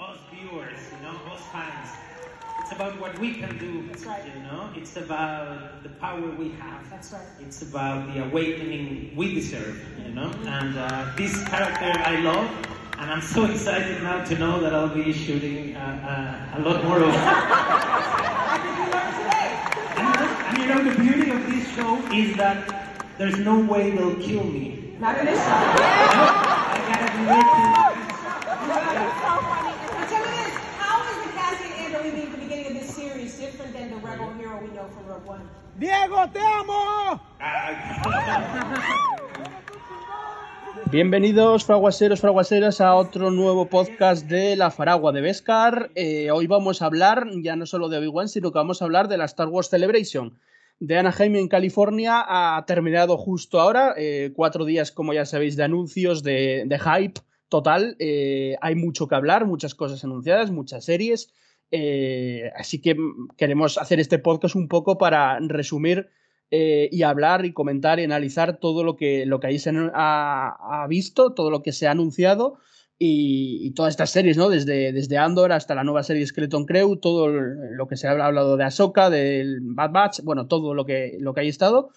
us viewers, you know, us fans. It's about what we can do. That's right. You know, it's about the power we have. That's right. It's about the awakening we deserve. You know, and uh, this character I love, and I'm so excited now to know that I'll be shooting uh, uh, a lot more of. I think we learned today. and, you know, and you know, the beauty of this show is that there's no way they'll kill me. Not in this show. I gotta be ready. Diego, te amo. Bienvenidos, fraguaseros, fraguaseras, a otro nuevo podcast de La Faragua de Beskar. Eh, hoy vamos a hablar ya no solo de Obi-Wan, sino que vamos a hablar de la Star Wars Celebration de Anaheim en California. Ha terminado justo ahora, eh, cuatro días, como ya sabéis, de anuncios, de, de hype total. Eh, hay mucho que hablar, muchas cosas anunciadas, muchas series. Eh, así que queremos hacer este podcast un poco para resumir eh, y hablar y comentar y analizar todo lo que, lo que ahí se ha, ha visto, todo lo que se ha anunciado y, y, todas estas series, ¿no? Desde, desde Andor hasta la nueva serie Skeleton Crew, todo lo que se ha hablado de Ahsoka, del Bad Batch, bueno, todo lo que, lo que haya estado.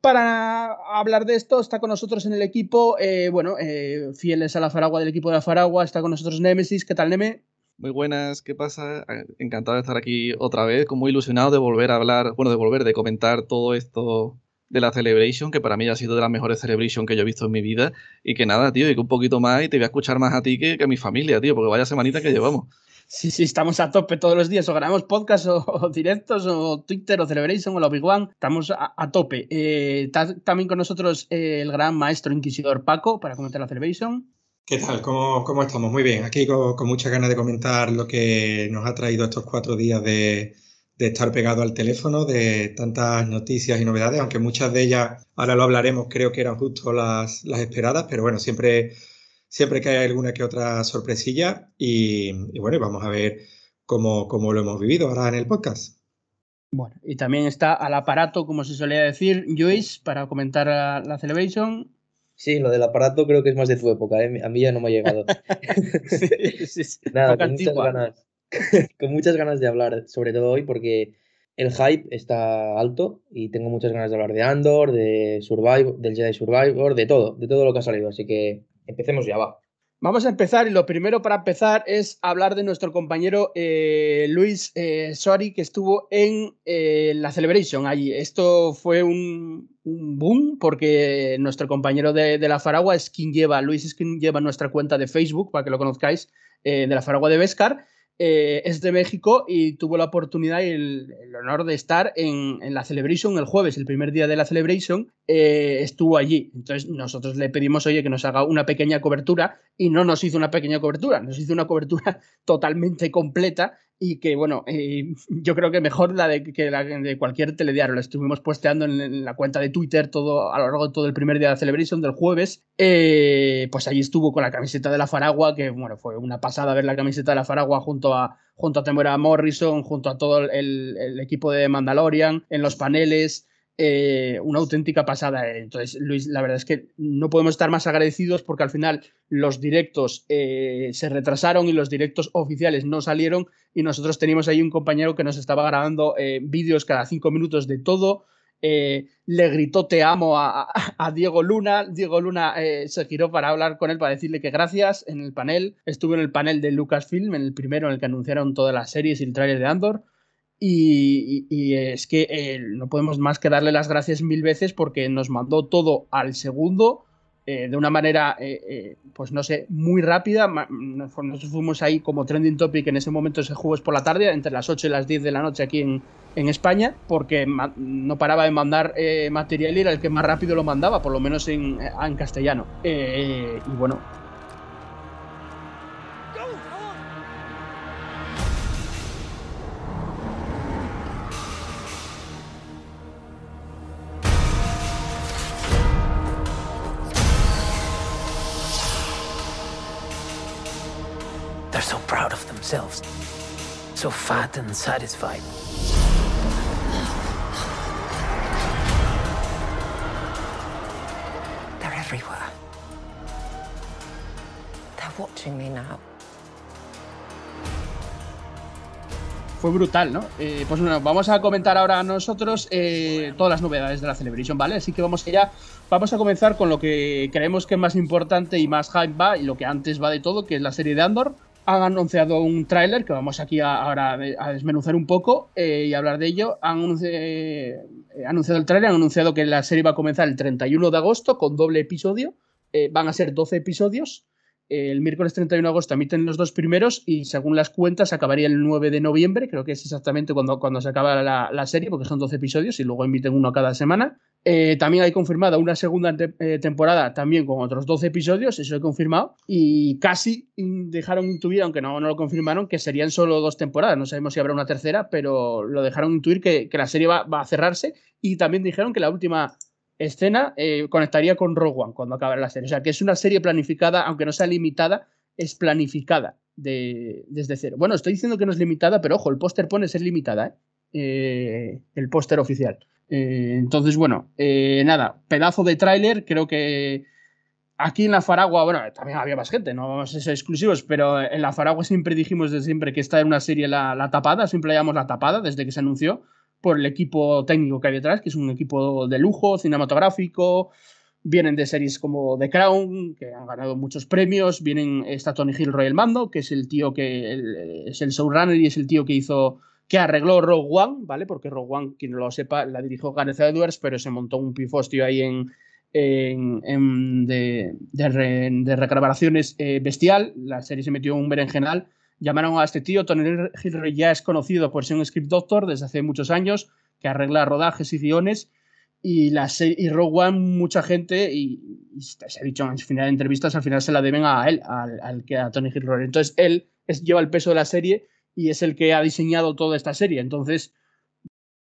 Para hablar de esto está con nosotros en el equipo, eh, bueno, eh, fieles a la Faragua del equipo de la Faragua, está con nosotros Nemesis. ¿Qué tal, Neme? Muy buenas, ¿qué pasa? Encantado de estar aquí otra vez, como ilusionado de volver a hablar, bueno, de volver, de comentar todo esto de la Celebration, que para mí ha sido de las mejores Celebration que yo he visto en mi vida. Y que nada, tío, y que un poquito más y te voy a escuchar más a ti que, que a mi familia, tío, porque vaya semanita que llevamos. Sí, sí, estamos a tope todos los días, o grabamos podcast o, directos, o Twitter, o Celebration, o la Big One, estamos a, tope. Eh, también con nosotros eh, el gran maestro inquisidor Paco para comentar la Celebration. ¿Qué tal? ¿Cómo, cómo estamos? Muy bien. Aquí con, muchas ganas de comentar lo que nos ha traído estos cuatro días de, estar pegado al teléfono, de tantas noticias y novedades, aunque muchas de ellas, ahora lo hablaremos, creo que eran justo las, las esperadas, pero bueno, siempre, siempre que hay alguna que otra sorpresilla y, bueno, vamos a ver cómo, cómo lo hemos vivido ahora en el podcast. Bueno, y también está al aparato, como se solía decir, Luis, para comentar la Celebration. Sí, lo del aparato creo que es más de tu época, ¿eh? a mí ya no me ha llegado. sí, sí, sí. Nada, con muchas, ganas, con muchas ganas de hablar, sobre todo hoy, porque el hype está alto y tengo muchas ganas de hablar de Andor, de Survivor, del Jedi Survivor, de todo, de todo lo que ha salido. Así que empecemos ya, va. Vamos a empezar y lo primero para empezar es hablar de nuestro compañero eh, Luis eh, que estuvo en eh, la Celebration allí. Esto fue un, un boom porque nuestro compañero de, de, la Faragua es quien lleva, Luis es quien lleva nuestra cuenta de Facebook, para que lo conozcáis, de la Faragua de Vescar. Eh, es de México y tuvo la oportunidad y el, el honor de estar en, en, la Celebration el jueves, el primer día de la Celebration, eh, estuvo allí. Entonces nosotros le pedimos, oye, que nos haga una pequeña cobertura y no nos hizo una pequeña cobertura, nos hizo una cobertura totalmente completa y que, bueno, eh, yo creo que mejor la de, que la de cualquier telediario. La estuvimos posteando en, la cuenta de Twitter todo, a lo largo de todo el primer día de Celebration del jueves. Eh, pues allí estuvo con la camiseta de la Faragua, que, bueno, fue una pasada ver la camiseta de la Faragua junto a, junto a Temora Morrison, junto a todo el, el equipo de Mandalorian, en los paneles. Eh, una auténtica pasada. Entonces, Luis, la verdad es que no podemos estar más agradecidos porque al final los directos eh, se retrasaron y los directos oficiales no salieron y nosotros teníamos ahí un compañero que nos estaba grabando eh, vídeos cada cinco minutos de todo. le gritó te amo a, Diego Luna. Diego Luna se giró para hablar con él, para decirle que gracias en el panel. Estuvo en el panel de Lucasfilm, en el primero en el que anunciaron todas las series y el tráiler de Andor. Y, es que eh, no podemos más que darle las gracias mil veces porque nos mandó todo al segundo eh, de una manera, eh, pues no sé, muy rápida. Nosotros fuimos ahí como trending topic en ese momento, ese jueves por la tarde, entre las 8 y las 10 de la noche aquí en, en España, porque no paraba de mandar material y era el que más rápido lo mandaba, por lo menos en, en castellano. y bueno, fat and satisfied. They're everywhere. They're watching me now. fue brutal, ¿no? Eh, pues bueno, vamos a comentar ahora nosotros eh, todas las novedades de la Celebration, ¿vale? Así que vamos allá. Vamos a comenzar con lo que creemos que es más importante y más hype va y lo que antes va de todo, que es la serie de Andor. Han anunciado un tráiler que vamos aquí a, ahora a desmenuzar un poco eh, y hablar de ello. Han anunciado el tráiler, han anunciado que la serie va a comenzar el 31 de agosto con doble episodio. van a ser 12 episodios el miércoles 31 de agosto emiten los dos primeros y según las cuentas acabaría el 9 de noviembre, creo que es exactamente cuando, cuando se acaba la, serie, porque son 12 episodios y luego emiten uno cada semana. Eh, también hay confirmada una segunda eh, temporada también con otros 12 episodios, eso he confirmado, y casi dejaron intuir, aunque no, no lo confirmaron, que serían solo dos temporadas, no sabemos si habrá una tercera, pero lo dejaron intuir que, que la serie va, va a cerrarse y también dijeron que la última escena eh, conectaría con Rogue One cuando acabe la serie. O sea, que es una serie planificada, aunque no sea limitada, es planificada desde cero. Bueno, estoy diciendo que no es limitada, pero ojo, el póster pone ser limitada, ¿eh? Eh, el póster oficial. entonces, bueno, nada, pedazo de tráiler, creo que aquí en la Faragua, bueno, también había más gente, no vamos a ser exclusivos, pero en la Faragua siempre dijimos desde siempre que esta era una serie la, la tapada, siempre la llamamos la tapada desde que se anunció por el equipo técnico que hay detrás, que es un equipo de lujo, cinematográfico. Vienen de series como The Crown, que han ganado muchos premios. Vienen, está Tony Gilroy el mando, que es el tío que es el showrunner y es el tío que hizo, que arregló Rogue One, ¿vale? Porque Rogue One, quien no lo sepa, la dirigió Gareth Edwards, pero se montó un pifostio ahí en, en, de, de, regrabaciones eh, bestial. La serie se metió en un berenjenal Llamaron a este tío, Tony Gilroy ya es conocido por ser un script doctor desde hace muchos años, que arregla rodajes y guiones, y, la y Rogue One, mucha gente, y, se ha dicho en final de entrevistas, al final se la deben a él, al, que a Tony Gilroy. Entonces él es, lleva el peso de la serie y es el que ha diseñado toda esta serie. Entonces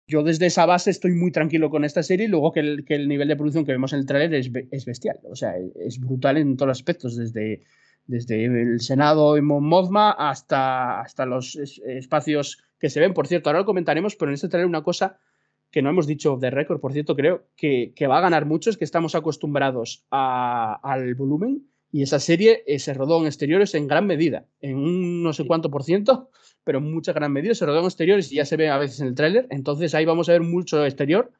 yo desde esa base estoy muy tranquilo con esta serie y luego que el, que el nivel de producción que vemos en el trailer es, es, bestial. O sea, es brutal en todos los aspectos, desde desde el Senado en Mothma hasta, hasta los espacios que se ven. Por cierto, ahora lo comentaremos, pero en este trailer una cosa que no hemos dicho de récord, por cierto, creo que, que, va a ganar mucho, es que estamos acostumbrados al volumen y esa serie eh, se rodó en exteriores en gran medida, en un no sé cuánto por ciento, pero en mucha gran medida se rodó en exteriores y ya se ve a veces en el tráiler, entonces ahí vamos a ver mucho exterior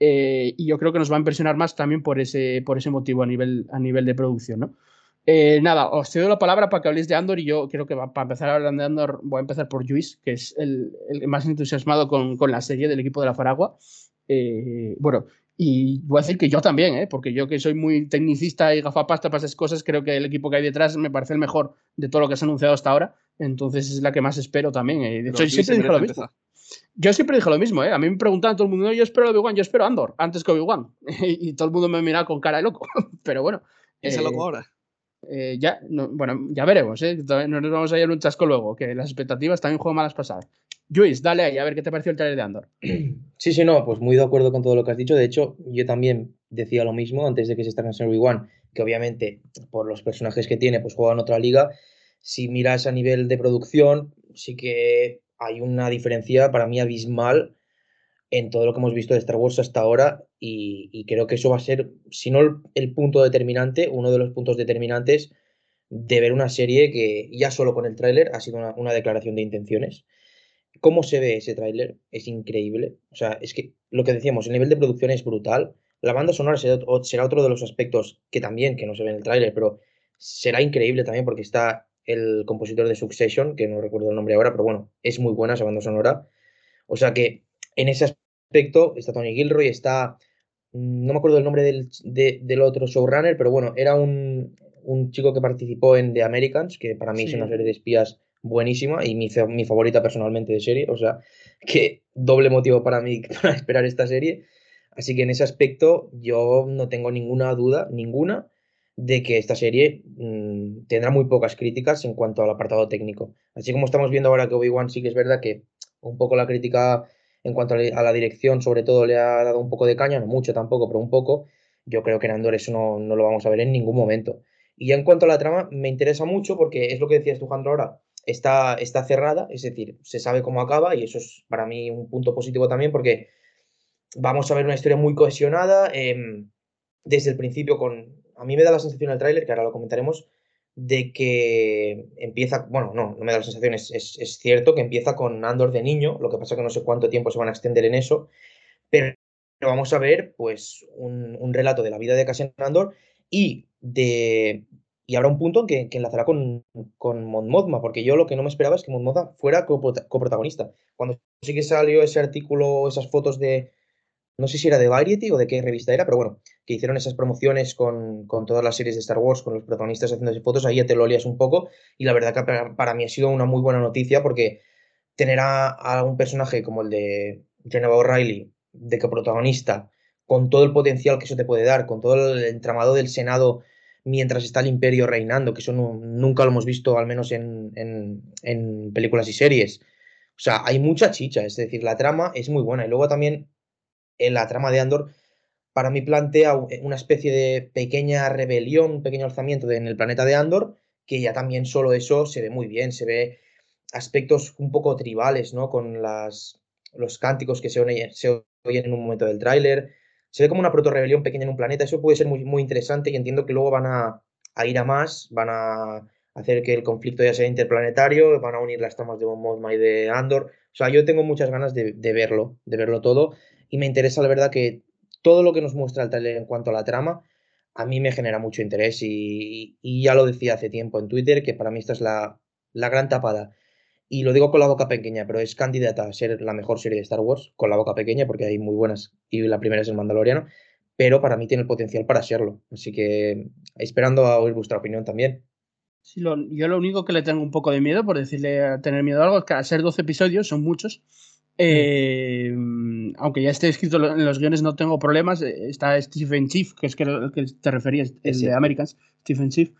eh, y yo creo que nos va a impresionar más también por ese, por ese motivo a nivel, a nivel de producción, ¿no? Eh, nada, os cedo la palabra para que habléis de Andor y yo creo que para empezar a hablar de Andor voy a empezar por Luis, que es el, más entusiasmado con, la serie del equipo de la Faragua. Eh, bueno, y voy a decir que yo también, ¿eh? porque yo que soy muy tecnicista y gafapasta para esas cosas, creo que el equipo que hay detrás me parece el mejor de todo lo que se ha anunciado hasta ahora. Entonces es la que más espero también. De hecho, siempre dije lo mismo. Yo siempre dije lo mismo, ¿eh? A mí me preguntaban todo el mundo, yo espero Obi-Wan, yo espero Andor, antes que Obi-Wan. y, todo el mundo me mira con cara de loco. Pero bueno. ¿Es loco ahora? Eh, ya, bueno, ya veremos, ¿eh? no nos vamos a ir un chasco luego, que las expectativas también juegan malas pasadas. Luis, dale ahí, a ver qué te pareció el trailer de Andor. Sí, sí, no, pues muy de acuerdo con todo lo que has dicho. De hecho, yo también decía lo mismo antes de que se estrenase Obi-Wan, que obviamente por los personajes que tiene, pues juega en otra liga. Si miras a nivel de producción, sí que hay una diferencia para mí abismal en todo lo que hemos visto de Star Wars hasta ahora y, creo que eso va a ser, si no el, punto determinante, uno de los puntos determinantes de ver una serie que ya solo con el tráiler ha sido una, declaración de intenciones. ¿Cómo se ve ese tráiler? Es increíble. O sea, es que lo que decíamos, el nivel de producción es brutal. La banda sonora será, será otro de los aspectos que también, que no se ve en el tráiler, pero será increíble también porque está el compositor de Succession, que no recuerdo el nombre ahora, pero bueno, es muy buena esa banda sonora. O sea que en ese aspecto, está Tony Gilroy, está, mm, no me acuerdo el nombre del, del otro showrunner, pero bueno, era un, un, chico que participó en The Americans, que para mí es una serie de espías buenísima y mi, mi favorita personalmente de serie, o sea, que doble motivo para mí para esperar esta serie. Así que en ese aspecto yo no tengo ninguna duda, ninguna, de que esta serie mmm, tendrá muy pocas críticas en cuanto al apartado técnico. Así como estamos viendo ahora que Obi-Wan sí que es verdad que un poco la crítica en cuanto a la dirección, sobre todo, le ha dado un poco de caña, no mucho tampoco, pero un poco. Yo creo que en Andor eso no, no lo vamos a ver en ningún momento. Y en cuanto a la trama, me interesa mucho porque es lo que decías tú, Jandro, ahora. Está, está cerrada, es decir, se sabe cómo acaba y eso es para mí un punto positivo también porque vamos a ver una historia muy cohesionada em, desde el principio con... A mí me da la sensación el tráiler, que ahora lo comentaremos, de que empieza, bueno, no, no me da la sensación, es, es, cierto que empieza con Andor de niño, lo que pasa que no sé cuánto tiempo se van a extender en eso, pero vamos a ver pues un, un relato de la vida de Cassian Andor y de y habrá un punto que, que enlazará con, con Mon Mothma, porque yo lo que no me esperaba es que Mon Mothma fuera coprotagonista. Cuando sí que salió ese artículo, esas fotos de, no sé si era de Variety o de qué revista era, pero bueno, que hicieron esas promociones con, con todas las series de Star Wars, con los protagonistas haciendo esas fotos, ahí ya te lo olías un poco, y la verdad que para, para mí ha sido una muy buena noticia, porque tener a, a un personaje como el de Geneva O'Reilly, de coprotagonista, con todo el potencial que eso te puede dar, con todo el entramado del Senado mientras está el imperio reinando, que eso nunca lo hemos visto, al menos en, en, en, películas y series. O sea, hay mucha chicha, es decir, la trama es muy buena. Y luego también en la trama de Andor, para mí plantea una especie de pequeña rebelión, un pequeño alzamiento en el planeta de Andor, que ya también solo eso se ve muy bien, se ve aspectos un poco tribales, ¿no? Con las, los cánticos que se oyen, se en un momento del tráiler, se ve como una proto-rebelión pequeña en un planeta. Eso puede ser muy, muy interesante y entiendo que luego van a, a, ir a más, van a hacer que el conflicto ya sea interplanetario, van a unir las tramas de Mothma y de Andor. O sea, yo tengo muchas ganas de, de, verlo, de verlo todo y me interesa la verdad que todo lo que nos muestra el trailer en cuanto a la trama a mí me genera mucho interés y, ya lo decía hace tiempo en Twitter que para mí esta es la, la gran tapada y lo digo con la boca pequeña, pero es candidata a ser la mejor serie de Star Wars, con la boca pequeña, porque hay muy buenas, y la primera es el Mandaloriano, pero para mí tiene el potencial para serlo. Así que esperando a oír vuestra opinión también. Yo lo único que le tengo un poco de miedo, por decirle tener miedo a algo, es que al ser 12 episodios, son muchos, eh, aunque ya esté escrito en los guiones, no tengo problemas. eh, Está Stephen Chief, que es que el que te referías, el Sí. de Americans, Stephen Chief.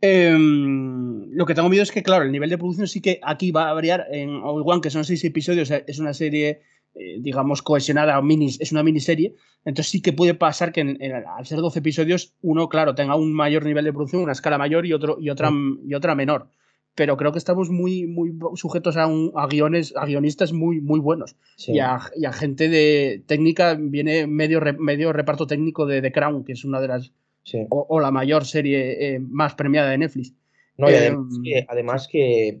Eh, lo que tengo miedo es que, claro, el nivel de producción sí que aquí va a variar. En Obi-Wan, que son seis episodios, es una serie, eh, digamos, cohesionada, o mini, es una miniserie. Entonces sí que puede pasar que en- en- al ser 12 episodios, uno, claro, tenga un mayor nivel de producción, una escala mayor y, otro, y, otra, y otra menor. Pero creo que estamos muy, muy sujetos a, un- a guiones, a guionistas muy, muy buenos. Sí. Y, a, y a gente de técnica, viene medio, medio reparto técnico de The Crown, que es una de las, Sí. o, o la mayor serie eh, más premiada de Netflix. No, y Eh, además, que, además que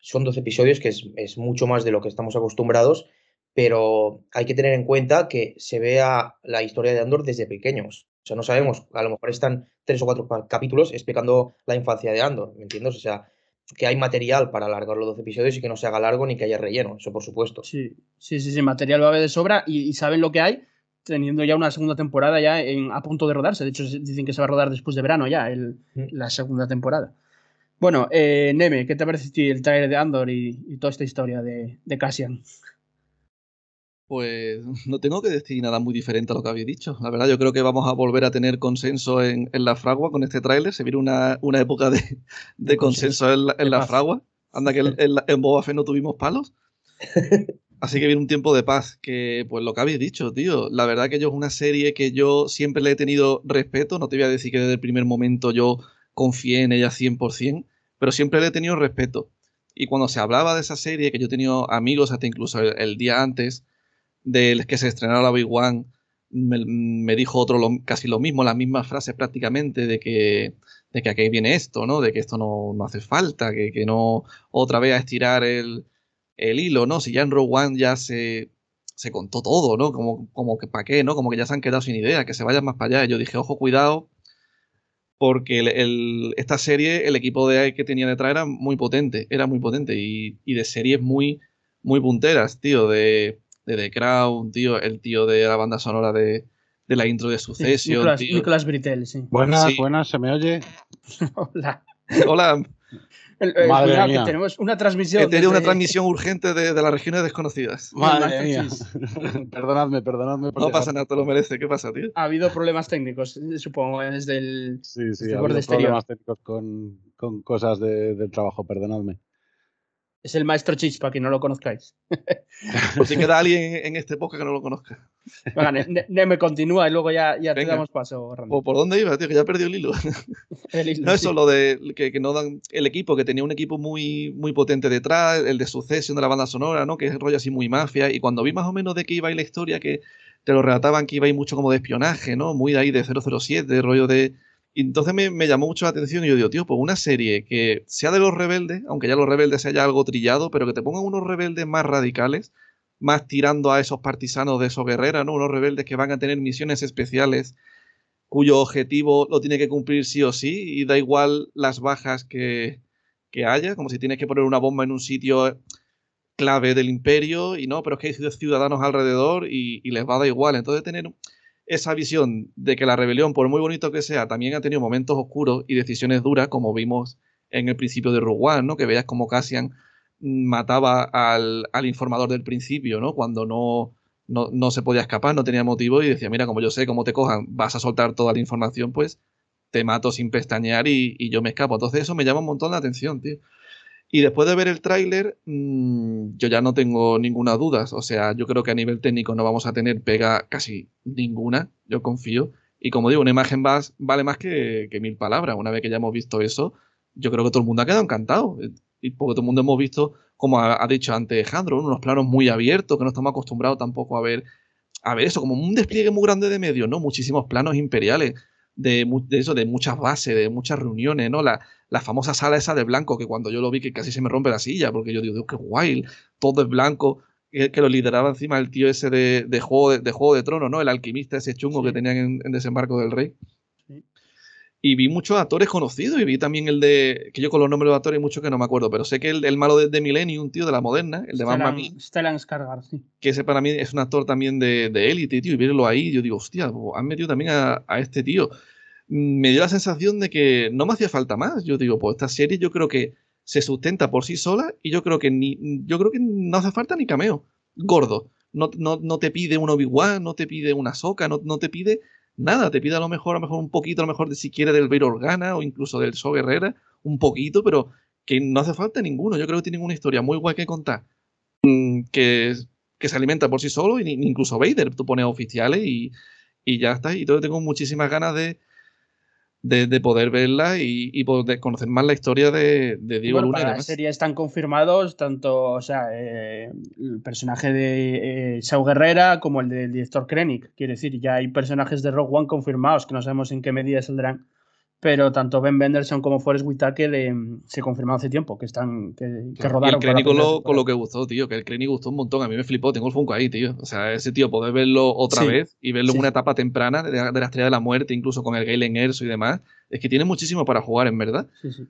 son 12 episodios, que es, es mucho más de lo que estamos acostumbrados, pero hay que tener en cuenta que se vea la historia de Andor desde pequeños. O sea, no sabemos, a lo mejor están tres o cuatro capítulos explicando la infancia de Andor, ¿me entiendes? O sea, que hay material para alargar los 12 episodios y que no se haga largo ni que haya relleno, eso por supuesto. Sí, sí, sí, sí, material va a haber de sobra y, y saben lo que hay, teniendo ya una segunda temporada ya en, a punto de rodarse. De hecho, dicen que se va a rodar después de verano ya, el, Mm. la segunda temporada. Bueno, eh, Neme, ¿qué te parece a ti el trailer de Andor y, y toda esta historia de, de Cassian? Pues no tengo que decir nada muy diferente a lo que habéis dicho. La verdad, yo creo que vamos a volver a tener consenso en, en la fragua con este tráiler. Se viene una, una época de, de De consenso, consenso, en la, en la fragua. Anda que en, en la- en Boba Fett no tuvimos palos. Así que viene un tiempo de paz. Que, pues lo que habéis dicho, tío. La verdad que yo es una serie que yo siempre le he tenido respeto. No te voy a decir que desde el primer momento yo confié en ella 100%, pero siempre le he tenido respeto. Y cuando se hablaba de esa serie, que yo he tenido amigos hasta incluso el, el día antes del que se estrenara la Big One, me, dijo otro lo- casi lo mismo, las mismas frases prácticamente de que, de que aquí viene esto, ¿no? De que esto no, no hace falta, que, que no otra vez a estirar el, el hilo, ¿no? Si ya en Rogue One ya se, se contó todo, ¿no? Como, como que para qué, ¿no? Como que ya se han quedado sin idea, que se vayan más para allá. Yo dije, ojo, cuidado, porque esta serie, el equipo de que tenía detrás era muy potente, era muy potente y, y de series muy, muy punteras, tío, de, de The Crown, tío, el tío de la banda sonora de, de la intro de Sí, Succession, Nicolás, Britel, sí. Buenas, Sí. buenas, ¿se me oye? Hola. Hola, El- eh, Madre mía. que tenemos una transmisión. he tenido una transmisión urgente de, de las regiones desconocidas. Madre mía. Perdonadme, perdonadme. por No dejar- pasa nada, te lo merece. ¿Qué pasa, tío? Ha habido problemas técnicos, eh, supongo, desde el. Sí, sí, ha habido exterior. problemas técnicos con, con cosas de- del trabajo, perdonadme. Es el maestro Chispa, que no lo conozcáis. Por si queda alguien en este podcast que no lo conozca. Venga, Ne- Ne- Neme continúa y luego ya, ya te damos paso, Randy. ¿O por dónde iba, tío? Que ya perdí el hilo. El hilo, No, sí. eso, lo de que, que no dan el equipo, que tenía un equipo muy, muy potente detrás, el de Succession de la banda sonora, ¿no? Que es rollo así muy mafia. Y cuando vi más o menos de qué iba a ir la historia, que te lo relataban que iba a ir mucho como de espionaje, ¿no? Muy de ahí de 007, rollo de Y entonces me, llamó mucho la atención y yo digo, tío, pues una serie que sea de los rebeldes, aunque ya los rebeldes sea ya algo trillado, pero que te pongan unos rebeldes más radicales, más tirando a esos partisanos de esos guerreras, ¿no? Unos rebeldes que van a tener misiones especiales cuyo objetivo lo tiene que cumplir sí o sí y da igual las bajas que, que haya, como si tienes que poner una bomba en un sitio clave del imperio y no, pero es que hay ciudadanos alrededor y, y les va a dar igual. Entonces tener esa visión de que la rebelión, por muy bonito que sea, también ha tenido momentos oscuros y decisiones duras, como vimos en el principio de Rogue ¿no? Que veas como Cassian mataba al, al informador del principio, ¿no? Cuando no, no, no, se podía escapar, no tenía motivo y decía, mira, como yo sé cómo te cojan, vas a soltar toda la información, pues te mato sin pestañear y, y yo me escapo. Entonces eso me llama un montón la atención, tío. Y después de ver el tráiler, mmm, yo ya no tengo ninguna duda. O sea, yo creo que a nivel técnico no vamos a tener pega casi ninguna, yo confío. Y como digo, una imagen más, vale más que, mil palabras. Una vez que ya hemos visto eso, yo creo que todo el mundo ha quedado encantado. Y porque todo el mundo hemos visto, como ha, ha dicho antes Alejandro, unos planos muy abiertos, que no estamos acostumbrados tampoco a ver, a ver eso, como un despliegue muy grande de medios, ¿no? Muchísimos planos imperiales de, de, eso, de muchas bases, de muchas reuniones, ¿no? La, la, famosa sala esa de blanco, que cuando yo lo vi que casi se me rompe la silla, porque yo digo, Dios, qué guay, todo es blanco, que, que, lo lideraba encima el tío ese de, de juego, de, de, Juego de Tronos, ¿no? El alquimista ese chungo sí. que tenían en, en, Desembarco del Rey. Y vi muchos actores conocidos, y vi también el de, que yo con los nombres de actores mucho que no me acuerdo, pero sé que el, el malo de, de Millennium, tío, de la moderna, el de Mamma Mia. Stellan Skarsgård, sí. Que ese para mí es un actor también de élite, tío, y verlo ahí, yo digo, hostia, han metido también a, a este tío me dio la sensación de que no me hacía falta más. Yo digo, pues esta serie yo creo que se sustenta por sí sola y yo creo que ni, yo creo que no hace falta ni cameo. Gordo. No, no, no te pide un Obi-Wan, no te pide una soca, no, no, te pide nada. Te pide a lo mejor, a lo mejor un poquito, a lo mejor de siquiera del Bail Organa o incluso del So Guerrera, un poquito, pero que no hace falta ninguno. Yo creo que tienen una historia muy guay que contar. Mm, que, que se alimenta por sí solo, y incluso Vader, tú pones oficiales y, y ya está. Y entonces tengo muchísimas ganas de, de, de, poder verla y, y, poder conocer más la historia de, de Diego bueno, Luna. Para la serie están confirmados tanto, o sea, eh, el personaje de eh, Guerrera como el del director Krennic. Quiere decir, ya hay personajes de Rogue One confirmados que no sabemos en qué medida saldrán pero tanto Ben Benderson como Forrest Whitaker eh, se confirmó hace tiempo que están que, que rodaron. Y el Krennic con lo, con lo, que gustó, tío, que el Krennic gustó un montón, a mí me flipó, tengo el Funko ahí, tío. O sea, ese tío poder verlo otra sí. vez y verlo sí. en una etapa temprana de, de, la estrella de la muerte, incluso con el Galen Erso y demás, es que tiene muchísimo para jugar, en verdad. Sí, sí.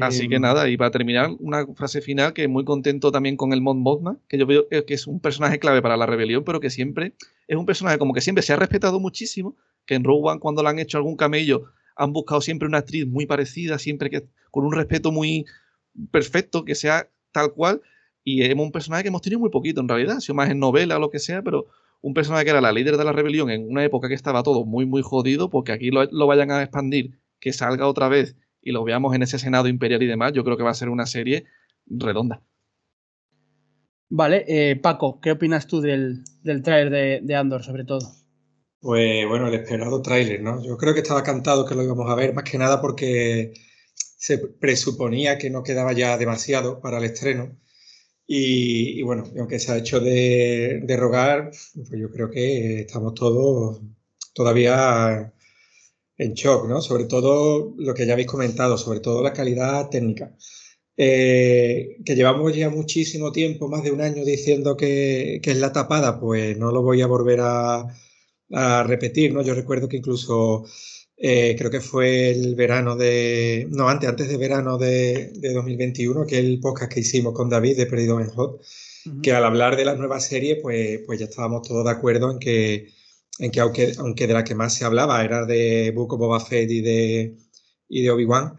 Así eh, que nada, y para terminar, una frase final que muy contento también con el Mod Mothma, que yo veo que es un personaje clave para la rebelión, pero que siempre es un personaje como que siempre se ha respetado muchísimo, que en Rogue One cuando le han hecho algún camello han buscado siempre una actriz muy parecida, siempre que con un respeto muy perfecto, que sea tal cual. Y es un personaje que hemos tenido muy poquito en realidad, sido más en novela o lo que sea, pero un personaje que era la líder de la rebelión en una época que estaba todo muy, muy jodido, porque aquí lo, lo vayan a expandir, que salga otra vez y lo veamos en ese Senado Imperial y demás, yo creo que va a ser una serie redonda. Vale, eh, Paco, ¿qué opinas tú del, del trailer de Andor sobre todo? Pues bueno, el esperado tráiler, ¿no? Yo creo que estaba cantado que lo íbamos a ver, más que nada porque se presuponía que no quedaba ya demasiado para el estreno. Y, bueno, aunque se ha hecho de, rogar, pues yo creo que estamos todos todavía en shock, ¿no? Sobre todo lo que ya habéis comentado, sobre todo la calidad técnica. Eh, que llevamos ya muchísimo tiempo, más de un año, diciendo que es la tapada, pues no lo voy a volver a a repetir, ¿no? Yo recuerdo que incluso eh, creo que fue el verano de, no, antes, antes de verano de, de 2021, que el podcast que hicimos con David de Perdido en Hot, uh -huh. que al hablar de la nueva serie, pues, pues ya estábamos todos de acuerdo en que, en que aunque, aunque de la que más se hablaba era de Book of Boba Fett y de, y de Obi-Wan,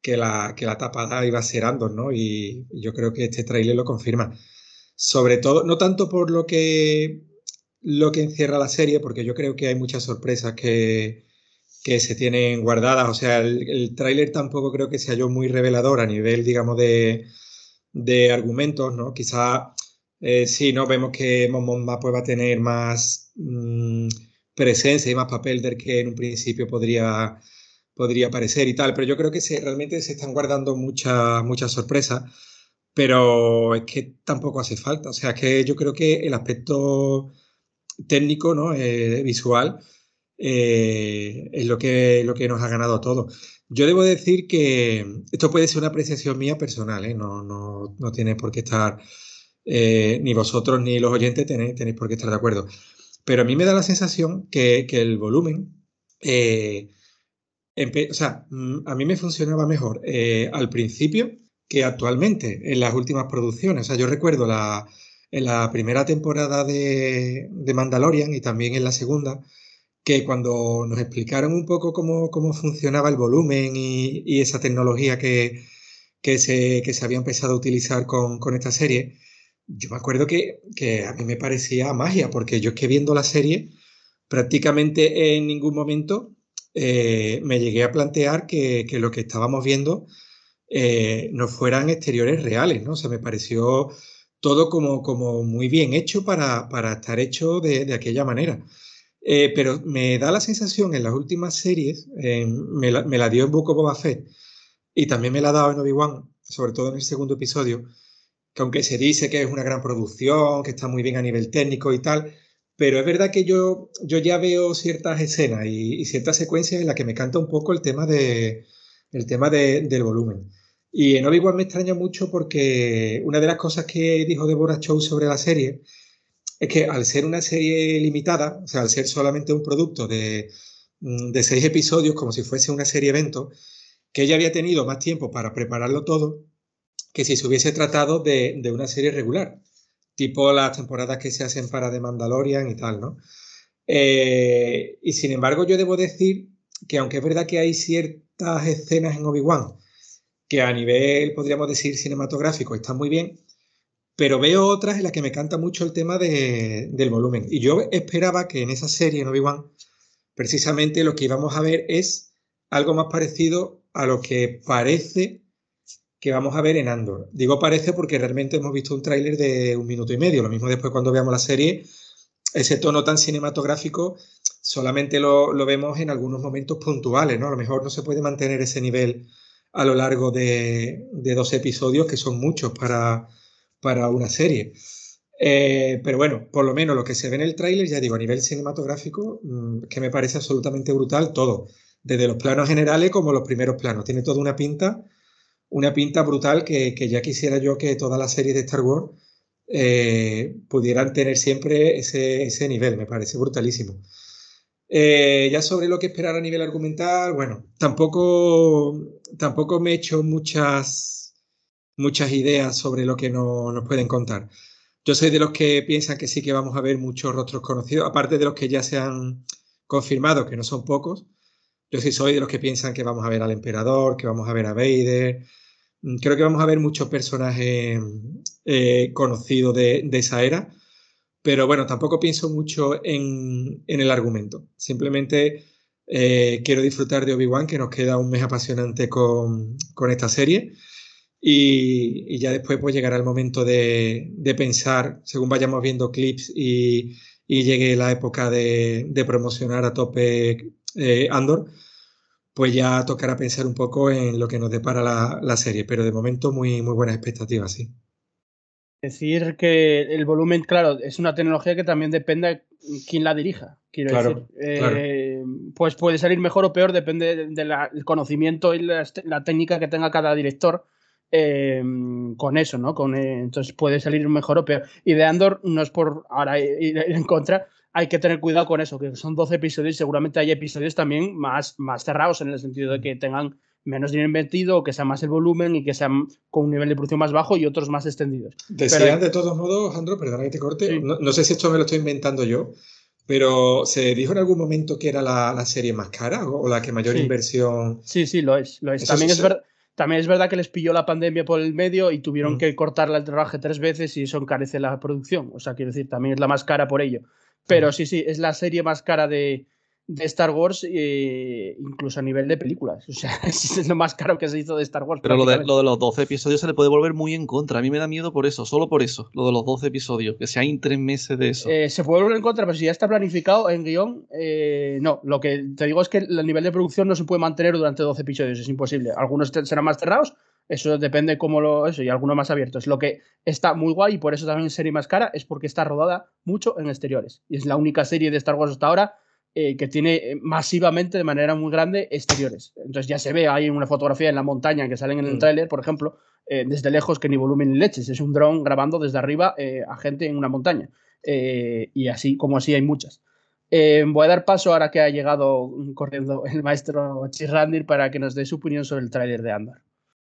que la, que la tapada iba a ser Andor, ¿no? Y, y yo creo que este tráiler lo confirma. Sobre todo, no tanto por lo que lo que encierra la serie, porque yo creo que hay muchas sorpresas que, que se tienen guardadas. O sea, el, el tráiler tampoco creo que sea yo muy revelador a nivel, digamos, de, de argumentos, ¿no? Quizá eh, sí, ¿no? Vemos que Mon pues, va a tener más mmm, presencia y más papel del que en un principio podría, podría parecer y tal, pero yo creo que se, realmente se están guardando muchas muchas sorpresas, pero es que tampoco hace falta. O sea, que yo creo que el aspecto técnico, ¿no? Eh, visual, eh, es lo que, lo que nos ha ganado todo. Yo debo decir que esto puede ser una apreciación mía personal, ¿eh? no, no, no, tiene por qué estar, ni vosotros ni los oyentes tenéis, tenéis, por qué estar de acuerdo. Pero a mí me da la sensación que, que el volumen, o sea, mm, a mí me funcionaba mejor al principio que actualmente en las últimas producciones. O sea, yo recuerdo la, en la primera temporada de, de Mandalorian y también en la segunda, que cuando nos explicaron un poco cómo, cómo funcionaba el volumen y, y esa tecnología que, que, se, que, se, había empezado a utilizar con, con esta serie, yo me acuerdo que, que, a mí me parecía magia, porque yo es que viendo la serie, prácticamente en ningún momento eh, me llegué a plantear que, que, lo que estábamos viendo eh, no fueran exteriores reales, ¿no? O sea, me pareció todo como, muy bien hecho para, para estar hecho de, de aquella manera. Eh, pero me da la sensación en las últimas series, me, la, me, la, dio en Book of Boba Fett y también me la ha dado en Obi-Wan, sobre todo en el segundo episodio, que aunque se dice que es una gran producción, que está muy bien a nivel técnico y tal, pero es verdad que yo, yo ya veo ciertas escenas y, y ciertas secuencias en las que me canta un poco el tema, de, el tema de, del volumen. Y en Obi-Wan me extraña mucho porque una de las cosas que dijo Deborah Chow sobre la serie es que al ser una serie limitada, o sea, al ser solamente un producto de, mm, de seis episodios, como si fuese una serie evento, que ella había tenido más tiempo para prepararlo todo que si se hubiese tratado de, de una serie regular, tipo las temporadas que se hacen para The Mandalorian y tal, ¿no? Eh, y sin embargo, yo debo decir que aunque es verdad que hay ciertas escenas en Obi-Wan que a nivel, podríamos decir, cinematográfico están muy bien, pero veo otras en las que me canta mucho el tema de, del volumen. Y yo esperaba que en esa serie, en Obi-Wan, precisamente lo que íbamos a ver es algo más parecido a lo que parece que vamos a ver en Andor. Digo parece porque realmente hemos visto un tráiler de un minuto y medio. Lo mismo después cuando veamos la serie, ese tono tan cinematográfico solamente lo, lo vemos en algunos momentos puntuales, ¿no? A lo mejor no se puede mantener ese nivel a lo largo de, de dos episodios, que son muchos para, para una serie. Eh, pero bueno, por lo menos lo que se ve en el tráiler, ya digo, a nivel cinematográfico, mmm, que me parece absolutamente brutal todo, desde los planos generales como los primeros planos. Tiene toda una pinta, una pinta brutal que, que ya quisiera yo que todas las series de Star Wars eh, pudieran tener siempre ese, ese, nivel, me parece brutalísimo. Eh, ya sobre lo que esperar a nivel argumental, bueno, tampoco, tampoco me he hecho muchas muchas ideas sobre lo que no, nos pueden contar. Yo soy de los que piensan que sí que vamos a ver muchos rostros conocidos, aparte de los que ya se han confirmado, que no son pocos. Yo sí soy de los que piensan que vamos a ver al emperador, que vamos a ver a Vader. Mm, creo que vamos a ver muchos personajes eh, conocidos de, de, esa era, pero bueno, tampoco pienso mucho en, en el argumento. Simplemente eh, quiero disfrutar de Obi-Wan, que nos queda un mes apasionante con, con esta serie. Y, y, ya después pues llegará el momento de, de, pensar, según vayamos viendo clips y, y llegue la época de, de promocionar a tope eh, Andor, pues ya tocará pensar un poco en lo que nos depara la, la serie, pero de momento muy, muy buenas expectativas, sí. Decir que el volumen, claro, es una tecnología que también depende de quién la dirija. Quiero claro, decir, claro. Eh, pues puede salir mejor o peor, depende del de conocimiento y la, la técnica que tenga cada director eh, con eso, ¿no? Con, eh, entonces puede salir mejor o peor. Y de Andor no es por ahora ir en contra, hay que tener cuidado con eso, que son 12 episodios y seguramente hay episodios también más, más cerrados en el sentido de que tengan menos dinero invertido, que sea más el volumen y que sean con un nivel de producción más bajo y otros más extendidos. Decían pero, de todos modos, Andro, perdona que te corte, sí. no, no, sé si esto me lo estoy inventando yo, pero ¿se dijo en algún momento que era la, la serie más cara o la que mayor sí. inversión? Sí, sí, lo es. Lo es. También es verdad. También es verdad que les pilló la pandemia por el medio y tuvieron mm. que cortar el trabaje tres veces y eso encarece la producción. O sea, quiero decir, también es la más cara por ello. Pero mm. sí, sí, es la serie más cara de, de Star Wars, eh, incluso a nivel de películas. O sea, es lo más caro que se hizo de Star Wars. Pero lo de, lo de, los 12 episodios se le puede volver muy en contra. A mí me da miedo por eso, solo por eso, lo de los 12 episodios, que se hay tres meses de eso. Eh, se puede volver en contra, pero si ya está planificado en guion, eh, no. Lo que te digo es que el nivel de producción no se puede mantener durante 12 episodios, es imposible. Algunos serán más cerrados, eso depende cómo lo eso y algunos más abiertos. Lo que está muy guay y por eso también serie más cara es porque está rodada mucho en exteriores. Y es la única serie de Star Wars hasta ahora eh, que tiene eh, masivamente, de manera muy grande, exteriores. Entonces ya se ve, hay una fotografía en la montaña que salen en el Mm. tráiler, por ejemplo, eh, desde lejos que ni volumen ni leches. Es un dron grabando desde arriba eh, a gente en una montaña. Y así como así hay muchas. Voy a dar paso ahora que ha llegado corriendo el maestro Chirrandir para que nos dé su opinión sobre el tráiler de Andor.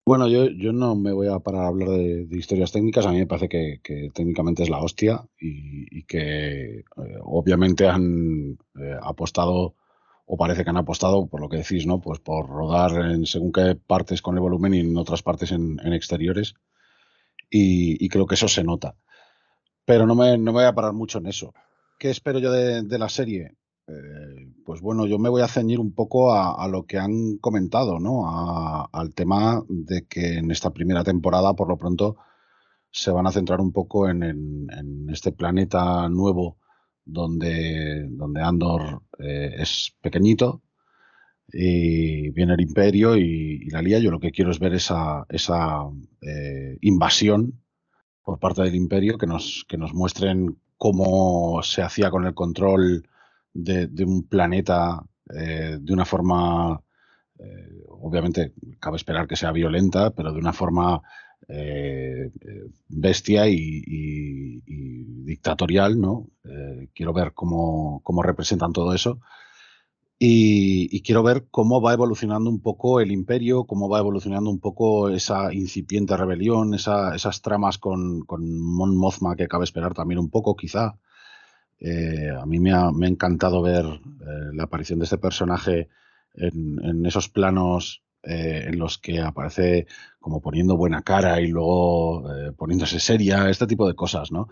Bueno, yo, yo no me voy a parar a hablar de, historias técnicas. A mí me parece que, técnicamente es la hostia y, y que eh, obviamente han eh, apostado, o parece que han apostado, por lo que decís, ¿no? Pues por rodar en según qué partes con el volumen y en otras partes en, en exteriores. Y, y creo que eso se nota. Pero no me, no me voy a parar mucho en eso. ¿Qué espero yo de, de la serie? Eh, pues bueno, yo me voy a ceñir un poco a, lo que han comentado, ¿no? Al tema de que en esta primera temporada, por lo pronto, se van a centrar un poco en, este planeta nuevo donde, donde Andor eh, es pequeñito y viene el imperio y, y la lía. Yo lo que quiero es ver esa, esa eh, invasión por parte del imperio, que nos, que nos muestren cómo se hacía con el control de, un planeta eh, de una forma, eh, obviamente cabe esperar que sea violenta, pero de una forma eh, bestia y, dictatorial, ¿no? Quiero ver cómo, cómo representan todo eso. Y, quiero ver cómo va evolucionando un poco el imperio, cómo va evolucionando un poco esa incipiente rebelión, esa- esas tramas con, con Mon Mothma que cabe esperar también un poco, quizá. Eh, a mí me ha, me ha encantado ver eh, la aparición de este personaje en, esos planos eh, en los que aparece como poniendo buena cara y luego eh, poniéndose seria, este tipo de cosas, ¿no?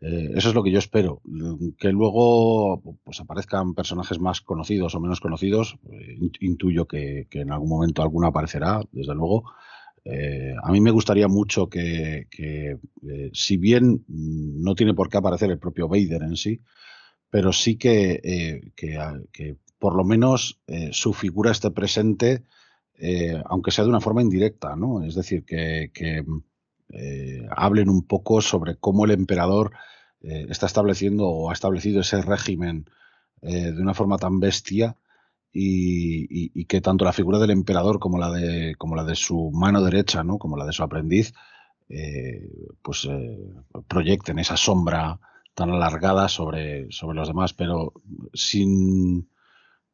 Eso es lo que yo espero. Mm, Que luego pues aparezcan personajes más conocidos o menos conocidos, int- intuyo que, que en algún momento alguno aparecerá, desde luego. Eh, a mí me gustaría mucho que, eh, si bien no tiene por qué aparecer el propio Vader en sí, pero sí que, eh, que, a- que por lo menos su figura esté presente, aunque sea de una forma indirecta, ¿no? Es decir, que, hablen un poco sobre cómo el emperador está estableciendo o ha establecido ese régimen de una forma tan bestia y, y- que tanto la figura del emperador como la de, como la de su mano derecha, ¿no? como la de su aprendiz, eh, pues eh, proyecten esa sombra tan alargada sobre, sobre los demás, pero sin,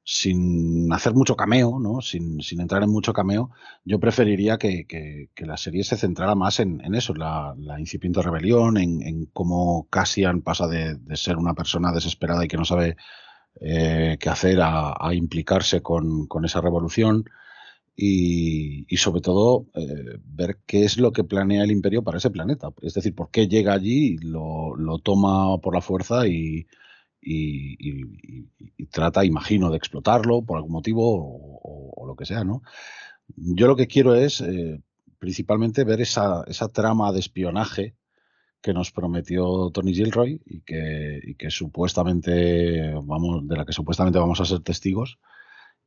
sin hacer mucho cameo, ¿no? sin, sin entrar en mucho cameo, yo preferiría que, que- la serie se centrara más en, eso, la, la incipiente rebelión, en, en cómo Cassian pasa de, de ser una persona desesperada y que no sabe eh, qué hacer a, implicarse con, esa revolución y, sobre todo eh, ver qué es lo que planea el imperio para ese planeta. Es decir, por qué llega allí, lo, lo toma por la fuerza y, trata, imagino, de explotarlo por algún motivo o, lo que sea, ¿no? Yo lo que quiero es eh, principalmente ver esa trama de espionaje que nos prometió Tony Gilroy y que, y que supuestamente vamos, de la que supuestamente vamos a ser testigos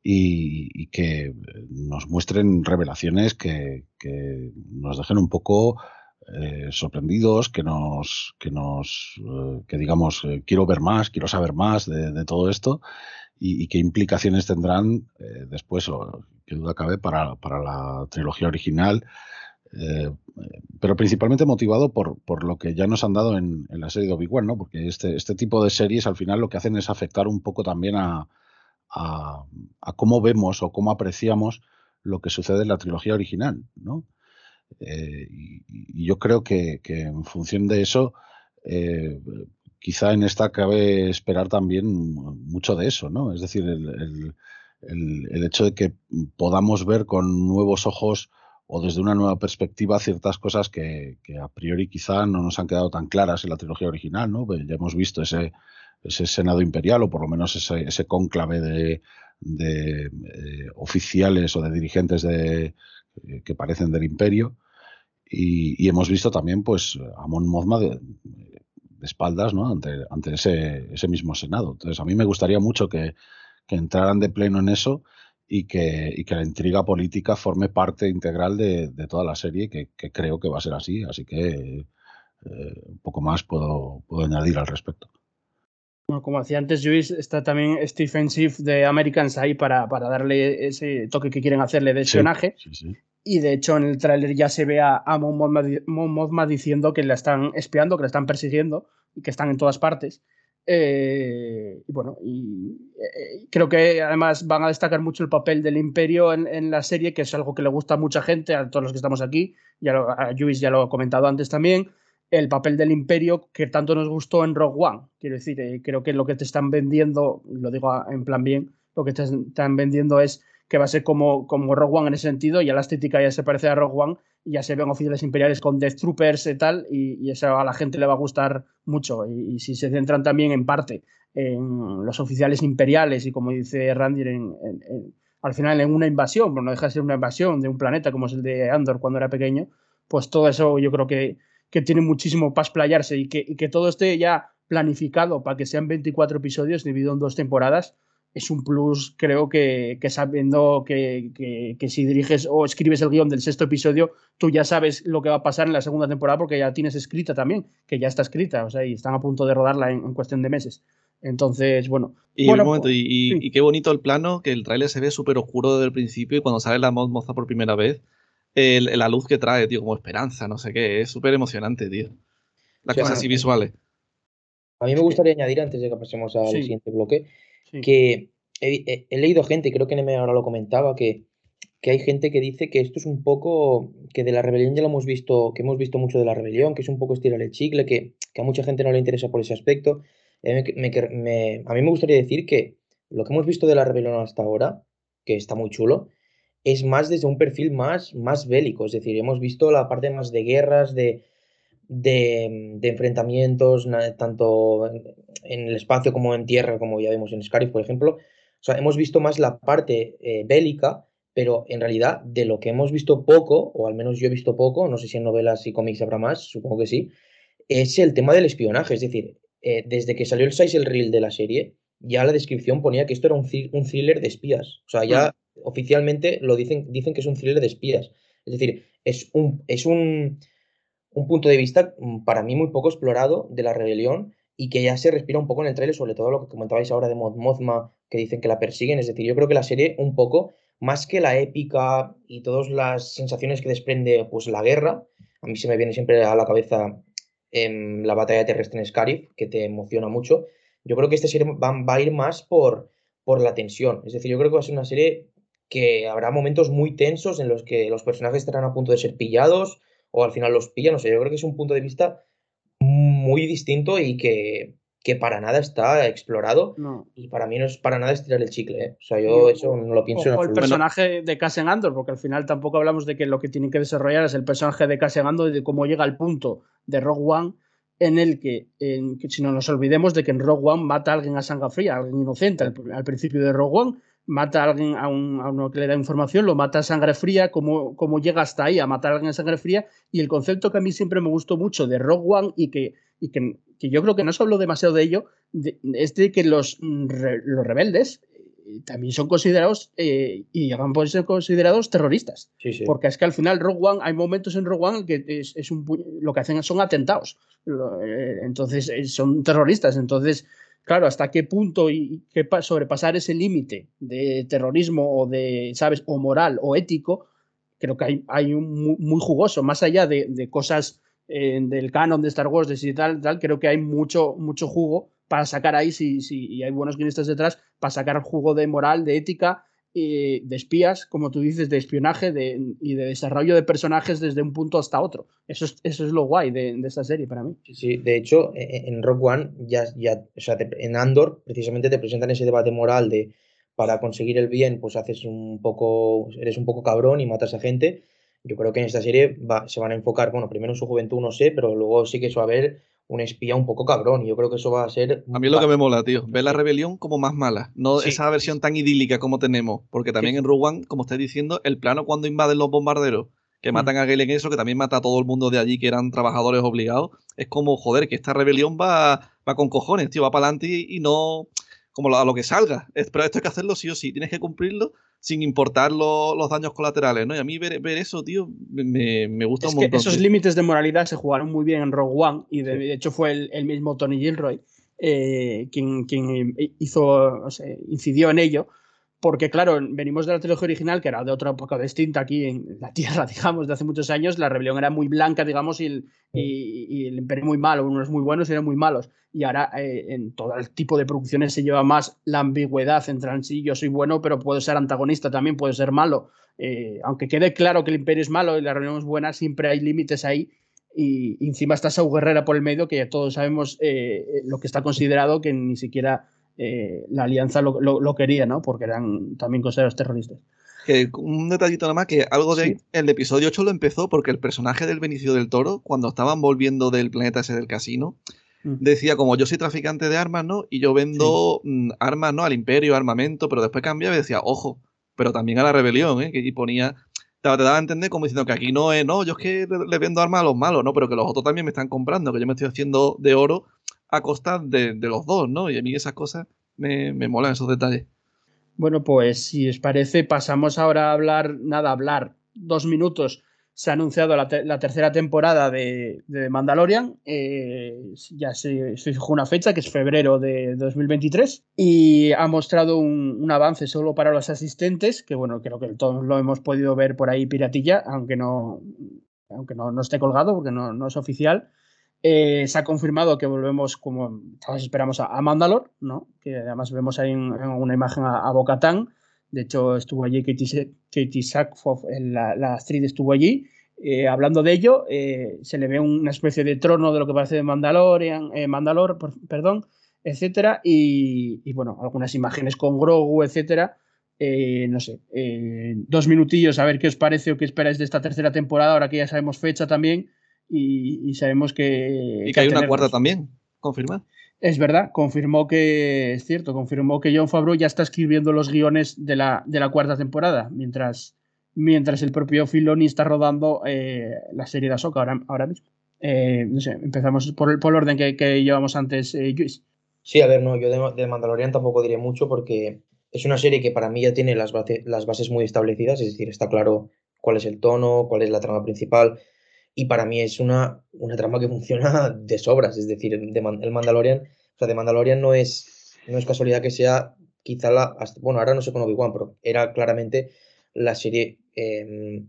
y, y que nos muestren revelaciones que, que nos dejen un poco eh, sorprendidos, que nos, que nos, eh, que digamos, eh, quiero ver más, quiero saber más de, de todo esto y, y qué implicaciones tendrán eh, después, o qué duda cabe, para, para la trilogía original. Eh, pero principalmente motivado por, por lo que ya nos han dado en, la serie de Obi-Wan, ¿no? Porque este, este tipo de series al final lo que hacen es afectar un poco también a, cómo vemos o cómo apreciamos lo que sucede en la trilogía original, ¿no? Eh, y, yo creo que, en función de eso, eh, quizá en esta cabe esperar también mucho de eso, ¿no? Es decir, el- el- el hecho de que podamos ver con nuevos ojos o desde una nueva perspectiva ciertas cosas que, a priori quizá no nos han quedado tan claras en la trilogía original, ¿no? Ya hemos visto ese, Senado imperial o por lo menos ese, cónclave de, eh, oficiales o de dirigentes eh, que parecen del imperio y, hemos visto también pues a Mon Mothma de, espaldas ¿no? ante, ese, mismo Senado. Entonces a mí me gustaría mucho que entraran de pleno en eso y que, y que la intriga política forme parte integral de, de toda la serie, que, que creo que va a ser así. Así que eh, un poco más puedo, puedo añadir al respecto. Bueno, como decía antes Luis, está también Stephen Schiff de Americans ahí para, para darle ese toque que quieren hacerle de espionaje. Sí, sí, sí. Y de hecho en el tráiler ya se ve a, a Mon Mothma diciendo que la están espiando, que la están persiguiendo y que están en todas partes. Eh, y bueno, y eh, creo que además van a destacar mucho el papel del imperio en, en la serie, que es algo que le gusta a mucha gente, a todos los que estamos aquí, ya lo, a Luis ya lo he comentado antes también, el papel del imperio que tanto nos gustó en Rogue One. Quiero decir, eh, creo que lo que te están vendiendo, lo digo en plan bien, lo que te están vendiendo es que va a ser como, como Rogue One en ese sentido, ya la estética ya se parece a Rogue One, ya se ven oficiales imperiales con Death Troopers y tal, y, y eso a la gente le va a gustar mucho. Y, si se centran también en parte en los oficiales imperiales y como dice Randy, en, al final en una invasión, pero no deja de ser una invasión de un planeta como es el de Andor cuando era pequeño, pues todo eso yo creo que, que tiene muchísimo para explayarse y que, que todo esté ya planificado para que sean 24 episodios dividido en dos temporadas, es un plus, creo que, que sabiendo que, que- que si diriges o escribes el guion del sexto episodio, tú ya sabes lo que va a pasar en la segunda temporada porque ya tienes escrita también, que ya está escrita, o sea, y están a punto de rodarla en, en cuestión de meses. Entonces, bueno. Y bueno, un momento, y, y- sí. y qué bonito el plano, que el tráiler se ve súper oscuro desde el principio y cuando sale la Mod Moza por primera vez, el- la luz que trae, tío, como esperanza, no sé qué, es súper emocionante, tío. Las Sí, cosas así visuales. A mí me gustaría añadir, antes de que pasemos al Sí. siguiente bloque, Que he, he- leído gente, creo que Neme ahora lo comentaba, que, que hay gente que dice que esto es un poco, que de la rebelión ya lo hemos visto, que hemos visto mucho de la rebelión, que es un poco estirar el chicle, que, que a mucha gente no le interesa por ese aspecto. Eh, me- me a mí me gustaría decir que lo que hemos visto de la rebelión hasta ahora, que está muy chulo, es más desde un perfil más, más bélico, es decir, hemos visto la parte más de guerras, de, de, de enfrentamientos, tanto en el espacio como en tierra, como ya vemos en Scarif, por ejemplo. O sea, hemos visto más la parte eh, bélica, pero en realidad de lo que hemos visto poco, o al menos yo he visto poco, no sé si en novelas y cómics habrá más, supongo que sí, es el tema del espionaje. Es decir, eh, desde que salió el size el reel de la serie, ya la descripción ponía que esto era un, un thriller de espías. O sea, ya oficialmente lo dicen, dicen que es un thriller de espías. Es decir, es un, es un, un punto de vista mm, para mí muy poco explorado de la rebelión y que ya se respira un poco en el trailer, sobre todo lo que comentabais ahora de Mothma, que dicen que la persiguen. Es decir, yo creo que la serie un poco, más que la épica y todas las sensaciones que desprende pues la guerra, a mí se me viene siempre a la cabeza em, la batalla terrestre en Scarif, que te emociona mucho. Yo creo que esta serie va, va a ir más por, por la tensión. Es decir, yo creo que va a ser una serie que habrá momentos muy tensos en los que los personajes estarán a punto de ser pillados o al final los pillan. O sea, yo creo que es un punto de vista muy distinto y que, que para nada está explorado. No. Y para mí no es para nada estirar el chicle. ¿eh? O sea, yo eso no lo pienso en Ojo el personaje de Cassian Andor, porque al final tampoco hablamos de que lo que tienen que desarrollar es el personaje de Cassian Andor y de cómo llega al punto de Rogue One en el que, en que si no nos olvidemos de que en Rogue One mata a alguien a sangre fría, a alguien inocente al, al principio de Rogue One, mata a alguien a, un, a uno que le da información, lo mata a sangre fría, cómo, cómo llega hasta ahí a matar a alguien a sangre fría, y el concepto que a mí siempre me gustó mucho de Rogue One y que, y que, que yo creo que no se habló demasiado de ello, de- es de que los, mm, re- los rebeldes eh, también son considerados eh, y llegan a ser considerados terroristas. Sí, sí. Porque es que al final Rogue One, hay momentos en Rogue One que es, es un, lo que hacen son atentados. Eh, Entonces son terroristas. Entonces, claro, hasta qué punto y qué pa- sobrepasar ese límite de terrorismo o de, ¿sabes? O moral o ético, creo que hay, hay un muy, muy jugoso, más allá de, de cosas eh, del canon de Star Wars, de si tal, tal, creo que hay mucho, mucho jugo para sacar ahí, si, si y hay buenos guionistas detrás, para sacar jugo de moral, de ética, eh, de espías, como tú dices, de espionaje de, y de desarrollo de personajes desde un punto hasta otro. Eso es, eso es lo guay de, de esta serie para mí. Sí, de hecho, e- e- en Rock One, ya, ya, o sea, en Andor, precisamente te presentan ese debate moral de para conseguir el bien, pues haces un poco, eres un poco cabrón y matas a gente. Yo creo que en esta serie va- se van a enfocar, bueno, primero en su juventud, no sé, pero luego sí que eso va a haber un espía un poco cabrón. Y yo creo que eso va a ser. A mí es lo que me mola, tío. Ver la rebelión como más mala. No Sí. esa versión tan idílica como tenemos. Porque también en Rogue como estáis diciendo, el plano cuando invaden los bombarderos, que Mm. matan a Galen eso, que también mata a todo el mundo de allí, que eran trabajadores obligados, es como, joder, que esta rebelión va, va con cojones, tío, va para adelante y, y no como a lo que salga. Pero esto hay que hacerlo sí o sí, tienes que cumplirlo sin importar lo- los daños colaterales, ¿no? Y a mí ver, ver eso, tío, me, me gusta Es un que montón. esos límites de moralidad se jugaron muy bien en Rogue One y de, de hecho fue el, el mismo Tony Gilroy eh, quien, quien, hizo, o sea, incidió en ello, porque claro, venimos de la trilogía original, que era de otra época distinta aquí en la Tierra, digamos, de hace muchos años, la rebelión era muy blanca, digamos, y el, y, y el imperio muy malo, unos muy buenos y eran muy malos. Y ahora eh, en todo el tipo de producciones se lleva más la ambigüedad entre sí, yo soy bueno, pero puedo ser antagonista también, puedo ser malo. Eh, aunque quede claro que el imperio es malo y la rebelión es buena, siempre hay límites ahí. Y, y encima está esa Guerrera por el medio, que ya todos sabemos eh, lo que está considerado, que ni siquiera eh, la alianza lo, lo, lo, quería, ¿no? Porque eran también considerados terroristas. Que un detallito nada más, que algo de Sí. el episodio 8 lo empezó porque el personaje del Benicio del Toro, cuando estaban volviendo del planeta ese del casino, Mm. decía como yo soy traficante de armas, ¿no? Y yo vendo mm, armas, ¿no? Al imperio, armamento, pero después cambiaba y decía, ojo, pero también a la rebelión, ¿eh? Y ponía, te, te daba a entender como diciendo que aquí no es, no, yo es que le, le vendo armas a los malos, ¿no? Pero que los otros también me están comprando, que yo me estoy haciendo de oro a costa de, los dos, ¿no? Y a mí esas cosas me, me molan esos detalles. Bueno, pues si os parece, pasamos ahora a hablar, nada, hablar dos minutos. Se ha anunciado la tercera temporada de, de Mandalorian. Eh, ya se, se, fijó una fecha, que es febrero de 2023. Y ha mostrado un, un, avance solo para los asistentes, que bueno, creo que todos lo hemos podido ver por ahí piratilla, aunque no, aunque no, no esté colgado, porque no, no es oficial. Eh, se ha confirmado que volvemos, como todos esperamos, a, a Mandalor, ¿no? que además vemos ahí en, una imagen a, a. De hecho, estuvo allí Katie, Katie Sackhoff, la, la actriz estuvo allí. Eh, hablando de ello, eh, se le ve una especie de trono de lo que parece de Mandalorian, Mandalor, por, perdón, etcétera, y, bueno, algunas imágenes con Grogu, etcétera. No sé, dos minutillos a ver qué os parece o qué esperáis de esta tercera temporada, ahora que ya sabemos fecha también y, y sabemos que... Y que, que hay una cuarta también, confirmar. Es verdad, confirmó que, es cierto, confirmó que John Favreau ya está escribiendo los guiones de la, de la cuarta temporada, mientras, mientras el propio Filoni está rodando eh, la serie de Ahsoka ahora, ahora mismo. Eh, no sé, empezamos por el, por el orden que, que llevamos antes, eh, Luis. Sí, a ver, no, yo de, de, Mandalorian tampoco diré mucho porque es una serie que para mí ya tiene las, base, las bases muy establecidas, es decir, está claro cuál es el tono, cuál es la trama principal, y para mí es una, una trama que funciona de sobras, es decir, de, el Mandalorian, o sea, de Mandalorian no es, no es casualidad que sea quizá la, bueno, ahora no sé con Obi-Wan, pero era claramente la serie eh,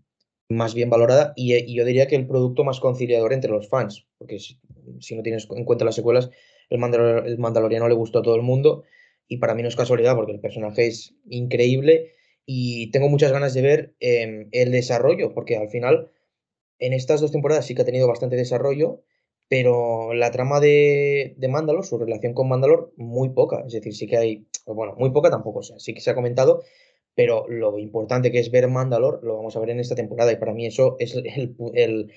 más bien valorada y, yo diría que el producto más conciliador entre los fans, porque si, no tienes en cuenta las secuelas, el, Mandalor el Mandaloriano le gustó a todo el mundo y para mí no es casualidad porque el personaje es increíble y tengo muchas ganas de ver eh, el desarrollo, porque al final en estas dos temporadas sí que ha tenido bastante desarrollo, pero la trama de, de Mandalor, su relación con Mandalor, muy poca. Es decir, sí que hay, bueno, muy poca tampoco, sí que se ha comentado, pero lo importante que es ver Mandalor lo vamos a ver en esta temporada y para mí eso es el, el,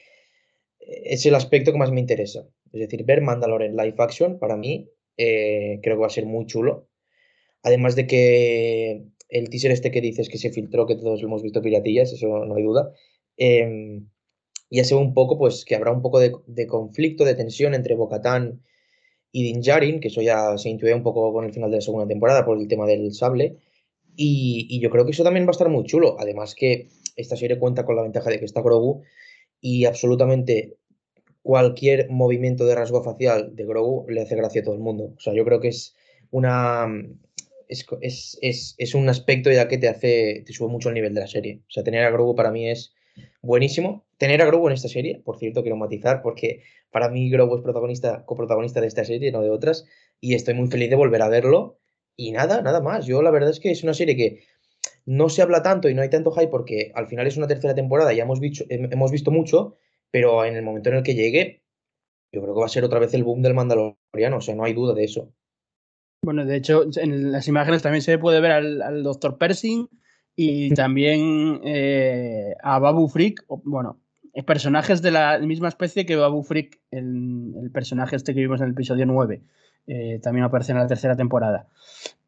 es el aspecto que más me interesa. Es decir, ver Mandalor en live action, para mí, eh, creo que va a ser muy chulo. Además de que el teaser este que dices que se filtró, que todos lo hemos visto piratillas, eso no hay duda. Eh, ya se ve un poco, pues, que habrá un poco de, conflicto, de tensión entre Bocatán y Din Djarin, que eso ya se intuye un poco con el final de la segunda temporada por el tema del sable. Y, yo creo que eso también va a estar muy chulo. Además que esta serie cuenta con la ventaja de que está Grogu y absolutamente cualquier movimiento de rasgo facial de Grogu le hace gracia a todo el mundo. O sea, yo creo que es una... Es, es, es un aspecto ya que te hace, te sube mucho el nivel de la serie. O sea, tener a Grogu para mí es buenísimo. Tener a Grogu en esta serie, por cierto, quiero matizar, porque para mí Grogu es protagonista, coprotagonista de esta serie, no de otras, y estoy muy feliz de volver a verlo. Y nada, nada más. Yo la verdad es que es una serie que no se habla tanto y no hay tanto hype porque al final es una tercera temporada, ya hemos visto, mucho, pero en el momento en el que llegue, yo creo que va a ser otra vez el boom del Mandaloriano, o sea, no hay duda de eso. Bueno, de hecho, en las imágenes también se puede ver al, al Dr. Pershing y también eh, a Babu Frick, bueno, personajes de la misma especie que Babu Frick, el, personaje este que vimos en el episodio 9. Eh, también aparece en la tercera temporada.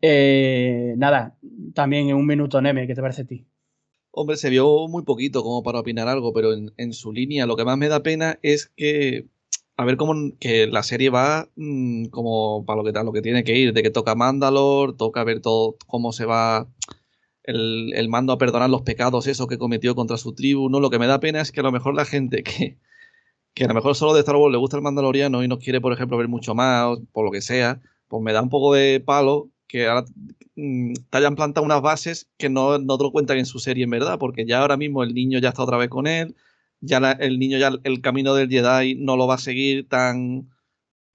Eh, nada, también en un minuto, Neme, ¿qué te parece a ti? Hombre, se vio muy poquito como para opinar algo, pero en, en, su línea lo que más me da pena es que, a ver cómo que la serie va mmm, como para lo que, lo que tiene que ir, de que toca Mandalor, toca ver todo cómo se va el, el, mando a perdonar los pecados, eso que cometió contra su tribu, ¿no? Lo que me da pena es que a lo mejor la gente que, que a lo mejor solo de Star Wars le gusta el Mandaloriano y no quiere, por ejemplo, ver mucho más, por lo que sea, pues me da un poco de palo que ahora mm, te hayan plantado unas bases que no, no te lo cuentan en su serie en verdad, porque ya ahora mismo el niño ya está otra vez con él, ya el niño ya el camino del Jedi no lo va a seguir tan,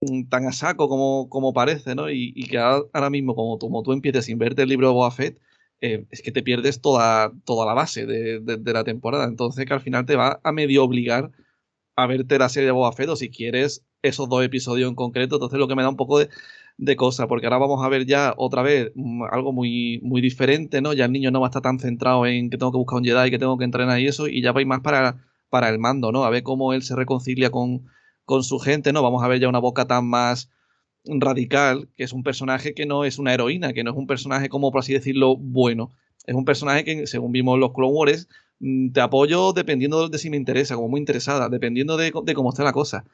mm, tan a saco como, como parece, ¿no? Y, que ahora, mismo, como, como, tú empieces sin verte el libro de Fett, eh, es que te pierdes toda, toda la base de, de, la temporada. Entonces que al final te va a medio obligar a verte la serie de Boba Fett o si quieres esos dos episodios en concreto. Entonces lo que me da un poco de, de cosa, porque ahora vamos a ver ya otra vez mm, algo muy, muy diferente, ¿no? Ya el niño no va a estar tan centrado en que tengo que buscar un Jedi, que tengo que entrenar y eso, y ya va más para, para el mando, ¿no? A ver cómo él se reconcilia con, con su gente, ¿no? Vamos a ver ya una boca tan más radical, que es un personaje que no es una heroína, que no es un personaje como, por así decirlo, bueno. Es un personaje que, según vimos los Clone Wars, mm, te apoyo dependiendo de si me interesa, como muy interesada, dependiendo de, de cómo esté la cosa.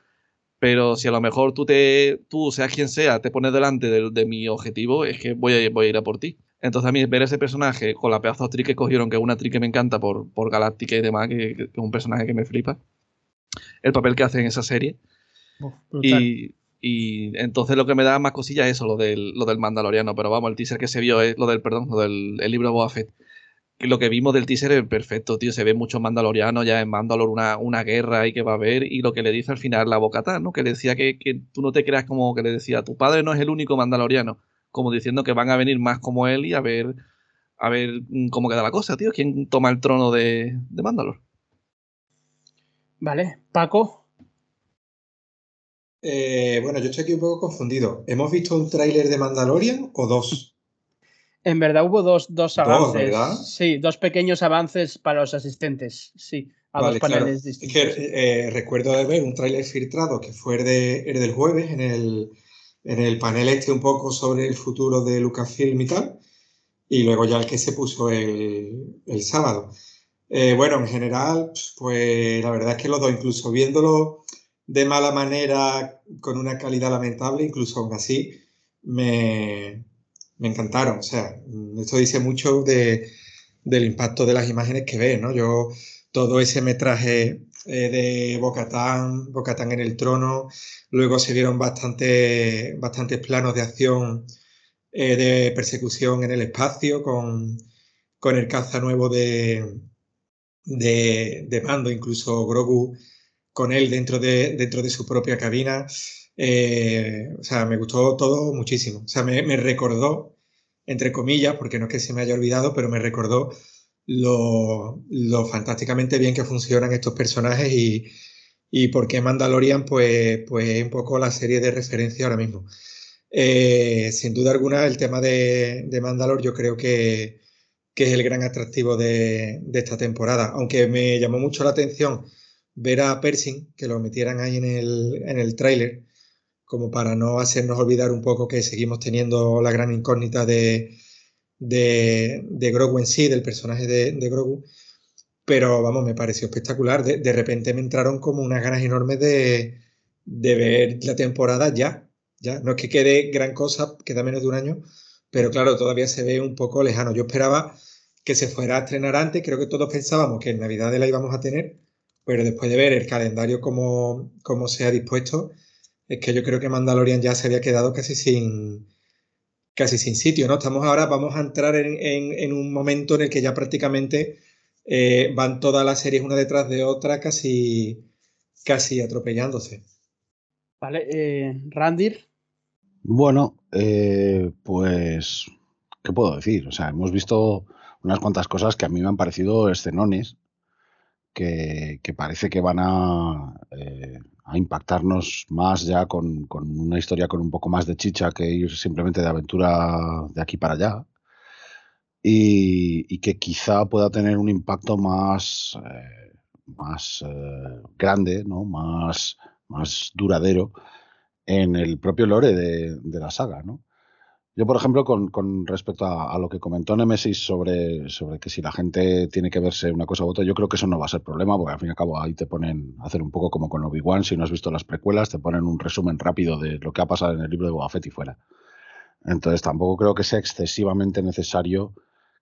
Pero si a lo mejor tú, te, tú seas quien sea, te pones delante de, mi objetivo, es que voy a, voy a ir a por ti. Entonces a mí ver ese personaje con la pedazo de actriz que cogieron, que es una actriz que me encanta por, por Galáctica y demás, que, es un personaje que me flipa, el papel que hace en esa serie. y, y, entonces lo que me da más cosilla es eso, lo del, lo del Mandaloriano. Pero vamos, el teaser que se vio es lo del, perdón, lo del libro de Boba Fett lo que vimos del teaser es perfecto, tío. Se ve mucho mandaloriano ya en Mandalor una, una guerra ahí que va a haber. Y lo que le dice al final la bocata, ¿no? Que le decía que, tú no te creas como que le decía, tu padre no es el único mandaloriano. Como diciendo que van a venir más como él y a ver, a ver mm, cómo queda la cosa, tío. ¿Quién toma el trono de, de Mandalor? Vale, Paco. Eh, bueno, yo estoy aquí un poco confundido. ¿Hemos visto un tráiler de Mandalorian o dos? En verdad hubo dos, avances. Sí, dos pequeños avances para los asistentes, sí, a dos paneles distintos. Es que eh, recuerdo de ver un tráiler filtrado que fue el, de, del jueves en el, en el panel este un poco sobre el futuro de Lucasfilm y tal, y luego ya el que se puso el, el sábado. Eh, bueno, en general, pues la verdad es que los dos, incluso viéndolo de mala manera, con una calidad lamentable, incluso aún así, me, me encantaron. O sea, esto dice mucho de, del impacto de las imágenes que ves, ¿no? Yo, todo ese metraje eh, de Bocatán, Bocatán en el trono, luego se vieron bastante, bastantes planos de acción eh, de persecución en el espacio con, con el caza nuevo de, de, de, Mando, incluso Grogu con él dentro de, dentro de su propia cabina. Eh, o sea, me gustó todo muchísimo. O sea, me, recordó, entre comillas, porque no es que se me haya olvidado, pero me recordó lo, fantásticamente bien que funcionan estos personajes y, y por qué Mandalorian, pues, pues es un poco la serie de referencia ahora mismo. Eh, sin duda alguna, el tema de, de Mandalor yo creo que, que, es el gran atractivo de, de, esta temporada. Aunque me llamó mucho la atención ver a Pershing, que lo metieran ahí en el, en el tráiler, como para no hacernos olvidar un poco que seguimos teniendo la gran incógnita de, de, Grogu en sí, del personaje de, Grogu. Pero vamos, me pareció espectacular. De, repente me entraron como unas ganas enormes de, ver la temporada ya. ya. No es que quede gran cosa, queda menos de un año, pero claro, todavía se ve un poco lejano. Yo esperaba que se fuera a estrenar antes, creo que todos pensábamos que en Navidad la íbamos a tener, pero después de ver el calendario como, como se ha dispuesto, es que yo creo que Mandalorian ya se había quedado casi sin, casi sin sitio, ¿no? Estamos ahora, vamos a entrar en, un momento en el que ya prácticamente eh, van todas las series una detrás de otra, casi, casi atropellándose. Vale, eh, Randir. Bueno, eh, pues, ¿qué puedo decir? O sea, hemos visto unas cuantas cosas que a mí me han parecido escenones, que, parece que van a a impactarnos más ya con, una historia con un poco más de chicha que ir simplemente de aventura de aquí para allá. Y, que quizá pueda tener un impacto más, eh, más eh, grande, ¿no? más, más duradero en el propio lore de, de la saga. ¿no? Yo, por ejemplo, con, respecto a, lo que comentó Nemesis sobre, que si la gente tiene que verse una cosa u otra, yo creo que eso no va a ser problema, porque al fin y al cabo ahí te ponen a hacer un poco como con Obi-Wan, si no has visto las precuelas, te ponen un resumen rápido de lo que ha pasado en el libro de Boba Fett y fuera. Entonces tampoco creo que sea excesivamente necesario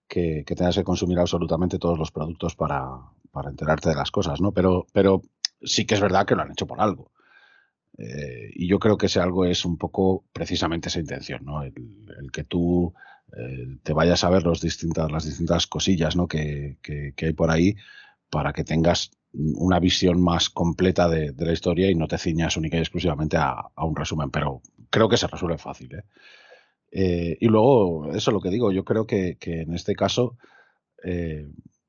que, que tengas que consumir absolutamente todos los productos para, para enterarte de las cosas, ¿no? Pero, pero sí que es verdad que lo han hecho por algo. Eh, y yo creo que ese algo es un poco precisamente esa intención, ¿no? El, que tú eh, te vayas a ver los distintas, las distintas cosillas ¿no? que, que, hay por ahí para que tengas una visión más completa de, la historia y no te ciñas única y exclusivamente a, un resumen. Pero creo que se resuelve fácil. ¿eh? Eh, y luego, eso es lo que digo, yo creo que, en este caso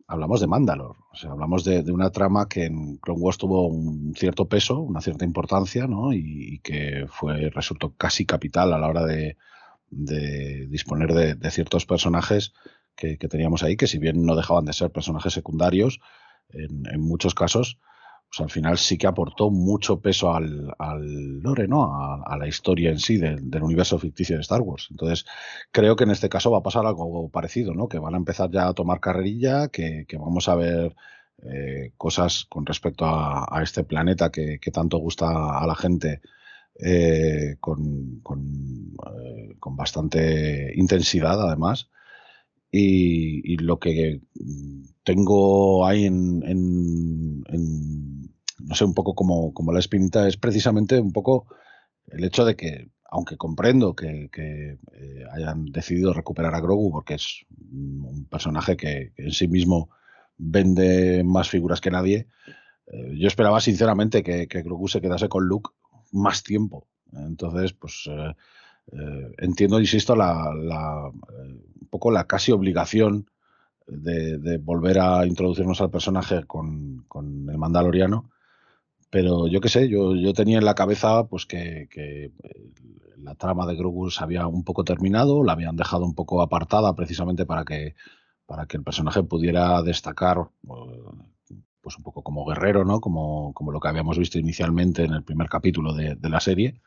hablamos de Mandalor. O sea, hablamos de, una trama que en Clone Wars tuvo un cierto peso, una cierta importancia, ¿no? Y, que fue, resultó casi capital a la hora de, disponer de, ciertos personajes que, teníamos ahí, que si bien no dejaban de ser personajes secundarios, en muchos casos pues al final sí que aportó mucho peso al, al lore, ¿no? A, la historia en sí del, universo ficticio de Star Wars. Entonces, creo que en este caso va a pasar algo parecido, ¿no? Que van a empezar ya a tomar carrerilla, que, vamos a ver eh, cosas con respecto a, este planeta que, tanto gusta a la gente. Eh, con, eh, con, bastante intensidad además y, lo que tengo ahí en, no sé, un poco como, como, la espinita es precisamente un poco el hecho de que, aunque comprendo que, eh, hayan decidido recuperar a Grogu porque es un personaje que, en sí mismo vende más figuras que nadie, eh, yo esperaba sinceramente que, Grogu se quedase con Luke más tiempo. Entonces, pues eh, entiendo, insisto, la, un poco la casi obligación de, volver a introducirnos al personaje con, el Mandaloriano. Pero yo qué sé, yo, yo, tenía en la cabeza pues que, eh, la trama de Grogu se había un poco terminado, la habían dejado un poco apartada precisamente para que, para que el personaje pudiera destacar pues un poco como guerrero, ¿no? Como, como lo que habíamos visto inicialmente en el primer capítulo de, la serie.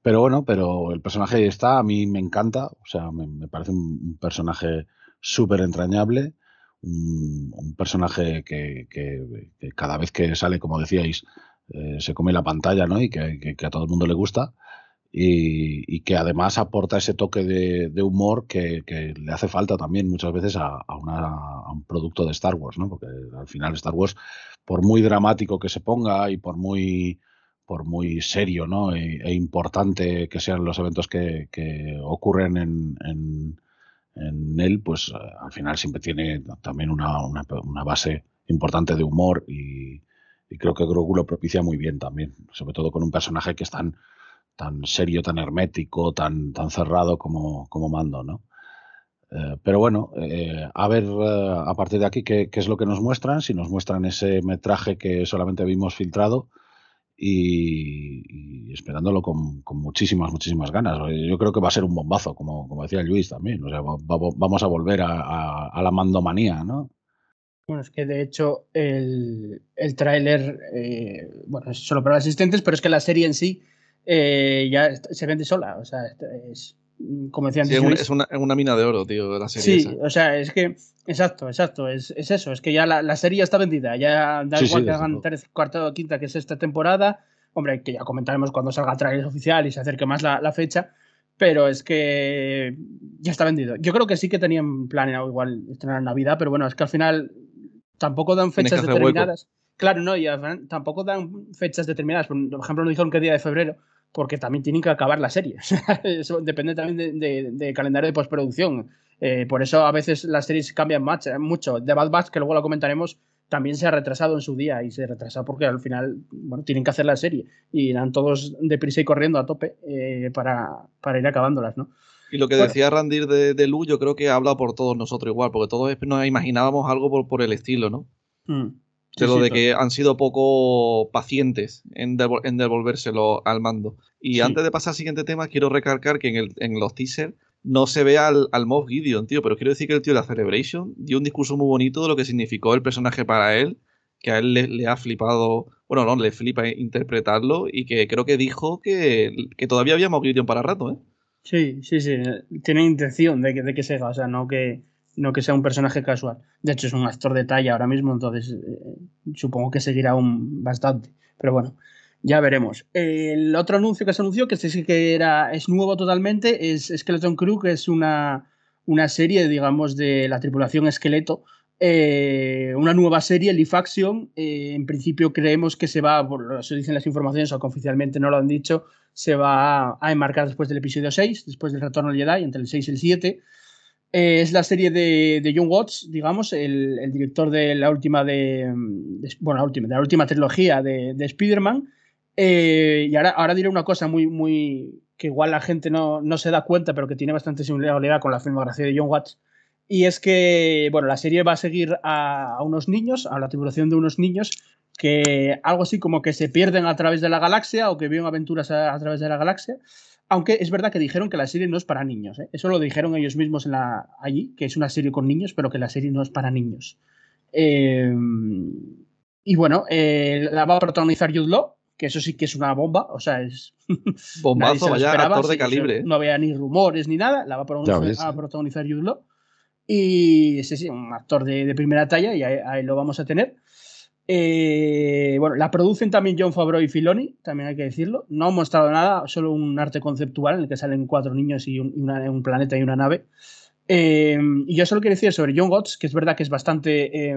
Pero bueno, pero el personaje está, a mí me encanta, o sea, me, parece un personaje súper entrañable, un, personaje que, cada vez que sale, como decíais, eh, se come la pantalla, ¿no? Y que, a todo el mundo le gusta. Y, que además aporta ese toque de, humor que, le hace falta también muchas veces a, un producto de Star Wars, ¿no? Porque al final Star Wars, por muy dramático que se ponga y por muy serio ¿no? e, e importante que sean los eventos que, ocurren en, en él, pues eh, al final siempre tiene también una, una, base importante de humor y, creo que Grogu lo propicia muy bien también, sobre todo con un personaje que es tan, tan serio, tan hermético, tan, tan cerrado como, como Mando, ¿no? Eh, pero bueno, eh, a ver a partir de aquí qué, qué, es lo que nos muestran, si nos muestran ese metraje que solamente vimos filtrado y, esperándolo con, muchísimas, muchísimas ganas. Yo creo que va a ser un bombazo, como, como decía Luis también. O sea, vamos a volver a, la mandomanía, ¿no? Bueno, es que de hecho el, el tráiler, eh, bueno, es solo para los asistentes, pero es que la serie en sí eh, ya se vende sola. O sea, es, como decía antes. es, una, una, mina de oro, tío, la serie. Sí, o sea, es que, exacto, exacto, es, es eso, es que ya la, la, serie ya está vendida, ya da igual que hagan tercera, cuarta o quinta, que es esta temporada, hombre, que ya comentaremos cuando salga el trailer oficial y se acerque más la, la, fecha, pero es que ya está vendido. Yo creo que sí que tenían planeado igual estrenar en Navidad, pero bueno, es que al final tampoco dan fechas determinadas. Claro, no, y tampoco dan fechas determinadas. Por ejemplo, no dijeron qué día de febrero porque también tienen que acabar la serie. eso depende también de, calendario de postproducción. Eh, por eso a veces las series cambian mucho. The Bad Batch, que luego lo comentaremos, también se ha retrasado en su día y se retrasa porque al final bueno, tienen que hacer la serie y irán todos deprisa y corriendo a tope eh, para, para, ir acabándolas, ¿no? Y lo que decía Randir de, de, Lu, yo creo que ha hablado por todos nosotros igual, porque todos nos imaginábamos algo por, por el estilo, ¿no? Mm de lo de que han sido poco pacientes en, devolvérselo al mando. Y antes de pasar al siguiente tema, quiero recalcar que en, el, en los teasers no se ve al, al Moff Gideon, tío, pero quiero decir que el tío de la Celebration dio un discurso muy bonito de lo que significó el personaje para él, que a él le, ha flipado, bueno, no, le flipa interpretarlo y que creo que dijo que, que todavía había Moff Gideon para rato, ¿eh? Sí, sí, sí, tiene intención de que, de que se o sea, no que no que sea un personaje casual. De hecho, es un actor de talla ahora mismo, entonces eh, supongo que seguirá aún bastante. Pero bueno, ya veremos. El otro anuncio que se anunció, que este sí que era, es nuevo totalmente, es Skeleton Crew, que es una, una serie, digamos, de la tripulación esqueleto eh, una nueva serie, Leaf Action. Eh, en principio creemos que se va, por eso dicen las informaciones, aunque oficialmente no lo han dicho, se va a enmarcar después del episodio 6, después del retorno al Jedi, entre el 6 y el 7. Eh, es la serie de, de, John Watts, digamos, el, director de la última de, bueno, la última, la última trilogía de, de Spider-Man. Eh, y ahora, ahora diré una cosa muy, muy que igual la gente no, no se da cuenta, pero que tiene bastante similaridad con la filmografía de John Watts. Y es que, bueno, la serie va a seguir a, a unos niños, a la tribulación de unos niños que algo así como que se pierden a través de la galaxia o que viven aventuras a, a través de la galaxia. Aunque es verdad que dijeron que la serie no es para niños. ¿eh? Eso lo dijeron ellos mismos en la, allí, que es una serie con niños, pero que la serie no es para niños. Eh, y bueno, eh, la va a protagonizar Jude Law, que eso sí que es una bomba. O sea, es. Bombazo, vaya esperaba, actor de calibre. eso No había ni rumores ni nada. La va a protagonizar, a protagonizar Jude Law. Y sí, sí, un actor de, de primera talla, y ahí, ahí, lo vamos a tener. Eh, bueno, la producen también John Favreau y Filoni, también hay que decirlo. No han mostrado nada, solo un arte conceptual en el que salen cuatro niños y un, una, un planeta y una nave. Eh, y yo solo quiero decir sobre John Watts, que es verdad que es bastante eh,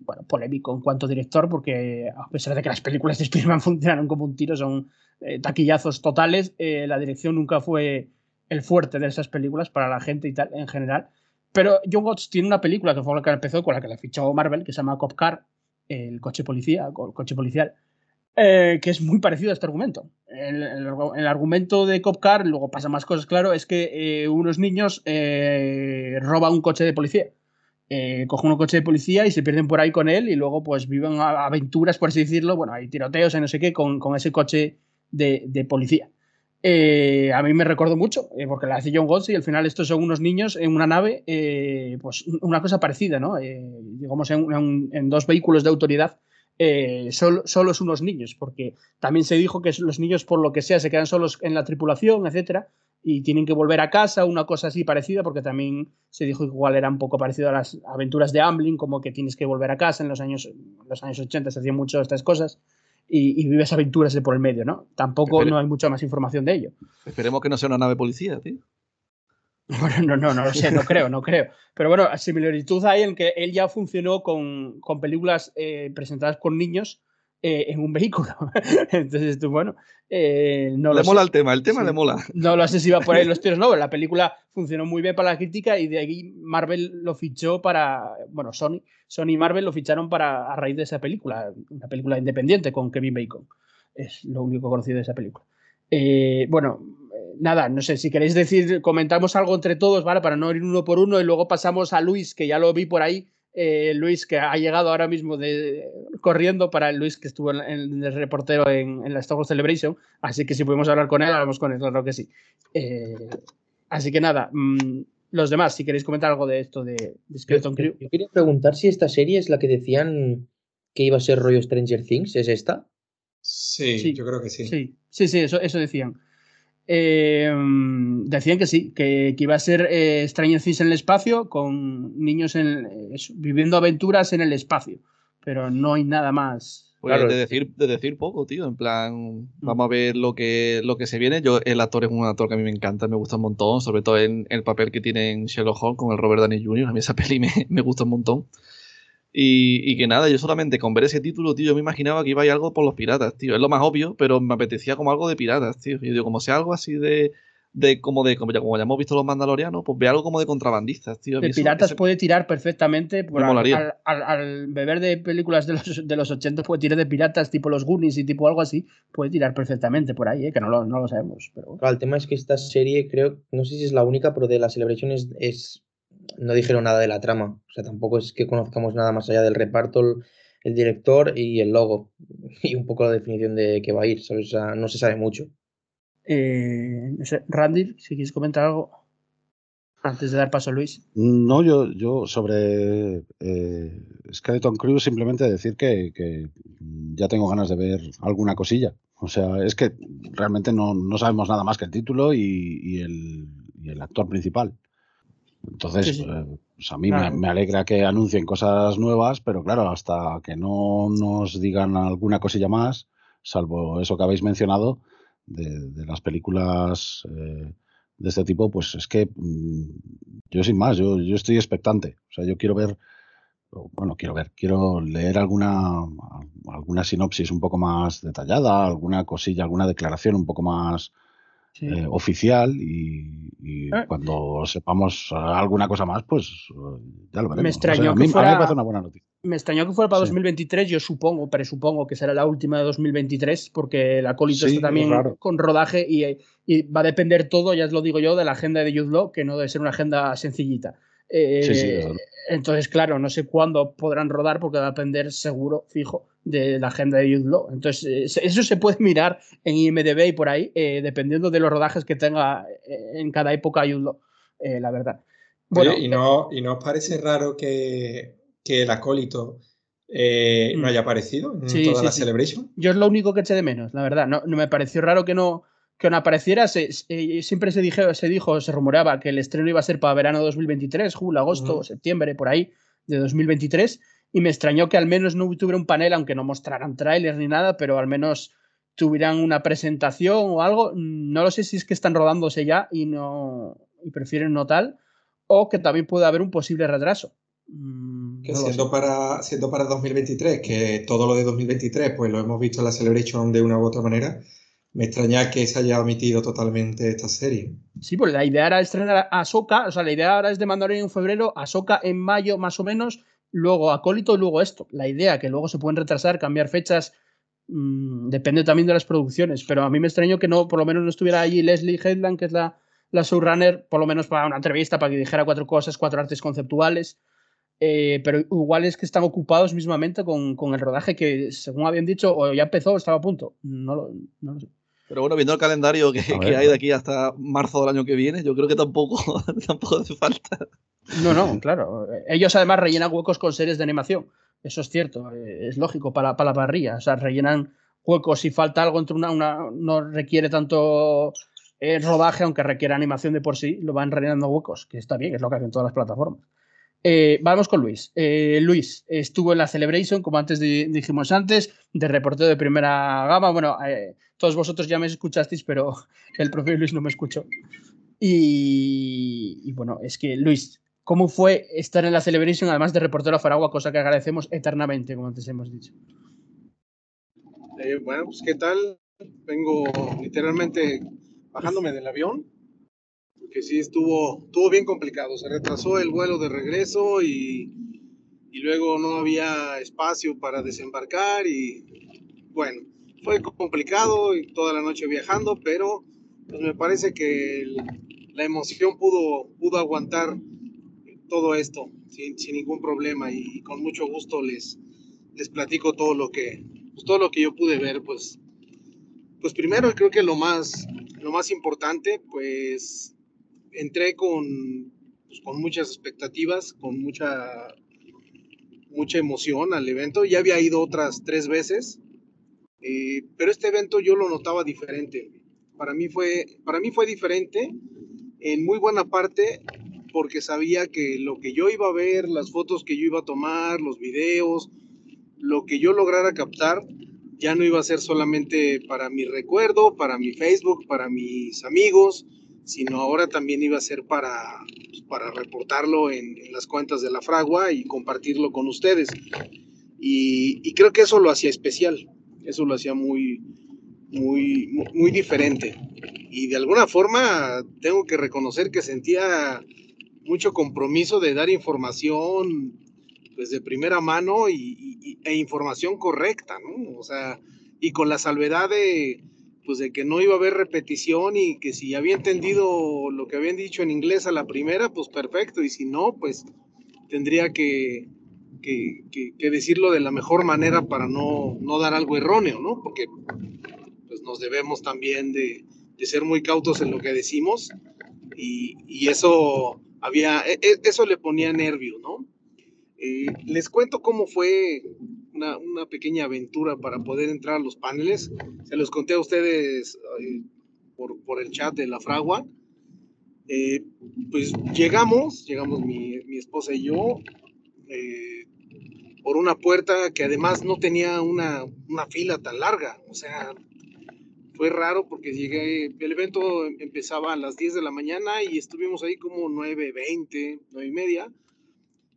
bueno, polémico en cuanto a director, porque a pesar de que las películas de Spider-Man funcionaron como un tiro, son eh, taquillazos totales, eh, la dirección nunca fue el fuerte de esas películas para la gente y tal en general. Pero John Watts tiene una película que fue la que empezó, con la que la fichó Marvel, que se llama Cop Car, el coche policía, el coche policial, eh, que es muy parecido a este argumento. El, argumento de Cop Car, luego pasa más cosas, claro, es que eh, unos niños eh, roban un coche de policía. Cogen un coche de policía y se pierden por ahí con él y luego pues viven aventuras, por así decirlo. Bueno, hay tiroteos y no sé qué con, ese coche de policía. Eh, a mí me recuerdo mucho, eh, porque la hace John Watts y al final estos son unos niños en una nave, eh, pues una cosa parecida, ¿no? Digamos, en, dos vehículos de autoridad, solo, solos unos niños, porque también se dijo que los niños, por lo que sea, se quedan solos en la tripulación, etcétera, y tienen que volver a casa, una cosa así parecida, porque también se dijo que igual era un poco parecido a las aventuras de Amblin, como que tienes que volver a casa, en los años, los años 80 se hacían mucho estas cosas y, y, vives aventuras de por el medio, ¿no? Tampoco Espere. no hay mucha más información de ello. Esperemos que no sea una nave policía, tío. Bueno, no, no, no lo sé, no creo, no creo. Pero bueno, similitud hay en que él ya funcionó con, con películas eh, presentadas con niños eh, en un vehículo. Entonces, tú, bueno, eh, no le lo mola sé. el tema, el tema Sí. le mola. No lo sé si va por ahí los tiros, no. La película funcionó muy bien para la crítica y de ahí Marvel lo fichó para. Bueno, Sony, Sony y Marvel lo ficharon para a raíz de esa película, una película independiente con Kevin Bacon. Es lo único conocido de esa película. Eh, bueno, nada, no sé, si queréis decir, comentamos algo entre todos, ¿vale? Para no ir uno por uno y luego pasamos a Luis, que ya lo vi por ahí. Eh, Luis, que ha llegado ahora mismo de, corriendo para el Luis, que estuvo en, en el reportero en, en, la Star Wars Celebration. Así que si podemos hablar con él, hablamos con él, claro que sí. Eh, así que nada, mmm, los demás, si queréis comentar algo de esto de, de Skeleton Crew. Yo, yo quería preguntar si esta serie es la que decían que iba a ser rollo Stranger Things, ¿es esta? Sí, sí, yo creo que sí. Sí, sí, sí eso, eso decían. Eh, decían que sí, que, que, iba a ser eh, Stranger Things en el espacio con niños en, eh, viviendo aventuras en el espacio, pero no hay nada más. Pues claro. de, decir, de decir poco, tío, en plan, mm. vamos a ver lo que, lo que se viene. Yo, el actor es un actor que a mí me encanta, me gusta un montón, sobre todo en el papel que tiene en Sherlock Holmes con el Robert Downey Jr., a mí esa peli me, me gusta un montón. Y, y, que nada, yo solamente con ver ese título, tío, yo me imaginaba que iba a ir algo por los piratas, tío. Es lo más obvio, pero me apetecía como algo de piratas, tío. Y yo digo, como sea algo así de. de como de como ya, como ya hemos visto los mandalorianos, pues ve algo como de contrabandistas, tío. De piratas eso, puede tirar perfectamente. Por al, al, al, al, beber de películas de los, de los 80 puede tirar de piratas, tipo los Goonies y tipo algo así. Puede tirar perfectamente por ahí, ¿eh? que no lo, no lo sabemos. Pero... Claro, el tema es que esta serie, creo, no sé si es la única, pero de la Celebration es, es no dijeron nada de la trama. O sea, tampoco es que conozcamos nada más allá del reparto, el, el director y el logo. Y un poco la definición de qué va a ir. ¿sabes? O sea, no se sabe mucho. Eh, no sé, Randy, si quieres comentar algo antes de dar paso a Luis. No, yo, yo sobre eh, Skeleton Crew simplemente decir que, que, ya tengo ganas de ver alguna cosilla. O sea, es que realmente no, no sabemos nada más que el título y, y, el, y el actor principal. Entonces, sí, sí. Eh, pues a mí claro. me, me, alegra que anuncien cosas nuevas, pero claro, hasta que no nos digan alguna cosilla más, salvo eso que habéis mencionado, de, de las películas eh, de este tipo, pues es que mmm, yo sin más, yo, yo, estoy expectante. O sea, yo quiero ver bueno, quiero ver, quiero leer alguna, alguna sinopsis un poco más detallada, alguna cosilla, alguna declaración un poco más Sí. eh, oficial y, y Ah. cuando sepamos alguna cosa más, pues eh, ya lo veremos. Sé, extrañó que mí, a mí fuera- me parece una buena noticia. Me extrañó que fuera para Sí. 2023, yo supongo, presupongo que será la última de 2023, porque el acólito Sí, está es también con rodaje y, y va a depender todo, ya os lo digo yo, de la agenda de Jude Law, que no debe ser una agenda sencillita. Eh, Sí, sí, entonces, claro, no sé cuándo podrán rodar porque va a depender seguro, fijo, de la agenda de Jude Law. Entonces, eh, eso se puede mirar en IMDB y por ahí, eh, dependiendo de los rodajes que tenga en cada época Jude Law, eh, la verdad. Bueno, Oye, ¿y, no, ¿Y no os parece raro que, que el acólito eh, Mm. no haya aparecido en Sí, toda la. Celebration? Yo es lo único que eché de menos, la verdad. No, no me pareció raro que no, que no apareciera. Se- se- siempre se, dije, se dijo, se rumoreaba que el estreno iba a ser para verano 2023, julio, agosto, Ujú. septiembre, por ahí, de 2023. Y me extrañó que al menos no tuviera un panel, aunque no mostraran trailers ni nada, pero al menos tuvieran una presentación o algo. No lo sé si es que están rodándose ya y no y prefieren no tal, o que también puede haber un posible retraso. Mm, Que no siendo para, siendo para 2023, que todo lo de 2023 pues lo hemos visto en la Celebration de una u otra manera, me extraña que se haya omitido totalmente esta serie. Sí, pues la idea era estrenar a Ahsoka, o sea, la idea ahora es de Mandalorian en febrero, Ahsoka en mayo más o menos, luego Acólito y luego esto. La idea que luego se pueden retrasar, cambiar fechas, mm, depende también de las producciones, pero a mí me extrañó que no, por lo menos no estuviera allí Leslie Headland, que es la, la showrunner, por lo menos para una entrevista, para que dijera cuatro cosas, cuatro artes conceptuales. Eh, pero igual es que están ocupados mismamente con, con el rodaje que, según habían dicho, o ya empezó o estaba a punto. No no lo sé. Pero bueno, viendo el calendario que, que hay de aquí hasta marzo del año que viene, yo creo que tampoco, tampoco hace falta. No, no, claro. Ellos además rellenan huecos con series de animación. Eso es cierto, eh, es lógico para, para la parrilla. O sea, rellenan huecos si falta algo entre una, una no requiere tanto eh, rodaje, aunque requiere animación de por sí, lo van rellenando huecos, que está bien, es lo que hacen todas las plataformas. Eh, vamos con Luis. Eh, Luis estuvo en la Celebration, como antes di- dijimos antes, de reportero de primera gama. Bueno, eh, todos vosotros ya me escuchasteis, pero el propio Luis no me escuchó. Y, y bueno, es que Luis, ¿cómo fue estar en la Celebration además de reportero a Faragua, cosa que agradecemos eternamente, como antes hemos dicho? Bueno, pues ¿qué tal? Vengo literalmente bajándome del avión, porque sí estuvo, estuvo bien complicado. Se retrasó el vuelo de regreso y, y luego no había espacio para desembarcar y bueno, fue complicado y toda la noche viajando, pero pues me parece que la emoción pudo, pudo aguantar todo esto sin, sin ningún problema y, con mucho gusto les, les platico todo lo que pues, todo lo que yo pude ver pues pues primero creo que lo más lo más importante pues entré con pues, con muchas expectativas con mucha mucha emoción al evento. Ya había ido otras tres veces eh, pero este evento yo lo notaba diferente. Para mí fue para mí fue diferente en muy buena parte porque sabía que lo que yo iba a ver, las fotos que yo iba a tomar, los videos, lo que yo lograra captar, ya no iba a ser solamente para mi recuerdo, para mi Facebook, para mis amigos, sino ahora también iba a ser para, para reportarlo en, las cuentas de la fragua y compartirlo con ustedes. Y, creo que eso lo hacía especial, eso lo hacía muy, muy, muy diferente. Y de alguna forma tengo que reconocer que sentía mucho compromiso de dar información pues de primera mano y, y- e información correcta, ¿no? O sea, y con la salvedad de pues de que no iba a haber repetición y que si había entendido lo que habían dicho en inglés a la primera, pues perfecto, y si no, pues tendría que, que, que- decirlo de la mejor manera para no, no dar algo erróneo, ¿no? Porque pues nos debemos también de, de ser muy cautos en lo que decimos y, y eso había, e- e- eso le ponía nervio, ¿no? Eh, les cuento cómo fue una, pequeña aventura para poder entrar a los paneles. Se los conté a ustedes por, por el chat de la fragua. Eh, pues llegamos, llegamos mi, mi esposa y yo, eh, por una puerta que además no tenía una, una fila tan larga. O sea, fue raro porque llegué, el evento empezaba a las 10 de la mañana y estuvimos ahí como 9.20, 9 y media.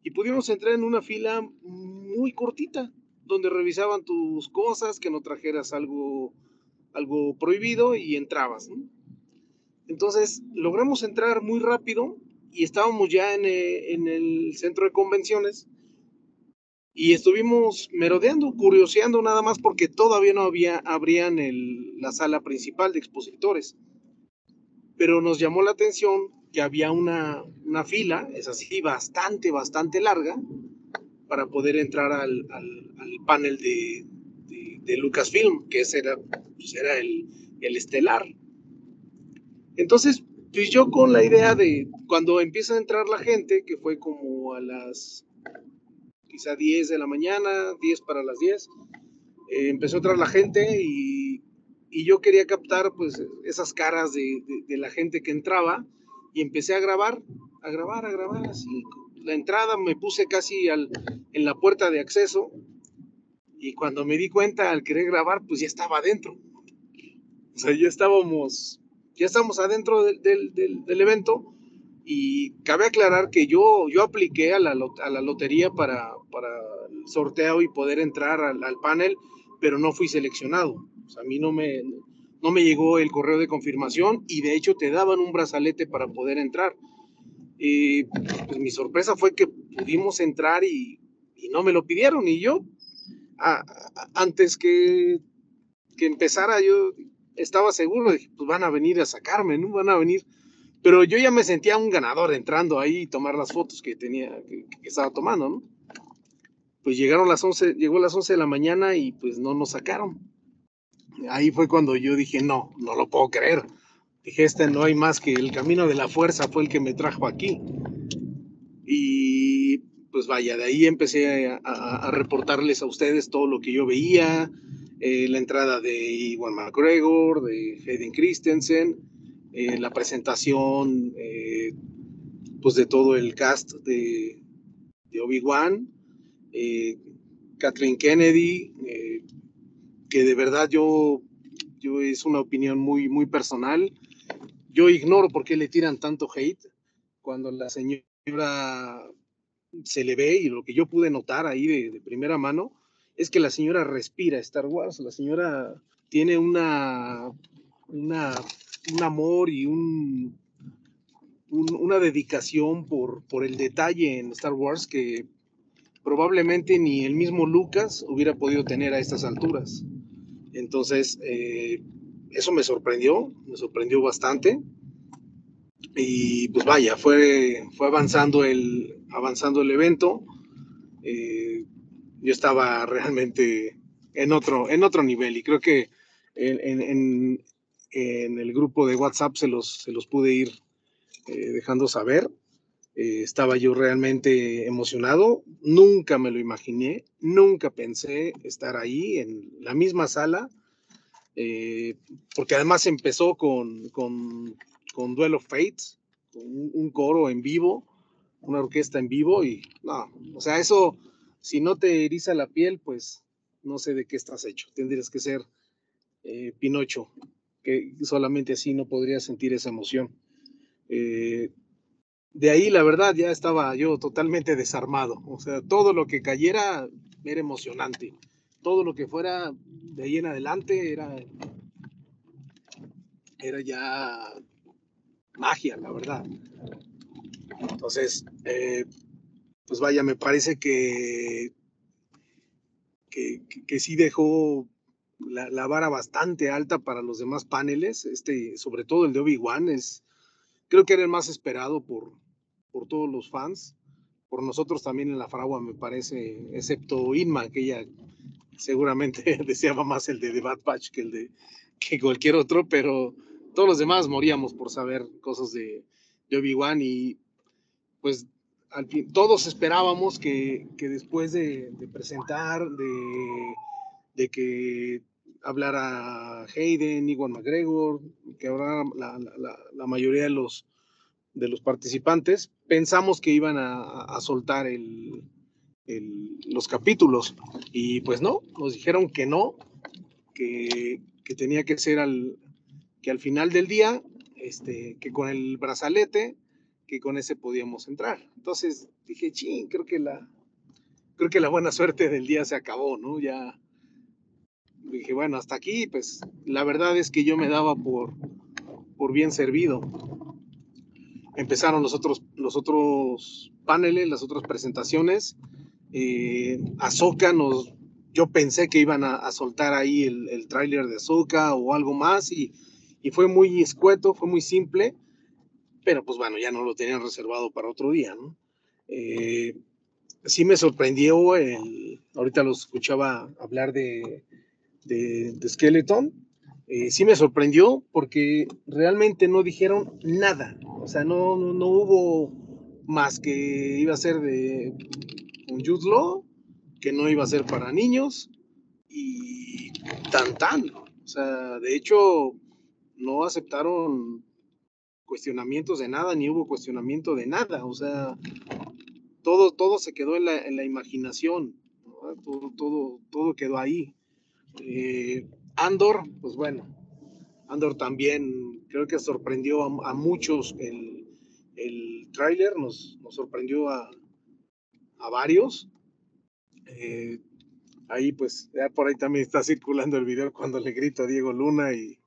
y pudimos entrar en una fila muy cortita, donde revisaban tus cosas, que no trajeras algo, algo prohibido y entrabas. Entonces logramos entrar muy rápido y estábamos ya en, eh, en el centro de convenciones y estuvimos merodeando, curioseando nada más porque todavía no había, abrían la sala principal de expositores. Pero nos llamó la atención que había una, una fila, es así, bastante, bastante larga, para poder entrar al, al, panel de, de, de, Lucasfilm, que ese era, pues era el, el estelar. Entonces, pues yo con la idea de cuando empieza a entrar la gente, que fue como a las quizá 10 de la mañana, 10 para las 10, eh, empezó a entrar la gente y, y, yo quería captar pues esas caras de, de, de, la gente que entraba y empecé a grabar, a grabar, a grabar así. La entrada me puse casi al, en la puerta de acceso y cuando me di cuenta al querer grabar pues ya estaba adentro. O sea, ya estábamos ya estamos adentro del, del, evento y cabe aclarar que yo, yo apliqué a la, a la lotería para, para, el sorteo y poder entrar al, al, panel, pero no fui seleccionado. O sea, a mí no me, no me llegó el correo de confirmación y de hecho te daban un brazalete para poder entrar. Y pues mi sorpresa fue que pudimos entrar y, no me lo pidieron y yo, antes que, que empezara, yo estaba seguro de pues, van a venir a sacarme, ¿no? Van a venir. Pero yo ya me sentía un ganador entrando ahí y tomar las fotos que tenía, que, que, estaba tomando, ¿no? Pues llegaron las 11, llegó las 11 de la mañana y pues no nos sacaron. Ahí fue cuando yo dije, no, no lo puedo creer. Dije, este no hay más que el camino de la fuerza fue el que me trajo aquí. Y pues vaya, de ahí empecé a, reportarles a ustedes todo lo que yo veía, eh, la entrada de Iwan McGregor, de Hayden Christensen, eh, la presentación eh, pues de todo el cast de, Obi-Wan, Kathleen Kennedy, que de verdad yo, yo es una opinión muy, muy personal. Yo ignoro por qué le tiran tanto hate cuando la señora se le ve y lo que yo pude notar ahí de, de primera mano, es que la señora respira Star Wars, la señora tiene una, una un amor y un, un, una dedicación por, por el detalle en Star Wars que probablemente ni el mismo Lucas hubiera podido tener a estas alturas. Entonces, eh, eso me sorprendió, me sorprendió bastante. Y pues vaya, fue, fue avanzando, el, avanzando el evento. Eh, yo estaba realmente en otro, en otro nivel y creo que en, en, el grupo de WhatsApp se los, se los pude ir eh, dejando saber. Eh, estaba yo realmente emocionado, nunca me lo imaginé, nunca pensé estar ahí en la misma sala, eh, porque además empezó con, con, con Duel of Fates, un, un coro en vivo, una orquesta en vivo y no, o sea, eso si no te eriza la piel, pues no sé de qué estás hecho. Tendrías que ser eh, Pinocho, que solamente así no podrías sentir esa emoción. Eh, de ahí, la verdad, ya estaba yo totalmente desarmado. O sea, todo lo que cayera era emocionante. Todo lo que fuera de ahí en adelante era, era ya magia, la verdad. Entonces, eh, pues vaya, me parece que, que, sí dejó la, la, vara bastante alta para los demás paneles, este, sobre todo el de Obi-Wan, creo que era el más esperado por, por todos los fans, por nosotros también en la fragua, me parece, excepto Inma, que ella seguramente deseaba más el de Bad Batch que el de que cualquier otro, pero todos los demás moríamos por saber cosas de, Obi-Wan y pues al fin, todos esperábamos que, que después de, presentar, de, de, que hablara Hayden, Iwan McGregor, que hablara la, la, la, mayoría de los, de los participantes, pensamos que iban a, a soltar el, el, los capítulos. Y pues no, nos dijeron que no, que, que tenía que ser al, que al final del día, este, que con el brazalete que con ese podíamos entrar. Entonces dije, ching, creo que la, creo que la buena suerte del día se acabó, ¿no? Ya dije, bueno, hasta aquí, pues la verdad es que yo me daba por, por bien servido. Empezaron los otros, los otros paneles, las otras presentaciones. Eh, nos, yo pensé que iban a, soltar ahí el, el tráiler de Ahsoka o algo más y, y fue muy escueto, fue muy simple, pero pues bueno, ya no lo tenían reservado para otro día. Eh, sí me sorprendió, el, ahorita lo escuchaba hablar de, de, Skeleton, eh, sí me sorprendió porque realmente no dijeron nada, o sea, no, no hubo más que iba a ser de Law, que no iba a ser para niños, y tan tan, o sea, de hecho, no aceptaron cuestionamientos de nada, ni hubo cuestionamiento de nada, o sea, todo, todo se quedó en la, imaginación, todo, todo, todo quedó ahí. Eh, Andor, pues bueno, Andor también creo que sorprendió a, muchos. El, el tráiler, nos, sorprendió a, a varios. Eh, ahí pues, ya por ahí también está circulando el video cuando le grito a Diego Luna y,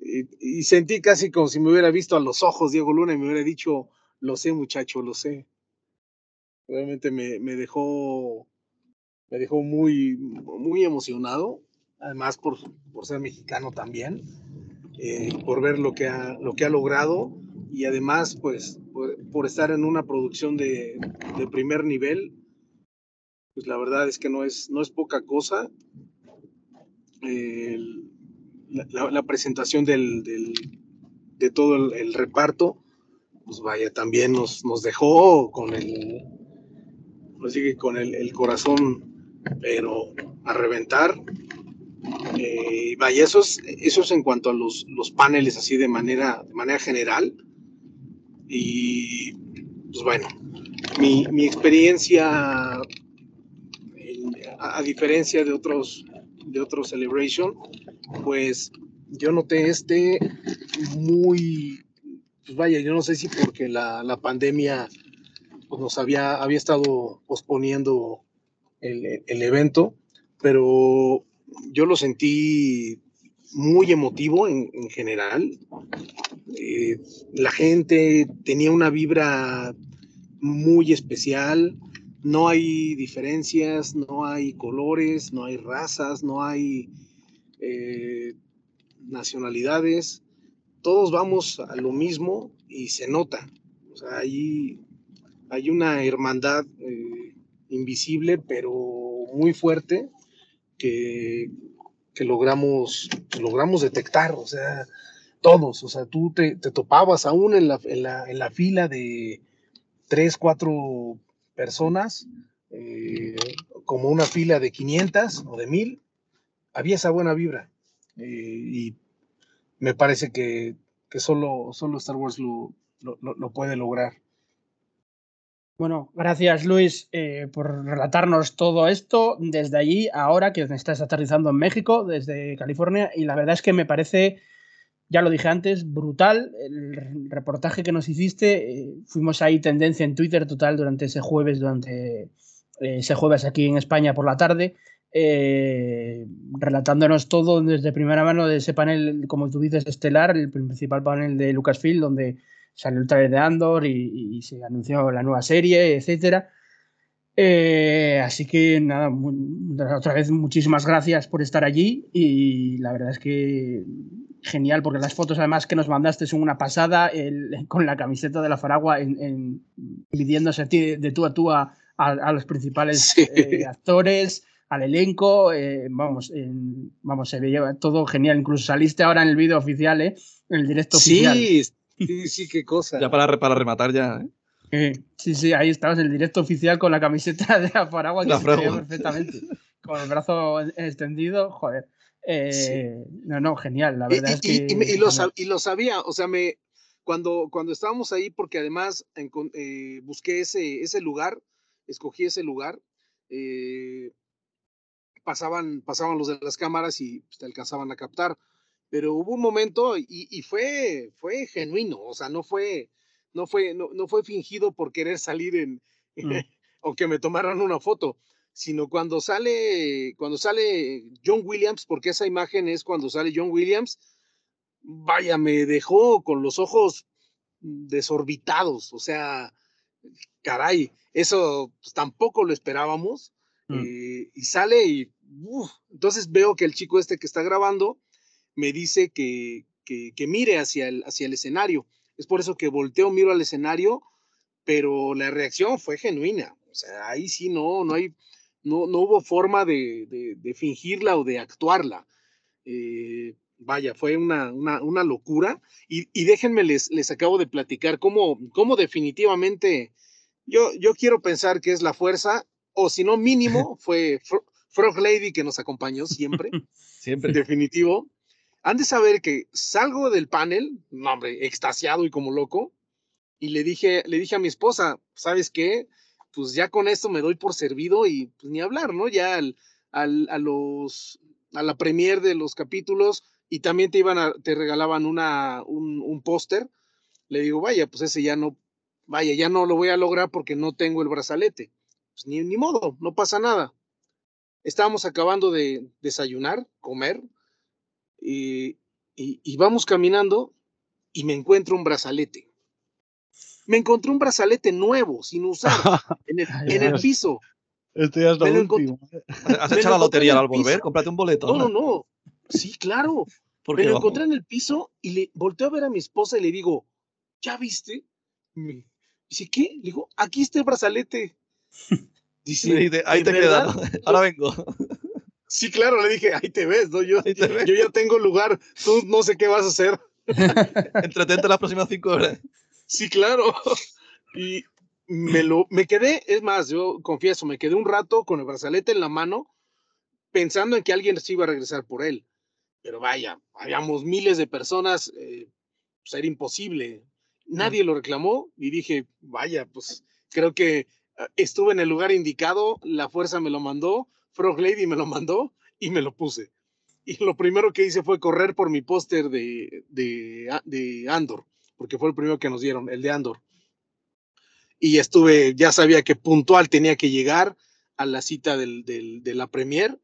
y, sentí casi como si me hubiera visto a los ojos Diego Luna y me hubiera dicho, lo sé muchacho, lo sé. Realmente me, me dejó, me dejó muy, muy emocionado, además por, por ser mexicano también, eh, por ver lo que, ha, lo que ha logrado y además pues por, estar en una producción de, primer nivel, pues la verdad es que no es, no es poca cosa. La, presentación del, de todo el, reparto, pues vaya, también nos, nos dejó con el, con el, corazón, pero a reventar. Eh, vaya, eso es, eso es en cuanto a los, los paneles así de manera, de manera general. Y pues bueno, mi, mi experiencia, en, a, a, diferencia de otros, de otros Celebration, pues yo noté este muy, pues vaya, yo no sé si porque la, la pandemia pues nos había, había estado posponiendo el, el, evento, pero yo lo sentí muy emotivo en, en general. Eh, la gente tenía una vibra muy especial, no hay diferencias, no hay colores, no hay razas, no hay eh, nacionalidades, todos vamos a lo mismo y se nota. O sea, hay una hermandad eh, invisible, pero muy fuerte, que, que logramos, logramos detectar, o sea, todos, o sea, tú te, te topabas aún en la, en, la, en la, fila de tres, cuatro personas, eh, como una fila de 500 o de 1000, había esa buena vibra. Eh, y me parece que, que, solo, solo Star Wars lo, lo, lo puede lograr. Bueno, gracias Luis eh, por relatarnos todo esto desde allí, ahora que estás aterrizando en México, desde California, y la verdad es que me parece, ya lo dije antes, brutal el reportaje que nos hiciste. Eh, fuimos ahí tendencia en Twitter total durante ese jueves, durante eh, ese jueves aquí en España por la tarde, eh, relatándonos todo desde primera mano de ese panel, como tú dices, estelar, el principal panel de Lucasfilm, donde salió el trailer de Andor y, se anunció la nueva serie, etcétera. Así que nada, otra vez muchísimas gracias por estar allí y la verdad es que genial porque las fotos además que nos mandaste son una pasada el, con la camiseta de la Faragua en, en, pidiéndose de, de tú a tú a, a, a los principales sí. eh, actores, al elenco, eh, vamos, vamos, se veía todo genial, incluso saliste ahora en el vídeo oficial, ¿eh? en el directo sí, oficial. Sí, sí, qué cosa. Ya para, para rematar ya, ¿eh? Eh, sí, sí, ahí estabas en el directo oficial con la camiseta de la Paragua que la se veía perfectamente. Con el brazo extendido, joder. Eh, sí. No, no, genial, la verdad y, es que. Y, y, y, lo, sabía, o sea, me, cuando, cuando estábamos ahí, porque además en, eh, busqué ese, ese lugar, escogí ese lugar, eh, pasaban, pasaban los de las cámaras y pues, te alcanzaban a captar pero hubo un momento y, y, fue, fue genuino, o sea, no fue, no fue, no, no fue fingido por querer salir en, Mm. o que me tomaran una foto, sino cuando sale, cuando sale John Williams, porque esa imagen es cuando sale John Williams, vaya, me dejó con los ojos desorbitados, o sea, caray, eso pues, tampoco lo esperábamos, Mm. eh, y sale y, uf, entonces veo que el chico este que está grabando me dice que, que, que mire hacia el, hacia el escenario, es por eso que volteo, miro al escenario, pero la reacción fue genuina, o sea, ahí sí no, no hay, no, no hubo forma de, de- de fingirla o de actuarla. Eh, vaya, fue una, una, una locura. Y, y déjenme, les, les acabo de platicar cómo, cómo definitivamente yo, yo quiero pensar que es la fuerza, o si no, mínimo, fue Fro- Frog Lady que nos acompañó siempre, Siempre. definitivo. Han de saber que salgo del panel, hombre, extasiado y como loco, y le dije, le dije a mi esposa, ¿sabes qué? Pues ya con esto me doy por servido y pues ni hablar, ¿no? Ya al, al- a los a la premier de los capítulos y también te iban a, te regalaban una, un, un póster. Le digo, vaya, pues ese ya no, vaya, ya no lo voy a lograr porque no tengo el brazalete. Pues ni, ni modo, no pasa nada. Estábamos acabando de desayunar, comer, y, y- y vamos caminando y me encuentro un brazalete. Me encontré un brazalete nuevo, sin usar, en el, en el piso. Este ya es lo Me lo. ¿Has hecho la lotería al volver? Cómprate un boleto. No, no, no. Sí, claro. Me lo vamos. encontré en el piso y le volteo a ver a mi esposa y le digo, ¿ya viste? Me dice, ¿qué? Le digo, aquí está el brazalete. Dice, ahí "¿De te verdad?". quedas. Ahora vengo. Sí, claro, le dije, ahí te ves, ¿no? Yo, Ahí te ves. yo ya tengo lugar, tú no sé qué vas a hacer. Entretente las próximas cinco horas. Sí, claro. Y me lo, me quedé, es más, yo confieso, me quedé un rato con el brazalete en la mano, pensando en que alguien se iba a regresar por él. Pero vaya, habíamos miles de personas, eh, pues era imposible. Nadie lo reclamó y dije, vaya, pues creo que ah, estuve en el lugar indicado, la fuerza me lo mandó, Frog Lady me lo mandó y me lo puse. Y lo primero que hice fue correr por mi póster de, de, A- de Andor, porque fue el primero que nos dieron, el de Andor. Y estuve, ya sabía que puntual tenía que llegar a la cita del, del- de la premier,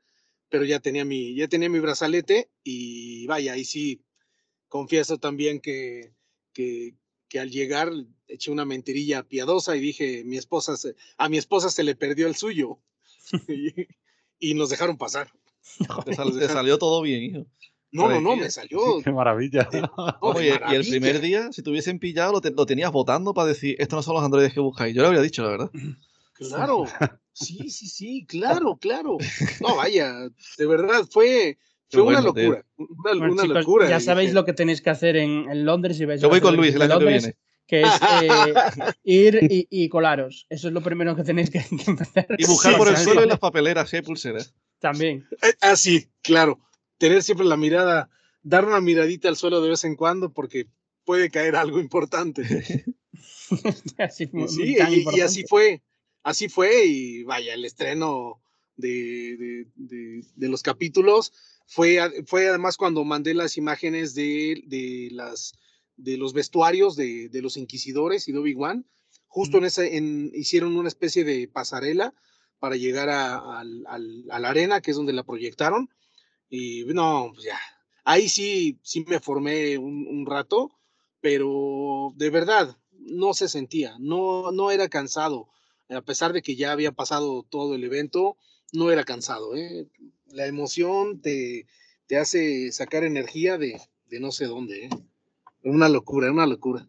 pero ya tenía mi, ya tenía mi brazalete y vaya, ahí sí confieso también que, que, que al llegar eché una mentirilla piadosa y dije, mi esposa se- a mi esposa se le perdió el suyo. y, y nos dejaron pasar. Te salió todo bien, hijo. No, no, no, me salió. Qué maravilla. no, de Oye, y el maravilla. primer día, si te hubiesen pillado, lo, te- lo tenías votando para decir, estos no son los androides que buscáis. Yo lo habría dicho, la verdad. Claro, sí, sí, sí, claro, claro. No, vaya, de verdad, fue, fue una bueno, tío. locura, una, Bueno, una chicos, locura. ya sabéis lo que tenéis que hacer en, en Londres y vais Yo a voy con Luis el año que viene. que es eh, ir y, y colaros. Eso es lo primero que tenéis que, que empezar. Y buscar Sí, por el suelo y las papeleras, si hay pulseras. También. Eh, Ah, sí, claro. Tener siempre la mirada, dar una miradita al suelo de vez en cuando porque puede caer algo importante. Así, sí, tan y, así fue, así fue y vaya, el estreno de, de- de- de los capítulos fue, a- fue además cuando mandé las imágenes de, de las, de los vestuarios de, de los inquisidores y de Obi-Wan. Justo en ese, en, hicieron una especie de pasarela para llegar a, al- a la arena, que es donde la proyectaron. Y no, pues ya, ahí sí, sí me formé un, un rato, pero de verdad, no se sentía, no, no era cansado. A pesar de que ya había pasado todo el evento, no era cansado. ¿eh? La emoción te, te hace sacar energía de, de no sé dónde. ¿eh? Una locura, una locura.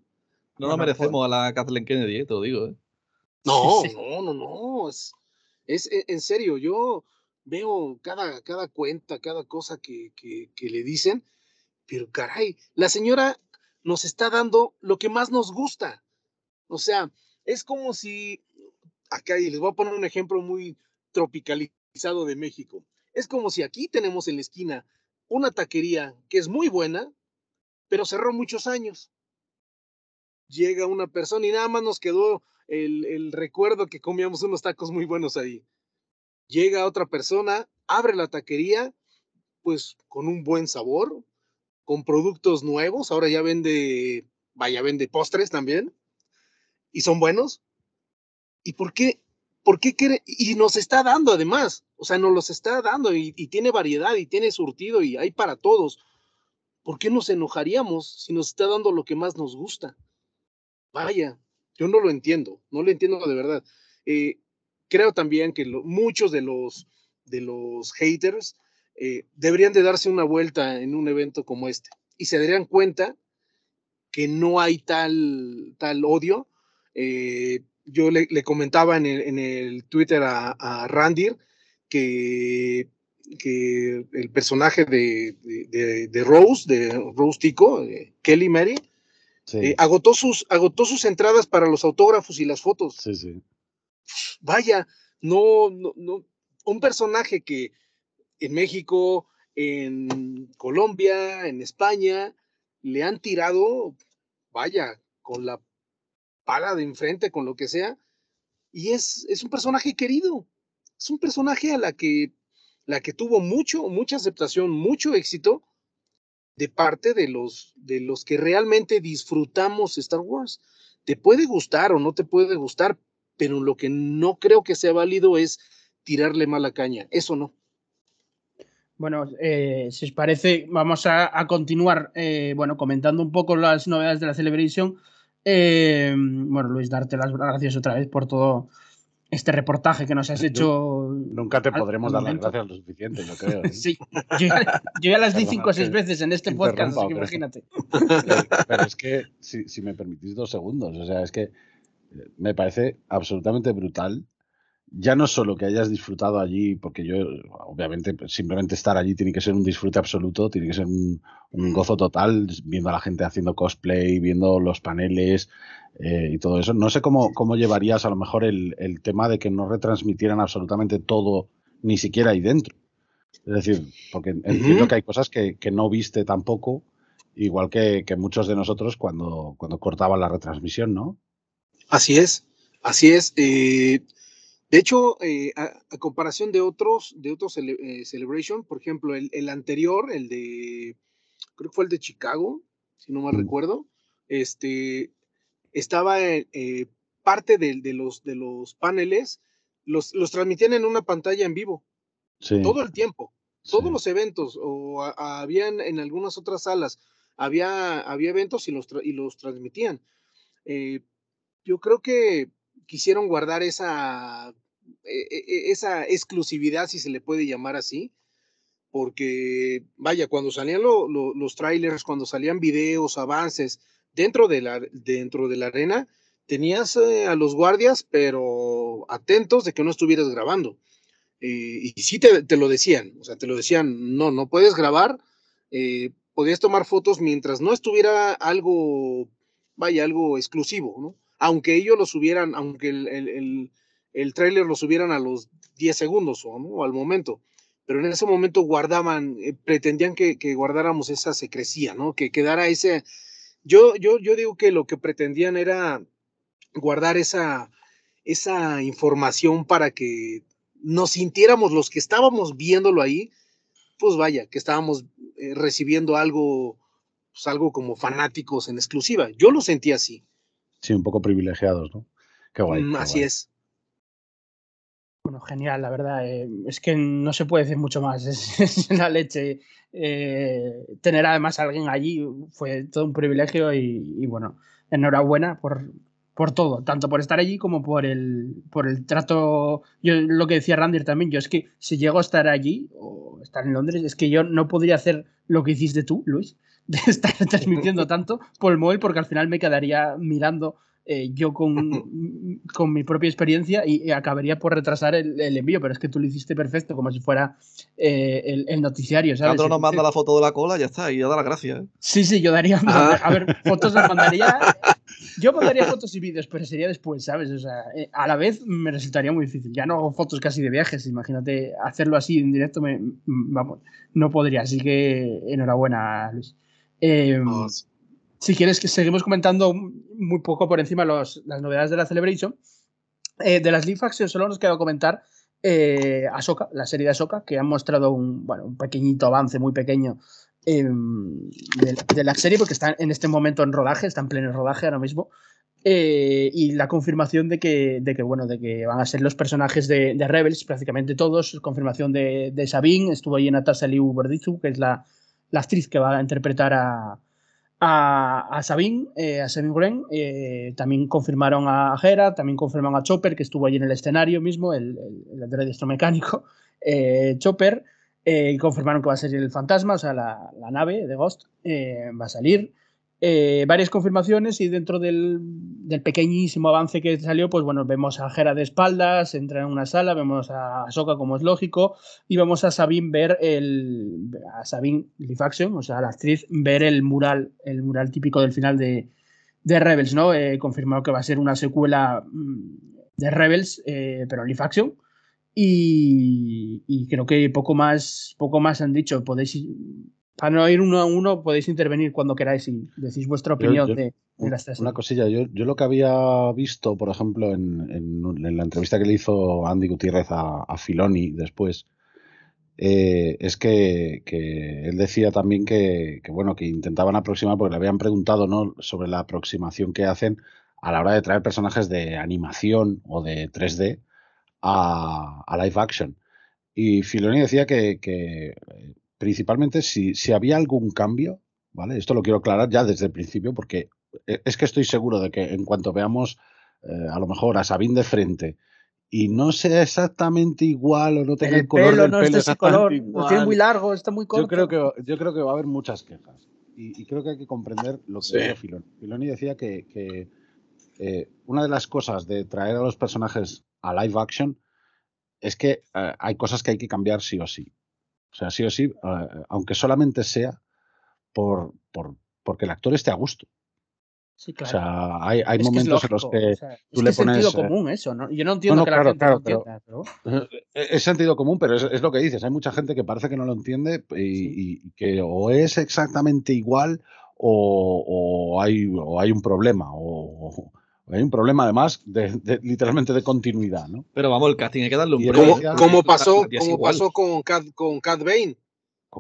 No nos merecemos a la Kathleen Kennedy, eh, te lo digo. eh. No, Sí, sí. no, no, no. Es, es e- en serio, yo veo cada, cada cuenta, cada cosa que, que, le dicen, pero caray, la señora nos está dando lo que más nos gusta. O sea, es como si, acá y les voy a poner un ejemplo muy tropicalizado de México. Es como si aquí tenemos en la esquina una taquería que es muy buena, pero cerró muchos años. Llega una persona y nada más nos quedó el, el recuerdo que comíamos unos tacos muy buenos ahí. Llega otra persona, abre la taquería, pues con un buen sabor, con productos nuevos. Ahora ya vende, vaya, vende postres también. y son buenos. ¿Y por qué? ¿Por qué quiere? Y nos está dando además, o sea, nos los está dando y, tiene variedad y tiene surtido y hay para todos. ¿Por qué nos enojaríamos si nos está dando lo que más nos gusta? Vaya, yo no lo entiendo, no lo entiendo de verdad. Eh, creo también que lo- muchos de los, de los haters eh, deberían de darse una vuelta en un evento como este y se darían cuenta que no hay tal, tal odio. Eh, yo le, le comentaba en el, en el Twitter a, a Randir que, que el personaje de, de- Rose, de Rose Tico, de Kelly Mary, Sí, eh, agotó, sus, agotó sus entradas para los autógrafos y las fotos. sí, sí. Vaya, no, no, no, un personaje que en México, en Colombia, en España, le han tirado, vaya, con la pala de enfrente, con lo que sea, y es, es un personaje querido, es un personaje a la que, la que tuvo mucho, mucha aceptación, mucho éxito de parte de los, de los que realmente disfrutamos Star Wars. Te puede gustar o no te puede gustar, pero lo que no creo que sea válido es tirarle mala caña. Eso no. Bueno, eh, si os parece, vamos a, a continuar, eh, bueno, comentando un poco las novedades de la Celebration. Eh, bueno, Luis, darte las gracias otra vez por todo este reportaje que nos has Yo- hecho. Nunca te podremos dar las gracias lo suficiente, yo creo. ¿eh? Sí, yo ya, yo ya las di cinco o seis veces en este podcast, así que interrumpa, pero- imagínate. Eh, Pero es que, si, si me permitís dos segundos, o sea, es que me parece absolutamente brutal. Ya no solo que hayas disfrutado allí, porque yo, obviamente, pues, simplemente estar allí tiene que ser un disfrute absoluto, tiene que ser un, un gozo total, viendo a la gente haciendo cosplay, viendo los paneles eh, y todo eso. No sé cómo, cómo llevarías a lo mejor el, el tema de que no retransmitieran absolutamente todo, ni siquiera ahí dentro. Es decir, porque entiendo que hay cosas que, que no viste tampoco, igual que, que muchos de nosotros cuando, cuando cortaban la retransmisión, ¿no? Así es, así es. eh, de hecho, eh, a, a comparación de otros, de otros cele- eh, Celebration, por ejemplo, el, el anterior, el de, creo que fue el de Chicago, si no mal Mm. recuerdo, este, estaba eh, parte de, de los, de los paneles, los, los transmitían en una pantalla en vivo, Sí. todo el tiempo, todos sí. los eventos, o a- a- habían en algunas otras salas, había, había eventos y los, tra- y los transmitían. Eh, yo creo que quisieron guardar esa, e- e- esa exclusividad, si se le puede llamar así, porque, vaya, cuando salían lo- lo- los trailers, cuando salían videos, avances dentro de la, dentro de la arena, tenías eh, a los guardias, pero atentos de que no estuvieras grabando. Eh, y sí te, te lo decían, o sea, te lo decían, no, no puedes grabar, eh, podías tomar fotos mientras no estuviera algo, vaya, algo exclusivo, ¿no? Aunque ellos lo subieran, aunque el, el, el, el tráiler lo subieran a los 10 segundos o al momento, pero en ese momento guardaban, eh, pretendían que, que guardáramos esa secrecía, ¿no? Que quedara ese... Yo, yo, yo digo que lo que pretendían era guardar esa, esa información para que nos sintiéramos los que estábamos viéndolo ahí, pues vaya, que estábamos eh, recibiendo algo, pues algo como fanáticos en exclusiva. Yo lo sentí así. Sí, un poco privilegiados, ¿no? Qué guay. Mm, qué así guay. es. Bueno, genial, la verdad. eh, es que no se puede decir mucho más. Es, es la leche. Eh, tener además a alguien allí fue todo un privilegio y, y bueno, enhorabuena por, por todo, tanto por estar allí como por el, por el trato. Yo lo que decía Randir también, yo es que si llego a estar allí o estar en Londres, es que yo no podría hacer lo que hiciste tú, Luis, de estar transmitiendo tanto por el móvil porque al final me quedaría mirando eh, yo con, con mi propia experiencia y, y acabaría por retrasar el, el envío, pero es que tú lo hiciste perfecto, como si fuera eh, el, el noticiario, ¿sabes? Leandro nos manda la foto de la cola, ya está, y ya da las gracias. ¿eh? Sí, sí, yo daría. Ah. A ver, fotos las mandaría. Yo mandaría fotos y vídeos, pero sería después, ¿sabes? O sea, eh, a la vez me resultaría muy difícil. Ya no hago fotos casi de viajes, imagínate hacerlo así en directo, me, vamos, no podría. Así que enhorabuena, Luis. Eh, si quieres que seguimos comentando muy poco por encima los- las novedades de la Celebration, eh, de las Leaf Action solo nos queda comentar eh, Ahsoka, la serie de Ahsoka, que han mostrado un, bueno, un pequeñito avance muy pequeño eh, de, de la serie, porque está en este momento en rodaje, está en pleno rodaje ahora mismo. Eh, y la confirmación de que, de que, bueno, de que van a ser los personajes de, de Rebels, prácticamente todos. Confirmación de, de Sabine, estuvo ahí Natasha Liu Borditzu, que es la, la actriz que va a interpretar a, a, a Sabine, eh, a Sabine. Eh, también confirmaron a Hera, también confirmaron a Chopper, que estuvo allí en el escenario mismo, el, el, el mecánico, eh, Chopper. Eh, confirmaron que va a ser el fantasma, o sea, la, la nave de Ghost eh, va a salir. Eh, varias confirmaciones y dentro del, pequeñísimo avance que salió, pues bueno, vemos a Jera de espaldas, entra en una sala, vemos a Soka como es lógico, y vemos a Sabine ver el. a Sabine Lifaction, o sea, la actriz, ver el mural, el mural típico del final de, de Rebels, ¿no? Eh, confirmado que va a ser una secuela mm, de Rebels, eh, pero en Lifaction. Y, y, creo que poco más, poco más han dicho. Podéis, para no ir uno a uno, podéis intervenir cuando queráis y decís vuestra opinión yo, yo, de, de, las tres. Una cosilla, yo, yo, lo que había visto, por ejemplo, en, en, en, la entrevista que le hizo Andy Gutiérrez a, a Filoni después, eh, es que, que, él decía también que, que, bueno, que intentaban aproximar, porque le habían preguntado ¿no? sobre la aproximación que hacen a la hora de traer personajes de animación o de 3D a, a live action. Y Filoni decía que, que principalmente si, si, había algún cambio, ¿vale? Esto lo quiero aclarar ya desde el principio porque e, es que estoy seguro de que en cuanto veamos eh, a lo mejor a Sabine de frente y no sea exactamente igual o no tenga el, el color pelo, del no pelo es ese color, lo tiene muy largo, está muy corto. Yo creo que, yo creo que va a haber muchas quejas y, y creo que hay que comprender lo que sí. dice Filoni. Filoni decía que, que eh, una de las cosas de traer a los personajes a live action es que eh, hay cosas que hay que cambiar sí o sí. O sea, sí o sí, uh, aunque solamente sea por, por, porque el actor esté a gusto. Sí, claro. O sea, hay, hay momentos en los que o sea, tú es le que pones. Es sentido común eso, ¿no? Yo no entiendo no, no, que la claro, gente claro, lo entienda, pero... Es sentido común, pero es, es, lo que dices. Hay mucha gente que parece que no lo entiende y, sí. y que o es exactamente igual o, o, hay, o hay un problema. O, hay un problema además de, de, literalmente de continuidad, ¿no? Pero vamos, el casting hay que darle un ¿Cómo, ¿cómo pasó, cómo pasó con Cat, con Cat Bane?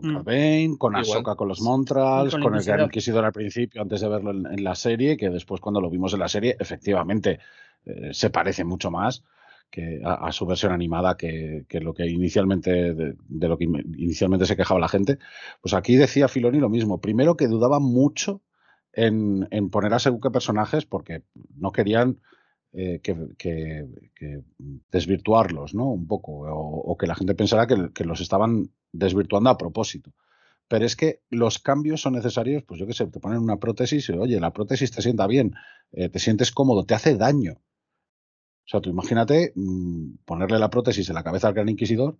con mm. Bane, con Ahsoka con los Montrals, con, con el Gran Inquisidor al principio, antes de verlo en, en, la serie, que después cuando lo vimos en la serie, efectivamente eh, se parece mucho más que a, a su versión animada que, que lo que inicialmente de, de, lo que inicialmente se quejaba la gente. Pues aquí decía Filoni lo mismo. Primero que dudaba mucho en, en poner a según qué personajes porque no querían eh, que, que, desvirtuarlos, ¿no? Un poco, o, que la gente pensara que, que, los estaban desvirtuando a propósito. Pero es que los cambios son necesarios, pues yo qué sé, te ponen una prótesis y, oye, la prótesis te sienta bien, eh, te sientes cómodo, te hace daño. O sea, tú imagínate mmm, ponerle la prótesis en la cabeza al gran inquisidor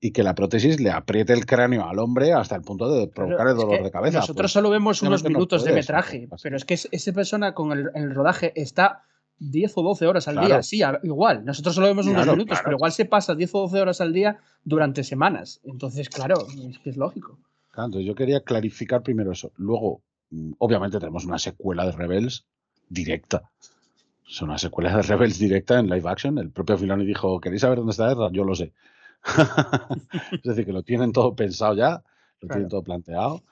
y que la prótesis le apriete el cráneo al hombre hasta el punto de provocar pero el dolor de cabeza. Nosotros pues, solo vemos unos minutos no de metraje, pero es que esa persona con el, el rodaje está 10 o 12 horas al claro. día, sí, igual. Nosotros solo vemos unos claro, minutos, claro. pero igual se pasa 10 o 12 horas al día durante semanas. Entonces, claro, es que es lógico. Entonces, yo quería clarificar primero eso. Luego, mm, obviamente, tenemos una secuela de Rebels directa. Es una secuela de Rebels directa en live action. El propio Filoni dijo: ¿Queréis saber dónde está Ezra? Yo lo sé. es decir, que lo tienen todo pensado ya, lo tienen todo planteado.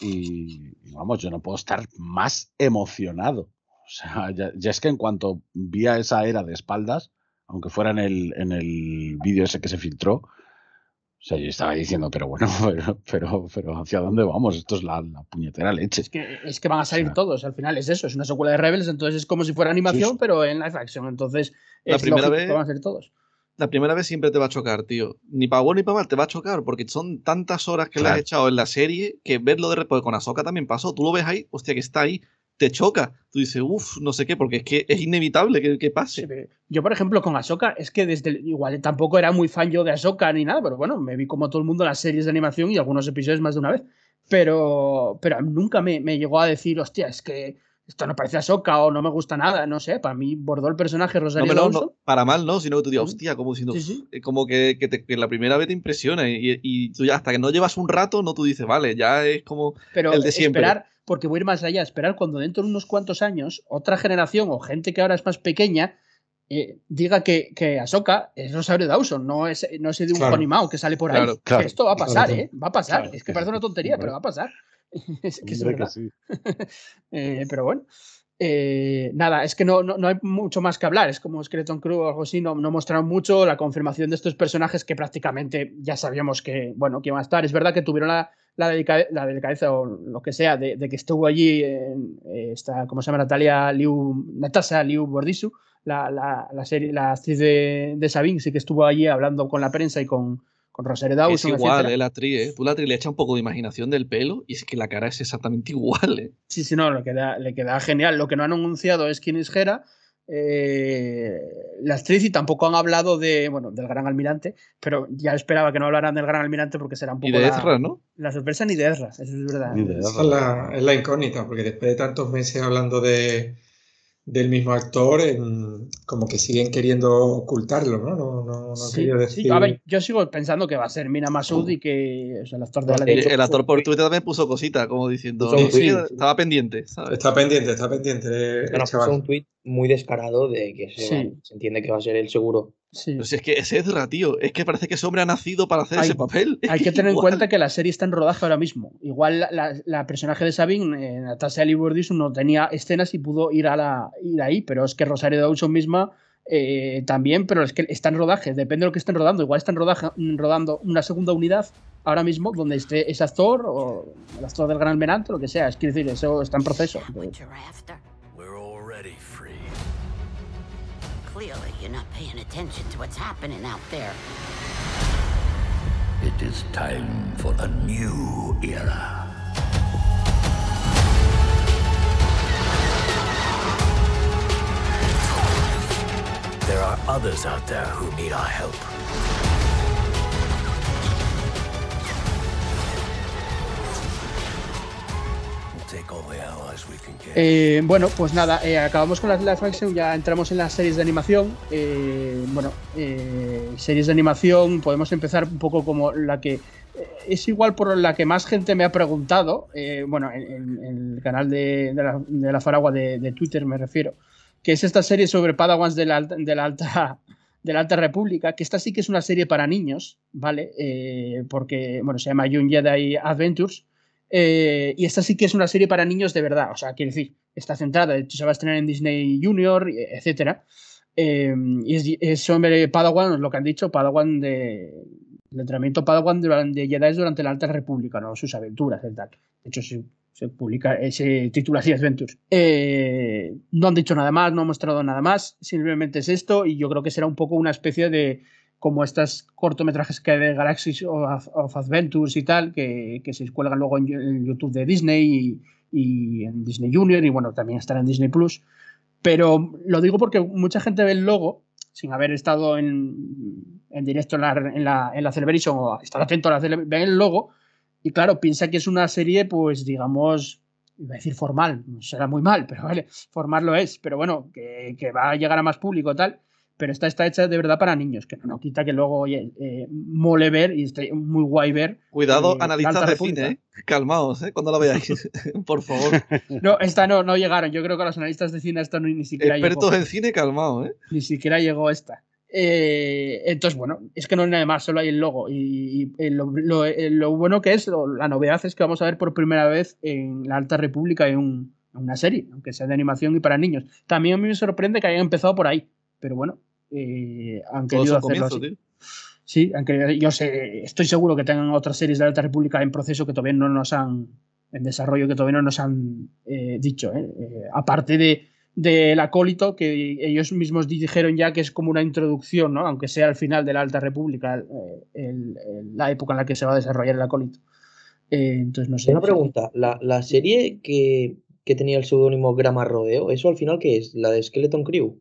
Y vamos, yo no puedo estar más emocionado o sea, ya, ya, es que en cuanto vi a esa era de espaldas, aunque fuera en el, en el vídeo ese que se filtró, o sea, yo estaba diciendo, pero bueno, pero, pero, pero ¿hacia dónde vamos? Esto es la, la, puñetera leche. Es que, es que van a salir o sea, todos, al final es eso, es una secuela de Rebels, entonces es como si fuera animación, sí. pero en live action, entonces la es primera vez, que van a ser todos. La primera vez siempre te va a chocar, tío. Ni para bueno ni para mal te va a chocar, porque son tantas horas que claro. le has echado en la serie que verlo de repente con Ahsoka también pasó. Tú lo ves ahí, hostia, que está ahí, te choca. Tú dices, uff, no sé qué, porque es que es inevitable que, que pase. Sí, yo, por ejemplo, con Ahsoka, es que desde el, igual tampoco era muy fan yo de Ahsoka ni nada, pero bueno, me vi como todo el mundo las series de animación y algunos episodios más de una vez. Pero, pero nunca me, me llegó a decir, hostia, es que esto no parece Ahsoka o no me gusta nada, no sé, para mí bordó el personaje Rosario no, Dawson. No, para mal no, sino que tú digas, hostia, como sí, sí. Eh, como que, que, te, que, la primera vez te impresiona y, y, tú ya hasta que no llevas un rato, no tú dices, vale, ya es como pero el de siempre. Esperar, porque voy a ir más allá, esperar cuando dentro de unos cuantos años otra generación o gente que ahora es más pequeña eh, diga que, que Ahsoka es Rosario Dawson, no es, no es de un claro. animado que sale por ahí. Claro, claro, esto va a pasar, ¿eh? Va a pasar. es que parece una tontería, pero va a pasar. es que es verdad. Sí. eh, pero bueno. Eh, nada, es que no, no, hay mucho más que hablar. Es como Skeleton Crew o algo así. No, no mostraron mucho la confirmación de estos personajes que prácticamente ya sabíamos que, bueno, que iban a estar. Es verdad que tuvieron la, la, delicadeza o lo que sea de, que estuvo allí en, eh, esta, ¿cómo se llama? Natalia Liu, Natasha Liu Bordisu, la, la, serie, la actriz de, de Sabine, sí que estuvo allí hablando con la prensa y con, con Rosario Dawson. Es igual, eh, la actriz, ¿eh? Tú la actriz le echa un poco de imaginación del pelo y es que la cara es exactamente igual, ¿eh? Sí, sí, no, le queda, le queda genial. Lo que no han anunciado es quién es Gera. Eh, la actriz y tampoco han hablado de, bueno, del Gran Almirante, pero ya esperaba que no hablaran del Gran Almirante porque será un poco. Y de Ezra, ¿no? La sorpresa ni de Ezra, eso es verdad. Esa es la, es la incógnita, porque después de tantos meses hablando de, del mismo actor, como que siguen queriendo ocultarlo, ¿no? No, no, no sí, decir... Sí, a ver, yo sigo pensando que va a ser Mina Masud y que o sea, el actor de la El, el actor por Twitter también puso cosita, como diciendo, sí, estaba pendiente, ¿sabes? Está pendiente, está pendiente. Pero puso un tweet muy descarado de que se, se entiende que va a ser el seguro Sí. si es que es Ezra, tío. Es que parece que ese hombre ha nacido para hacer ese papel. Hay que, tener en cuenta que la serie está en rodaje ahora mismo. Igual la, personaje de Sabine, eh, Natasha Lee no tenía escenas y pudo ir, a la, ir ahí, pero es que Rosario Dawson misma eh, también, pero es que está en rodaje. Depende de lo que estén rodando. Igual están rodando una segunda unidad ahora mismo donde esté ese actor o el actor del Gran Almirante, lo que sea. Es decir, eso está en proceso. You're not paying attention to what's happening out there. It is time for a new era. There are others out there who need our help. Eh, bueno, pues nada, eh, acabamos con las live action, ya entramos en las series de animación. Eh, bueno, series de animación, podemos empezar un poco como la que es igual por la que más gente me ha preguntado, bueno, en, el canal de, la, Faragua de, Twitter me refiero, que es esta serie sobre Padawans de la, de la alta de la Alta República, que esta sí que es una serie para niños, ¿vale? porque, bueno, se llama Young Jedi Adventures, eh, y esta sí que es una serie para niños de verdad, o sea, quiere decir, está centrada, de hecho se va a estrenar en Disney Junior, etc. Eh, y es, es, sobre Padawan, lo que han dicho, Padawan de, el entrenamiento Padawan de, Jedi durante la Alta República, ¿no? sus aventuras y tal. De hecho, se, publica, ese título así, Adventures. Eh, no han dicho nada más, no han mostrado nada más, simplemente es esto y yo creo que será un poco una especie de como estos cortometrajes que hay de Galaxies of, Adventures y tal, que, se cuelgan luego en, YouTube de Disney y, en Disney Junior y bueno, también estará en Disney Plus. Pero lo digo porque mucha gente ve el logo sin haber estado en, directo en la, en, la, en la Celebration o estar atento a la ven el logo y claro, piensa que es una serie, pues digamos, iba a decir formal, será muy mal, pero vale, formal lo es, pero bueno, que, que va a llegar a más público tal pero esta está hecha de verdad para niños, que no quita que luego, oye, eh, mole ver y esté muy guay ver. Cuidado, eh, analistas de cine, ¿eh? calmaos, ¿eh? cuando la veáis, por favor. No, esta no, no llegaron, yo creo que los analistas de cine esta no, ni siquiera Expertos en cine, calmaos, ¿eh? Ni siquiera llegó esta. Entonces, bueno, es que no hay nada más, solo hay el logo. Y, lo, lo, bueno que es, la novedad es que vamos a ver por primera vez en la Alta República en, una serie, aunque sea de animación y para niños. También a mí me sorprende que hayan empezado por ahí pero bueno, eh, han querido hacerlo así. Sí, aunque yo sé, estoy seguro que tengan otras series de la Alta República en proceso que todavía no nos han, en desarrollo, que todavía no nos han eh, dicho. ¿eh? aparte de del acólito, que ellos mismos dijeron ya que es como una introducción, ¿no? aunque sea al final de la Alta República, la época en la que se va a desarrollar el acólito. entonces, no sé. Una pregunta, ¿la, la serie que, que, tenía el seudónimo Grama Rodeo, ¿eso al final qué es? ¿La de Skeleton Crew?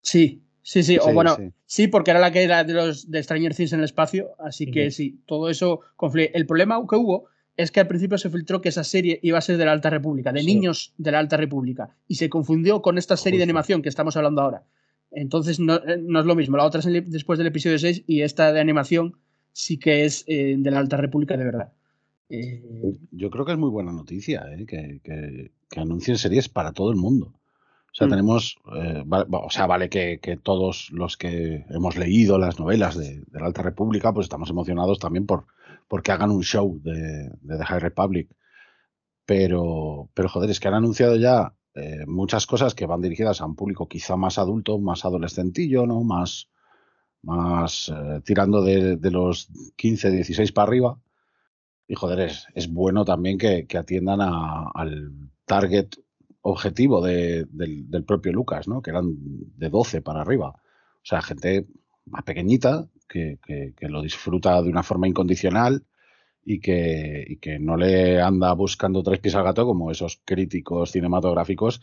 Sí, sí, sí. O bueno, sí. porque era la que era de los de Stranger Things en el espacio. Así que sí, todo eso confluye. El problema que hubo es que al principio se filtró que esa serie iba a ser de la Alta República, de niños de la Alta República. Y se confundió con esta serie de animación que estamos hablando ahora. Entonces no, eh, no, es lo mismo. La otra es después del episodio 6 y esta de animación sí que es eh, de la Alta República de verdad. Eh, Yo creo que es muy buena noticia que, que, que anuncien series para todo el mundo. O sea, mm. tenemos, eh, o sea, vale que, todos los que hemos leído las novelas de, la Alta República, pues estamos emocionados también por porque hagan un show de, The High Republic. Pero, pero joder, es que han anunciado ya eh, muchas cosas que van dirigidas a un público quizá más adulto, más adolescentillo, ¿no? Más, más eh, tirando de, de, los 15, 16 para arriba. Y joder, es, es bueno también que, que atiendan a, al target objetivo de, del, propio Lucas, ¿no? Que eran de 12 para arriba. O sea, gente más pequeñita que, que, que lo disfruta de una forma incondicional y que, y que no le anda buscando tres pies al gato como esos críticos cinematográficos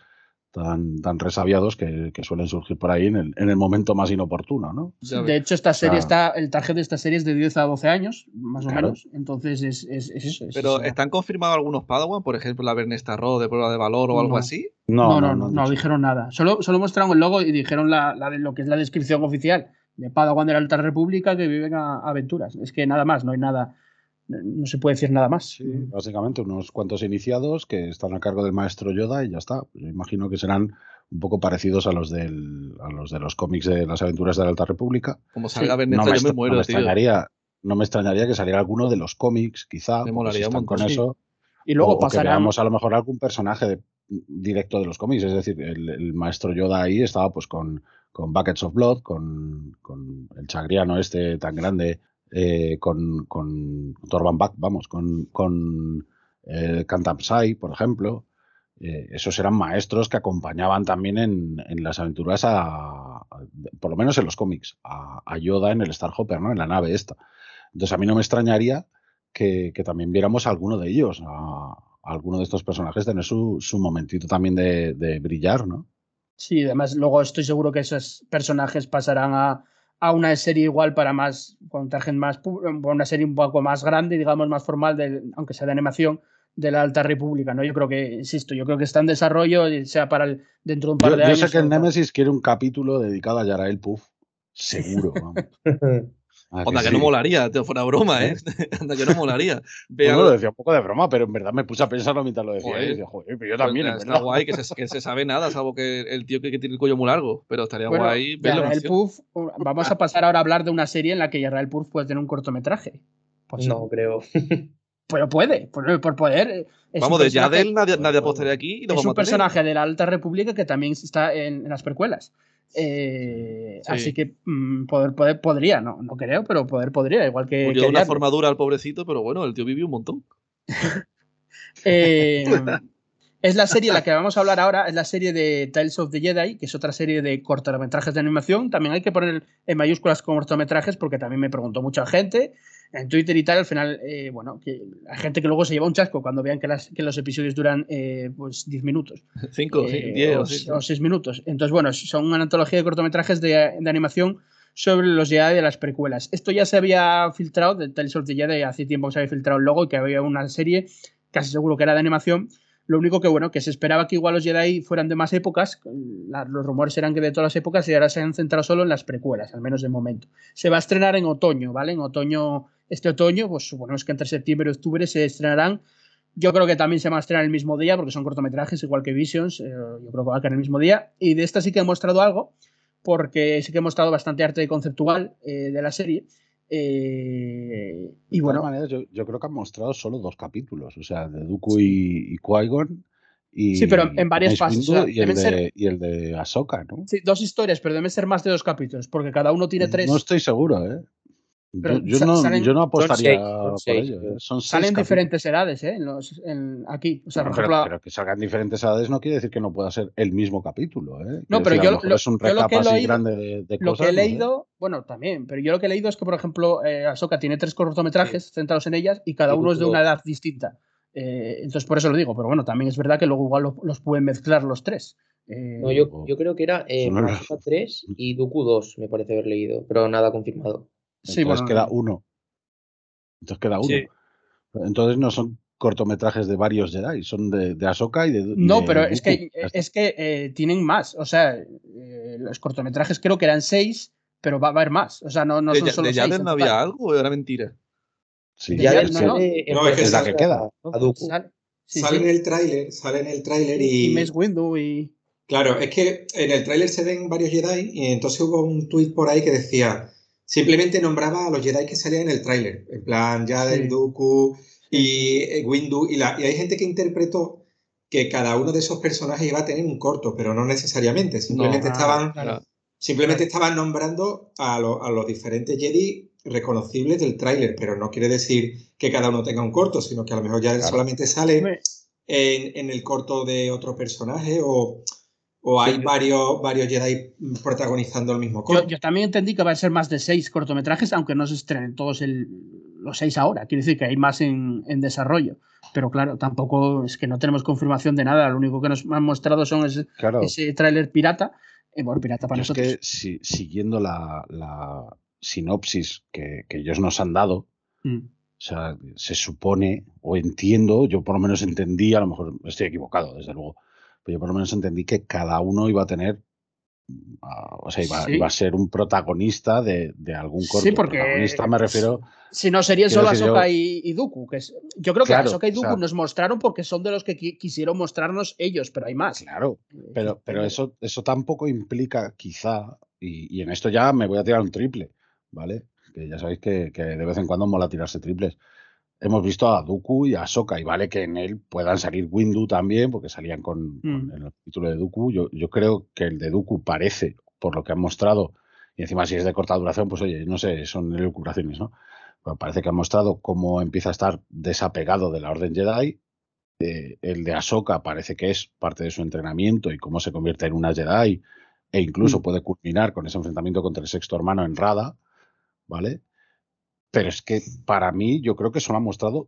tan, tan resabiados que, que, suelen surgir por ahí en el, en el momento más inoportuno, ¿no? De hecho, esta serie o sea, está, el target de esta serie es de 10 a 12 años, más claro. o menos. Entonces es, es, es eso. Es Pero eso. ¿están confirmados algunos Padawan? Por ejemplo, la Bernesta Ro de prueba de valor o algo No. así. No, no, no, no, dijeron nada. Solo, solo mostraron el logo y dijeron la, la lo que es la descripción oficial de Padawan de la Alta República que viven a, a aventuras. Es que nada más, no hay nada no se puede decir nada más. Sí, básicamente unos cuantos iniciados que están a cargo del maestro Yoda y ya está. Yo imagino que serán un poco parecidos a los del, a los de los cómics de las aventuras de la Alta República. Como salga sí. no me, yo me muero, no me tío. extrañaría, no me extrañaría que saliera alguno de los cómics, quizá. Me molaría si un con sí. eso. Y luego o, pasarán... o que veamos a lo mejor algún personaje de, directo de los cómics. Es decir, el, el, maestro Yoda ahí estaba pues con, con Buckets of Blood, con, con el chagriano este tan grande eh, con, con Torban Bach, vamos, con, con eh, por ejemplo. Eh, esos eran maestros que acompañaban también en, en las aventuras, a, por lo menos en los cómics, a, Yoda en el Starhopper, ¿no? en la nave esta. Entonces a mí no me extrañaría que, que también viéramos a alguno de ellos, a, a alguno de estos personajes tener su, su momentito también de, de, brillar, ¿no? Sí, además luego estoy seguro que esos personajes pasarán a, a una serie igual para más, con un target más, una serie un poco más grande, digamos, más formal, de, aunque sea de animación, de la Alta República, ¿no? Yo creo que, insisto, yo creo que está en desarrollo, sea para el, dentro de un par yo, de años. Yo sé que el Nemesis quiere un capítulo dedicado a Yarael Puff, seguro. Onda, que, que, no molaría, tío, fuera broma, ¿eh? Onda, que no molaría. Vea, bueno, lo decía un poco de broma, pero en verdad me puse a pensarlo mientras lo decía. Joder, y decía, joder pero yo también. Pues, está guay que se, que se, sabe nada, salvo que el tío que, que, tiene el cuello muy largo, pero estaría bueno, guay verlo. Yarrael Puff, vamos a pasar ahora a hablar de una serie en la que Yarrael Puff puede tener un cortometraje. Pues no, creo. Pero puede, por, por poder. Vamos, de Yadel nadie, nadie apostaría aquí. Y es un personaje de la Alta República que también está en, en las precuelas. Eh, sí. Así que mmm, poder, poder, podría, no, no creo, pero poder podría, igual que. Murió de una forma dura al pobrecito, pero bueno, el tío vivió un montón. eh, es la serie la que vamos a hablar ahora, es la serie de Tales of the Jedi, que es otra serie de cortometrajes de animación. También hay que poner en mayúsculas cortometrajes porque también me preguntó mucha gente en Twitter y tal. Al final, eh, bueno, que hay gente que luego se lleva un chasco cuando vean que, las, que los episodios duran eh, pues 10 minutos. 5, 10 o 6 minutos. Entonces, bueno, son una antología de cortometrajes de, de animación sobre los Jedi de las precuelas. Esto ya se había filtrado, de Tales of the Jedi, hace tiempo que se había filtrado el logo y que había una serie, casi seguro que era de animación. Lo único que, bueno, que se esperaba que igual los Jedi fueran de más épocas, los rumores eran que de todas las épocas y ahora se han centrado solo en las precuelas, al menos de momento. Se va a estrenar en otoño, ¿vale? En otoño, este otoño, pues suponemos que entre septiembre y octubre se estrenarán. Yo creo que también se va a estrenar el mismo día, porque son cortometrajes, igual que Visions, eh, yo creo que va a caer el mismo día. Y de esta sí que he mostrado algo, porque sí que he mostrado bastante arte conceptual eh, de la serie. Eh, y de bueno. Maneras, yo, yo, creo que han mostrado solo dos capítulos, o sea, de Dooku y, y Qui-Gon. Y, sí, pero en varias fases. O sea, y, el de, ser, y, el de, Ahsoka, ¿no? Sí, dos historias, pero deben ser más de dos capítulos, porque cada uno tiene tres. No estoy seguro, ¿eh? Yo, yo, no, salen, yo, no, apostaría seis, por ello. ¿eh? Son salen diferentes edades, ¿eh? En los, en, aquí. O sea, no, por pero, ejemplo, pero, que salgan diferentes edades no quiere decir que no pueda ser el mismo capítulo, ¿eh? No, pero decir, yo, lo, es un yo lo que he leído, grande de, de lo cosas, que he leído no sé. bueno, también, pero yo lo que he leído es que, por ejemplo, eh, Ahsoka tiene tres cortometrajes sí. centrados en ellas y cada uno es de una edad distinta. Eh, entonces, por eso lo digo, pero bueno, también es verdad que luego igual los, los pueden mezclar los tres. Eh, no, yo, yo, creo que era eh, Ahsoka 3 y Dooku 2, me parece haber leído, pero nada confirmado. Sí, Entonces bueno, queda uno. Entonces queda uno. Sí. Entonces no son cortometrajes de varios Jedi, son de, de Ahsoka y de. No, de pero es que, es que eh, tienen más. O sea, eh, los cortometrajes creo que eran seis, pero va a haber más. O sea, no, no son de, solo ¿De seis. no había algo o era mentira? Sí, ya es, no, que, no, no, es, que es la que queda. Sale, sí, sale sí. en el tráiler, sale en el tráiler y... Y Mace Windu y... Claro, es que en el tráiler se ven varios Jedi y entonces hubo un tuit por ahí que decía, simplemente nombraba a los Jedi que salían en el tráiler, en plan Yaden, sí. Dooku y Windu, y, la, y hay gente que interpretó que cada uno de esos personajes iba a tener un corto, pero no necesariamente. Simplemente No, estaban, claro. simplemente estaban nombrando a, lo- a los diferentes Jedi reconocibles del tráiler, pero no quiere decir que cada uno tenga un corto, sino que a lo mejor ya Claro. solamente sale en, en el corto de otro personaje o, o hay Sí. varios, varios Jedi protagonizando el mismo Yo, corto. yo también entendí que va a ser más de seis cortometrajes, aunque no se estrenen todos el- los seis ahora. Quiere decir que hay más en, en desarrollo. Pero claro, tampoco es que no tenemos confirmación de nada. Lo único que nos han mostrado son ese, Claro. ese tráiler pirata. Eh, bueno, pirata para Yo es nosotros. que si- siguiendo la, la sinopsis que, que ellos nos han dado, Mm. o sea, se supone, o entiendo, yo por lo menos entendí, a lo mejor estoy equivocado, desde luego, pero yo por lo menos entendí que cada uno iba a tener, ah, o sea, iba, Sí. iba a ser un protagonista de, de algún corto. Sí, porque- Protagonista me refiero, Si no, serían solo Ahsoka yo- y, y Dooku. Que es, yo creo que Claro, Ahsoka y o Dooku sea- nos mostraron porque son de los que qui- quisieron mostrarnos ellos, pero hay más. claro, Eh, pero, pero eso, eso tampoco implica, quizá, y, y en esto ya me voy a tirar un triple, ¿vale? Que ya sabéis que, que de vez en cuando mola tirarse triples. Hemos visto a Dooku y a Ahsoka, y vale que en él puedan salir Windu también, porque salían con, con Mm. el título de Dooku. Yo, yo creo que el de Dooku parece, por lo que han mostrado, y encima si es de corta duración, pues oye, no sé, son elucubraciones, ¿no? Pero parece que han mostrado cómo empieza a estar desapegado de la Orden Jedi. Eh, el de Ahsoka parece que es parte de su entrenamiento y cómo se convierte en una Jedi, e incluso Mm. puede culminar con ese enfrentamiento contra el sexto hermano en Rada, ¿vale? Pero es que para mí, yo creo que solo han mostrado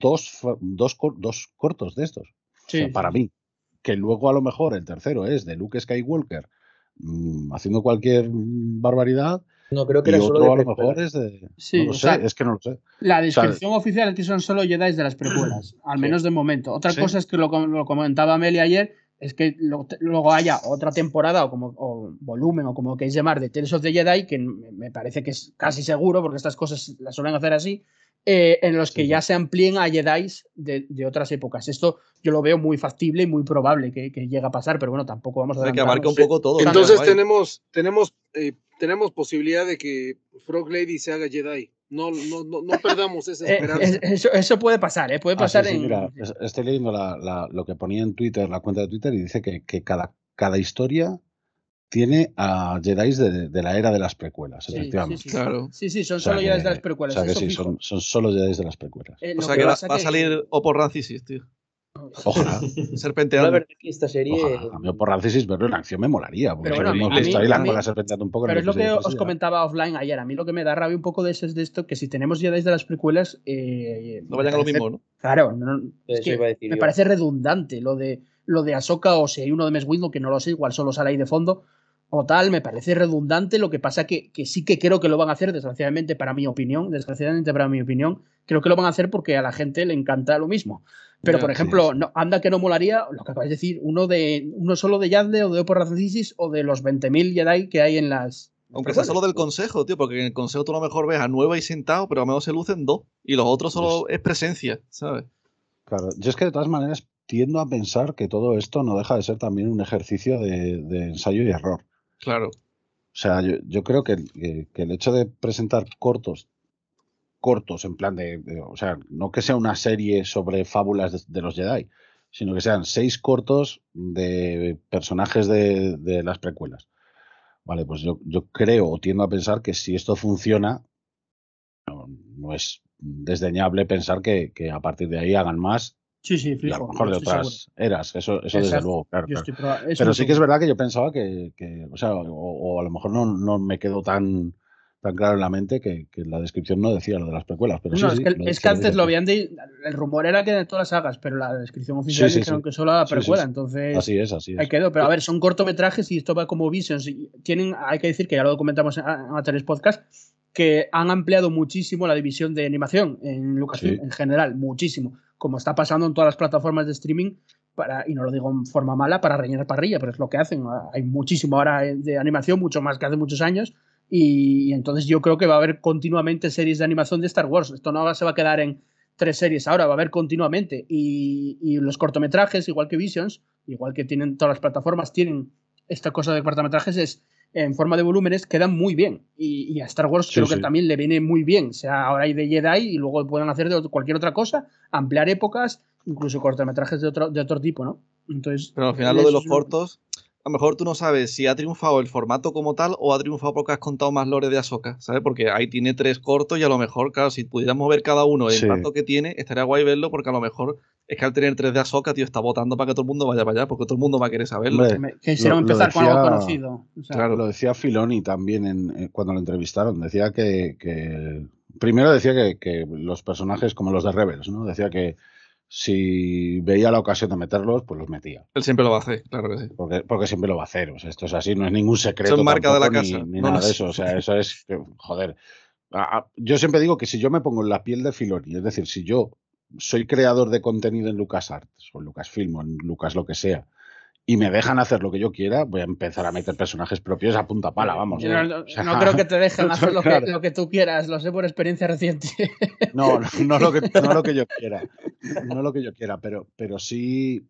dos, dos, dos cortos de estos. O sea, Sí, para mí. Que luego a lo mejor el tercero es de Luke Skywalker mm, haciendo cualquier mm, barbaridad No, creo que y era solo otro a de lo mejor es de... Sí, no lo sé, sea, es que no lo sé. La sea, descripción oficial es que son solo Jedi de las precuelas, al Sí. menos de momento. Otra Sí. cosa es que lo, lo comentaba Amelia ayer, es que lo- luego haya otra temporada o como o volumen o como lo queréis llamar de Tales of the Jedi, que me parece que es casi seguro, porque estas cosas las suelen hacer así, eh, en los que Sí, ya se amplíen a Jedi de, de otras épocas. Esto yo lo veo muy factible y muy probable que, que llegue a pasar, pero bueno, tampoco vamos a De que abarca un poco todo. Entonces tenemos, tenemos, eh, tenemos posibilidad de que Frog Lady se haga Jedi. No, no, no, no perdamos esa Eh, esperanza. es- eso, eso puede pasar, ¿eh? puede Ah, sí, pasar sí, en... mira, estoy leyendo la- la- lo que ponía en Twitter, la cuenta de Twitter, y dice que, que cada, cada historia tiene a Jedi de, de la era de las precuelas, Sí, sí, efectivamente. sí. Claro. Sí, sí, son O sea solo Jedi de que- las precuelas. O sea que sí, son, son solo Jedi de las precuelas. Eh, O sea que va, a que- salir Oppo Rancisis, tío. Ojalá. La Serpenteando. verdad es que esta serie. Ojalá. A mí por Rancisis verlo en acción me molaría. Porque Pero bueno, hemos a mí- visto a ahí la mí- cola serpenteando un poco. en Pero el es lo que os ya. comentaba offline ayer. A mí lo que me da rabia un poco de eso es de esto, que si tenemos Jedi de las precuelas... eh, No vayan a lo mismo, ¿no? Claro, no- es que me yo. parece redundante lo de lo de Ahsoka o si hay uno de Mace Windu que no lo sé, igual solo sale ahí de fondo o tal, me parece redundante. Lo que pasa que, que sí que creo que lo van a hacer, desgraciadamente para mi opinión, desgraciadamente para mi opinión, creo que lo van a hacer porque a la gente le encanta lo mismo. Pero, Ya, por ejemplo, sí. no, anda que no molaría lo que acabáis de decir, uno de uno solo de Yazde o de Oporracisis o de los 20.000 Jedi que hay en las. Aunque sea solo del consejo, tío, porque en el consejo tú a lo mejor ves a nueva y sentado, pero a lo mejor se lucen dos. Y los otros solo es presencia, ¿sabes? Claro, yo es que de todas maneras tiendo a pensar que todo esto no deja de ser también un ejercicio de, de ensayo y error. Claro. O sea, yo, yo creo que, que- que el hecho de presentar cortos, cortos en plan de, de- o sea, no que sea una serie sobre fábulas de, de los Jedi, sino que sean seis cortos de personajes de, de las precuelas. Vale, pues yo, yo creo o tiendo a pensar que si esto funciona, no, no es desdeñable pensar que, que a partir de ahí hagan más Sí, sí, y a fijo, lo mejor de seguro. otras eras. Eso, eso desde luego, claro. Pero sí que es verdad que yo pensaba que, que, o sea, o, o a lo mejor no, no me quedó tan, tan claro en la mente que, que la descripción no decía lo de las precuelas. Pero No, sí, es que, es antes lo habían de. El rumor era que de todas las sagas, pero la descripción oficial sí, dijeron que solo la precuela. sí. Entonces, Así es, así ahí es. quedó. Pero a ver, son cortometrajes y esto va como Visions. y Tienen, hay que decir que ya lo comentamos en, anteriores podcasts, que han ampliado muchísimo la división de animación en Lucasfilm en general, muchísimo. Como está pasando en todas las plataformas de streaming, para, y no lo digo en forma mala, para rellenar parrilla, pero es lo que hacen. Hay muchísimo ahora de animación, mucho más que hace muchos años. Y, y entonces yo creo que va a haber continuamente series de animación de Star Wars. Esto no se va a quedar en tres series ahora, va a haber continuamente. Y, y los cortometrajes, igual que Visions, igual que tienen todas las plataformas, tienen esta cosa de cortometrajes, es en forma de volúmenes, quedan muy bien. Y, y a Star Wars Sí, creo que sí. también le viene muy bien. O sea, ahora hay de Jedi y luego pueden hacer de cualquier otra cosa, ampliar épocas incluso cortometrajes de otro, de otro tipo, ¿no? Entonces, Pero al final lo de los cortos, a lo mejor tú no sabes si ha triunfado el formato como tal o ha triunfado porque has contado más lore de Ahsoka, ¿sabes? Porque ahí tiene tres cortos y a lo mejor, claro, si pudiéramos ver cada uno el Sí. impacto que tiene, estaría guay verlo porque a lo mejor es que al tener tres de Ahsoka, tío, está votando para que todo el mundo vaya para allá, porque todo el mundo va a querer saberlo. Hombre, lo empezar con algo decía- conocido. o sea, Claro, lo decía Filoni también en, en- cuando lo entrevistaron. Decía que, que- primero decía que, que los personajes como los de Rebels, ¿no? Decía que si veía la ocasión de meterlos, pues los metía. Él siempre lo va a hacer, claro que sí. Porque, porque siempre lo va a hacer. O sea, esto es así, no es ningún secreto. Es marca de la ni- casa. Ni, No, nada no de eso. O sea, eso es. joder. Yo siempre digo que si yo me pongo en la piel de Filoni, es decir, si yo soy creador de contenido en LucasArts o en Lucasfilm o en Lucas lo que sea, y me dejan hacer lo que yo quiera, voy a empezar a meter personajes propios a punta pala, vamos. yo ¿eh? no, O sea, no creo que te dejen hacer lo, claro. que, lo que tú quieras, lo sé por experiencia reciente. No, no, no lo que, no lo que yo quiera. No lo que yo quiera, pero, pero sí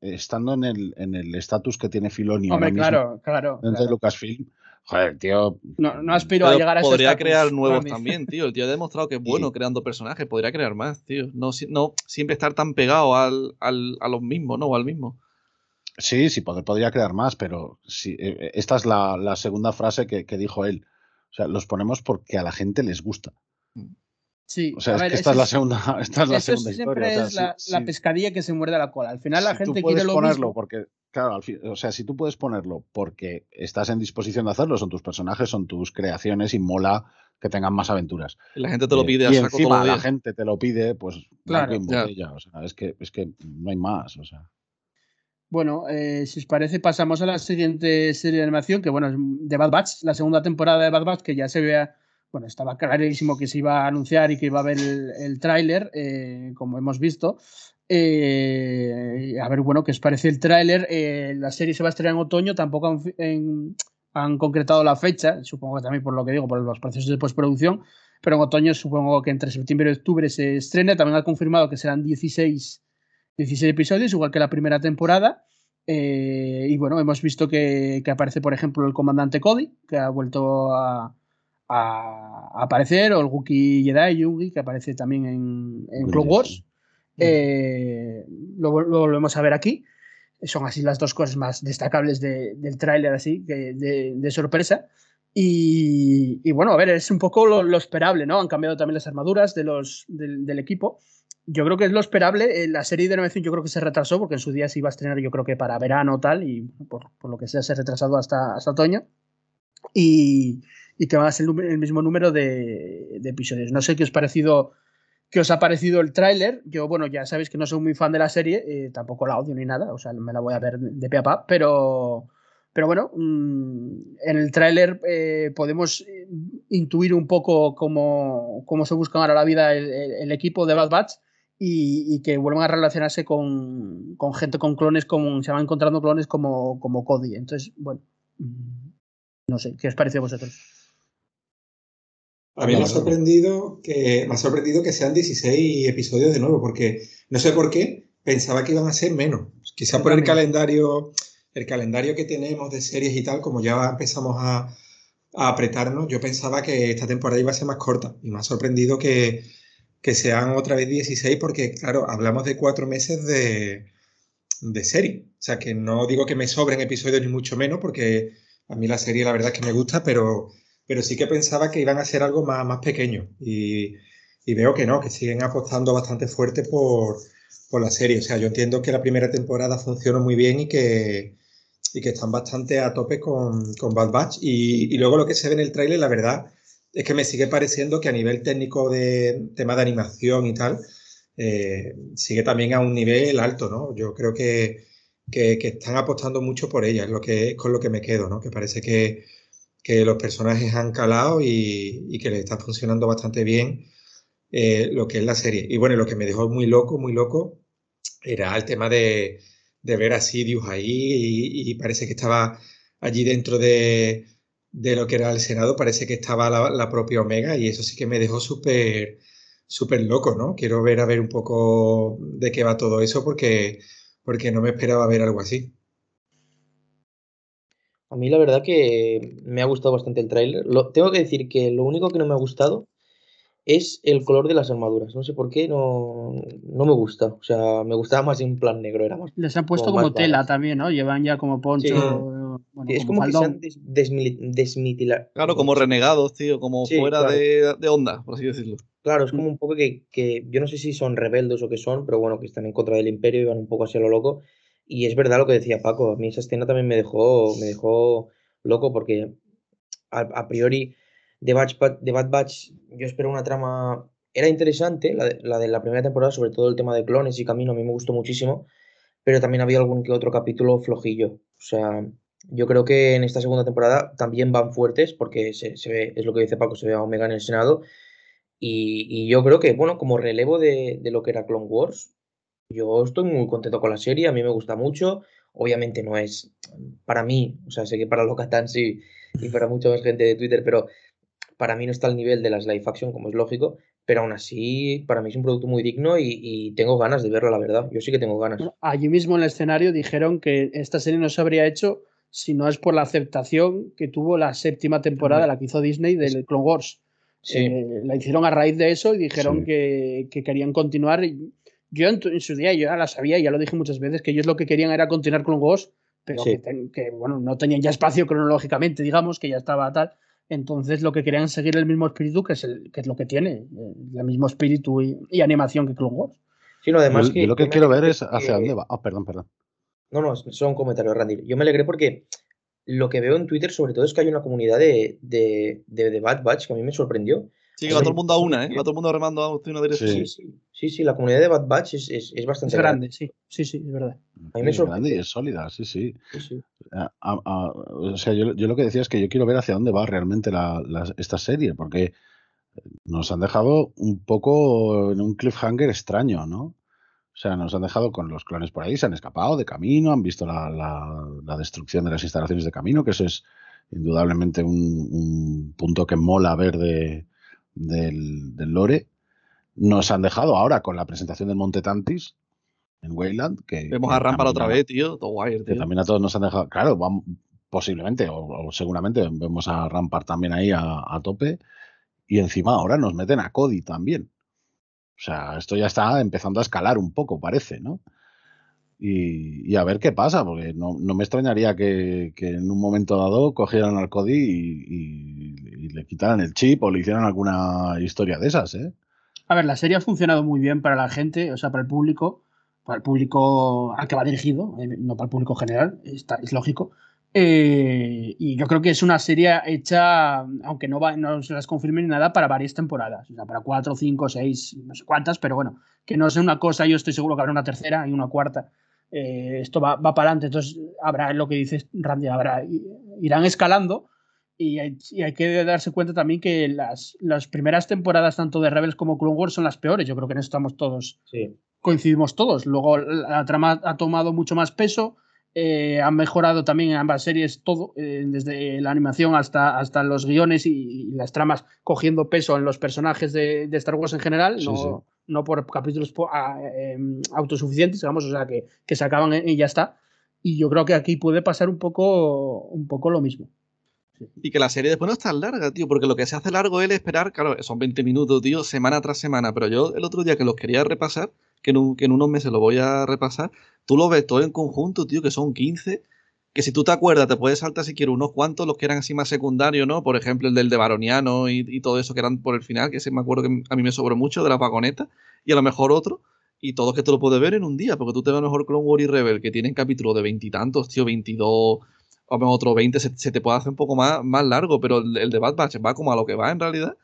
estando en el en el estatus que tiene Filoni Hombre, claro, claro. dentro de. Lucasfilm, joder, tío. No, no aspiro a llegar a ese podría crear nuevos también, tío. El tío ha demostrado que es bueno creando personajes. Podría crear más, tío. No, no siempre estar tan pegado al, al- a los mismos, ¿no? O al mismo. Sí, sí, pod- podría crear más, pero sí, eh, eh, esta es la, la segunda frase que, que dijo él. O sea, los ponemos porque a la gente les gusta. Sí, O sea, a es ver, que esta es la segunda, esta es la segunda siempre historia. O es sea, la, sí- la pescadilla que se muerde la cola. Al final la si tú gente puedes quiere lo ponerlo mismo. porque, claro, al fin- o sea, si tú puedes ponerlo porque estás en disposición de hacerlo, son tus personajes, son tus creaciones y mola que tengan más aventuras. Y la gente te lo Eh, pide a y saco encima todos los la gente te lo pide, pues Claro, ya. botella. O sea, es que, es que no hay más. O sea. Bueno, eh, si os parece, pasamos a la siguiente serie de animación, que bueno, es de Bad Batch, la segunda temporada de Bad Batch, que ya se vea, bueno, estaba clarísimo que se iba a anunciar y que iba a haber el, el tráiler, eh, como hemos visto. Eh, a ver, bueno, ¿qué os parece el tráiler? Eh, la serie se va a estrenar en otoño, tampoco han, han concretado la fecha, supongo que también por lo que digo, por los procesos de postproducción, pero en otoño supongo que entre septiembre y octubre se estrena. También ha confirmado que serán 16 16 episodios, igual que la primera temporada. Eh, y bueno, hemos visto que, que aparece, por ejemplo, el comandante Cody, que ha vuelto a, a- a aparecer, o el Wookiee Jedi Yugi, que aparece también en, en Clone Wars. Eh, lo, lo volvemos a ver aquí. Son así las dos cosas más destacables de- del tráiler, así, que de, de sorpresa. Y, y bueno, a ver, es un poco lo, lo esperable, ¿no? Han cambiado también las armaduras de los, del, del equipo. Yo creo que es lo esperable. Eh, La serie de animación yo creo que se retrasó porque en su día se iba a estrenar yo creo que para verano tal y por, por lo que sea se ha retrasado hasta, hasta otoño. Y, y que va a ser el, el mismo número de, de episodios. No sé qué os, parecido, qué os ha parecido el tráiler. Yo, bueno, ya sabéis que no soy muy fan de la serie, eh, tampoco la odio ni nada, o sea, me la voy a ver de pe a pa, pero... Pero bueno, mm, en el tráiler eh, podemos eh, intuir un poco cómo, cómo se busca ahora la vida el, el- el equipo de Bad Batch y, y que vuelvan a relacionarse con, con gente con clones, como se van encontrando clones como, como Cody. Entonces, bueno, mm, no sé, ¿qué os parece a vosotros? A mí me ha sorprendido que me ha sorprendido que sean 16 episodios de nuevo, porque no sé por qué pensaba que iban a ser menos. Quizá Yo por el calendario, el calendario que tenemos de series y tal, como ya empezamos a, a apretarnos, yo pensaba que esta temporada iba a ser más corta y me ha sorprendido que, que sean otra vez 16 porque, claro, hablamos de cuatro meses de, de serie. O sea, que no digo que me sobren episodios ni mucho menos, porque a mí la serie la verdad es que me gusta, pero, pero sí que pensaba que iban a ser algo más, más pequeño. Y, y veo que no, que siguen apostando bastante fuerte por, por la serie. O sea, yo entiendo que la primera temporada funcionó muy bien y que, y que están bastante a tope con, con Bad Batch. Y, y luego lo que se ve en el tráiler, la verdad, es que me sigue pareciendo que a nivel técnico de tema de animación y tal, eh, sigue también a un nivel alto, ¿no? Yo creo que, que, están apostando mucho por ella, es lo que, con lo que me quedo, ¿no? Que parece que, que los personajes han calado y, y que les está funcionando bastante bien eh, lo que es la serie. Y bueno, lo que me dejó muy loco, muy loco, era el tema de, de ver a Sidious ahí y parece que estaba allí dentro de, de lo que era el Senado, parece que estaba la, la propia Omega y eso sí que me dejó súper súper loco, ¿no? Quiero ver a ver un poco de qué va todo eso porque, porque no me esperaba ver algo así. A mí la verdad que me ha gustado bastante el tráiler. Lo- Tengo que decir que lo único que no me ha gustado es el color de las armaduras. No sé por qué, no, no me gusta. O sea, me gustaba más en plan negro, era más. Les han puesto como, tela también, ¿no? Llevan ya como poncho. Sí. Es como, que se han desmitilado. Claro, como renegados, tío, como fuera de, de, onda, por así decirlo. Claro, es como un poco que, que, yo no sé si son rebeldes o qué son, pero bueno, que están en contra del imperio y van un poco hacia lo loco. Y es verdad lo que decía Paco, a mí esa escena también me dejó, me dejó loco porque a, priori de, de Bad Batch yo espero una trama... Era interesante, la de, la de la primera temporada, sobre todo el tema de clones y camino, a mí me gustó muchísimo, pero también había algún que otro capítulo flojillo. O sea, yo creo que en esta segunda temporada también van fuertes, porque se, se ve, es lo que dice Paco, se ve a Omega en el Senado. Y, y yo creo que, bueno, como relevo de, de, lo que era Clone Wars, yo estoy muy contento con la serie, a mí me gusta mucho. Obviamente no es para mí, o sea, sé que para Locatán sí y para mucha más gente de Twitter, pero para mí no está al nivel de las live action, como es lógico, pero aún así, para mí es un producto muy digno y, tengo ganas de verlo, la verdad. Yo sí que tengo ganas. allí mismo en el escenario dijeron que esta serie no se habría hecho si no es por la aceptación que tuvo la séptima temporada, la que hizo Disney del Clone Wars. Eh, la hicieron a raíz de eso y dijeron que, querían continuar. Yo en, su día yo ya la sabía, ya lo dije muchas veces, que ellos lo que querían era continuar Clone Wars, pero que, bueno, no tenían ya espacio cronológicamente, digamos, que ya estaba tal. Entonces lo que querían seguir el mismo espíritu que es, el, que es lo que tiene, el mismo espíritu y, animación que Clone Wars. Sí, además yo, lo que quiero ver es hacia dónde va. Ah, perdón, perdón. No, no, son comentarios, Randy. Yo me alegré porque lo que veo en Twitter sobre todo es que hay una comunidad de, de, de, Bad Batch que a mí me sorprendió. Sí, que va todo el mundo a una, ¿eh? Va todo el mundo remando a una dirección. Sí, sí, sí, sí, la comunidad de Bad Batch es, es, es bastante grande. Sí, sí, sí, es verdad. A mí me sorprende. Grande y es sólida, sí, sí. sí, o sea, yo, yo, lo que decía es que yo quiero ver hacia dónde va realmente la, la, esta serie, porque nos han dejado un poco en un cliffhanger extraño, ¿no? O sea, nos han dejado con los clones por ahí, se han escapado de camino, han visto la, la, destrucción de las instalaciones de camino, que eso es indudablemente un, un punto que mola ver de, del, del, lore. Nos han dejado ahora con la presentación del Monte Tantis en Wayland. Que, Vemos a Rampar otra vez, tío. Todo guay, tío. Que también a todos nos han dejado. Claro, vamos, posiblemente o, o, seguramente vemos a Rampar también ahí a, a tope. Y encima ahora nos meten a Cody también. O sea, esto ya está empezando a escalar un poco, parece, ¿no? Y, a ver qué pasa, porque no, no me extrañaría que, que, en un momento dado cogieran al Cody y, y, y, le quitaran el chip o le hicieran alguna historia de esas, ¿eh? A ver, la serie ha funcionado muy bien para la gente, o sea, para el público, para el público al que va dirigido, eh, no para el público general, está, es lógico. Eh, y yo creo que es una serie hecha, aunque no, va, no se las confirme ni nada, para varias temporadas. O sea, para cuatro, cinco, seis, no sé cuántas, pero bueno, que no sea una cosa, yo estoy seguro que habrá una tercera y una cuarta. Eh, esto va, va, para adelante, entonces habrá lo que dices, Randy, habrá, irán escalando. Y hay, y hay, que darse cuenta también que las, las primeras temporadas, tanto de Rebels como Clone Wars, son las peores. Yo creo que en eso estamos todos, sí. coincidimos todos. Luego la trama ha tomado mucho más peso eh, han mejorado también en ambas series todo, eh, desde la animación hasta, hasta los guiones y, y, las tramas, cogiendo peso en los personajes de, de Star Wars en general, sí, no, sí. no, por capítulos por, a, eh, autosuficientes, digamos, o sea, que, que, se acaban y ya está. Y yo creo que aquí puede pasar un poco, un poco lo mismo. Y que la serie después no es tan larga, tío, porque lo que se hace largo es esperar, claro, son 20 minutos, tío, semana tras semana, pero yo el otro día que los quería repasar, que en, un, que en unos meses lo voy a repasar, tú lo ves todo en conjunto, tío, que son 15, que si tú te acuerdas, te puedes saltar si quieres unos cuantos, los que eran así más secundarios, ¿no? Por ejemplo, el del de Baroniano y, y, todo eso que eran por el final, que ese me acuerdo que a mí me sobró mucho, de la vagoneta, y a lo mejor otro, y todo que te lo puedes ver en un día, porque tú te ves mejor Clone War y Rebel, que tienen capítulos de veintitantos, tío, 22 o mejor otro 20 se, se, te puede hacer un poco más, más largo, pero el, el, de Bad Batch va como a lo que va en realidad.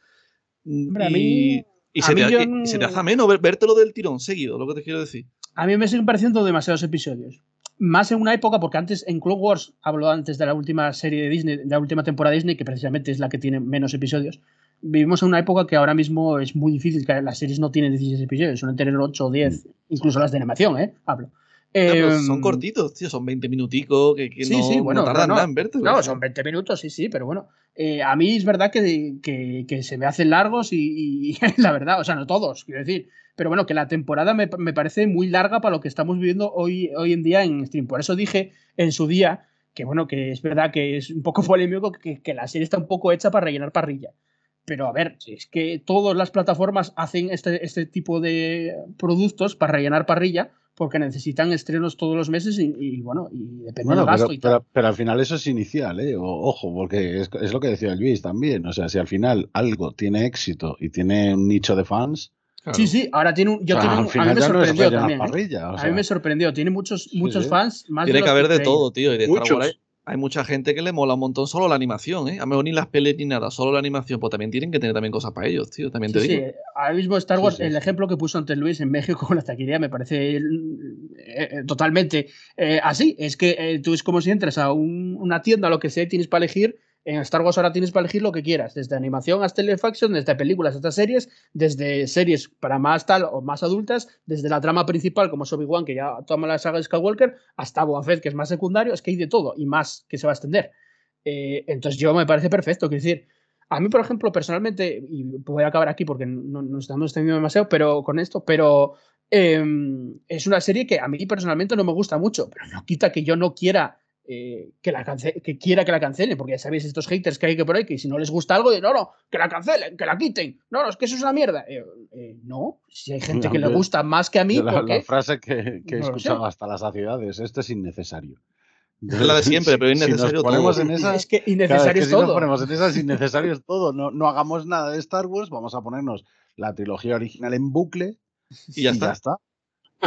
Hombre, y, a mí, y, se te, yo y, se te hace ameno ver, vértelo del tirón seguido, lo que te quiero decir. A mí me siguen pareciendo demasiados episodios. Más en una época, porque antes en Clone Wars, hablo antes de la última serie de Disney, de la última temporada de Disney, que precisamente es la que tiene menos episodios. Vivimos en una época que ahora mismo es muy difícil, que las series no tienen 16 episodios, suelen tener 8 o 10, incluso las de animación, ¿eh? Hablo. Eh, son cortitos, tío, son 20 minuticos que, que sí, no, sí, bueno, no tardan no, nada en verte. No, son 20 minutos, sí, sí, pero bueno. Eh, a mí es verdad que, que, que, se me hacen largos y, y, la verdad, o sea, no todos, quiero decir. Pero bueno, que la temporada me, me, parece muy larga para lo que estamos viviendo hoy, hoy en día en stream. Por eso dije en su día que, bueno, que es verdad que es un poco polémico que, que la serie está un poco hecha para rellenar parrilla. Pero a ver, es que todas las plataformas hacen este, este tipo de productos para rellenar parrilla porque necesitan estrenos todos los meses y, bueno, y depende del gasto pero, y tal. Pero, al final eso es inicial, ¿eh? ojo, porque es, es, lo que decía Luis también. O sea, si al final algo tiene éxito y tiene un nicho de fans. Sí, sí, ahora tiene un. Yo tengo, a mí me sorprendió también. ¿eh? A mí me sorprendió, tiene muchos, muchos fans. Más tiene de que haber de todo, tío. Y de Muchos. Star Wars hay mucha gente que le mola un montón solo la animación, ¿eh? A mejor ni las peleas ni nada, solo la animación. Pues también tienen que tener también cosas para ellos, tío. También te Sí, digo. sí, ahora mismo Star Wars, Sí, el ejemplo que puso antes Luis en México con la taquería me parece eh, eh, totalmente eh, así. Es que eh, tú es como si entras a un- una tienda, lo que sea, y tienes para elegir. En Star Wars ahora tienes para elegir lo que quieras, desde animación hasta live action, desde películas hasta series, desde series para más tal o más adultas, desde la trama principal como Obi-Wan, que ya toma la saga de Skywalker, hasta Boba Fett, que es más secundario, es que hay de todo y más que se va a extender. Eh, entonces yo me parece perfecto, quiero decir, a mí, por ejemplo, personalmente, y voy a acabar aquí porque no nos estamos extendiendo demasiado pero con esto, pero eh, es una serie que a mí personalmente no me gusta mucho, pero no quita que yo no quiera eh, que la que quiera que la cancelen, porque ya sabéis estos haters que hay que por ahí, que si no les gusta algo, de no, no, que la cancelen, que la quiten, no, no, es que eso es una mierda. Eh, eh, no, si hay gente que le gusta más que a mí, la, ¿por la frase que, que he No escuchado hasta la saciedad es: esto es innecesario. Es la de siempre, pero es Si nos innecesario ponemos todo. en esa, Es que Claro, es innecesario que es si nos todo. ponemos en esas innecesarios todo, no, no hagamos nada de Star Wars, vamos a ponernos la trilogía original en bucle Y ya está.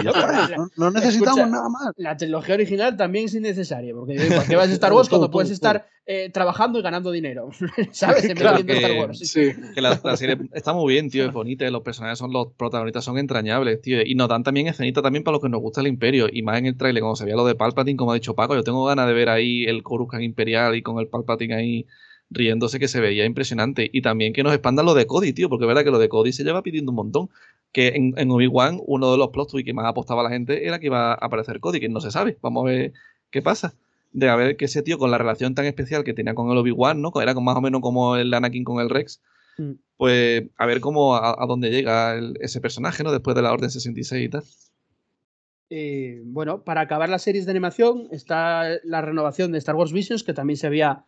Ya está. No, no necesitamos Escucha, nada más. La trilogía original también es innecesaria, porque ¿para qué vas a Star Wars cuando puedes estar eh, trabajando y ganando dinero? ¿Sabes? En vez Claro viendo Star que- Wars. Sí. Que la, la serie está muy bien, tío, es bonita, los personajes son, los protagonistas son entrañables, tío, y nos dan también escenita también para los que nos gusta el Imperio, y más en el trailer, cuando se veía lo de Palpatine, como ha dicho Paco, yo tengo ganas de ver ahí el Coruscant Imperial y con el Palpatine ahí riéndose que se veía impresionante, y también que nos expandan lo de Cody, tío, porque es verdad que lo de Cody se lleva pidiendo un montón, que en, en Obi-Wan uno de los plot twists que más apostaba la gente era que iba a aparecer Cody, que no se sabe, vamos a ver qué pasa. De a ver que ese tío con la relación tan especial que tenía con el Obi-Wan, ¿no? Era más o menos como el Anakin con el Rex, Mm. pues a ver cómo a, a dónde llega el- ese personaje, ¿no? Después de la Orden 66 y tal. Eh, bueno, para acabar las series de animación está la renovación de Star Wars Visions, que también se había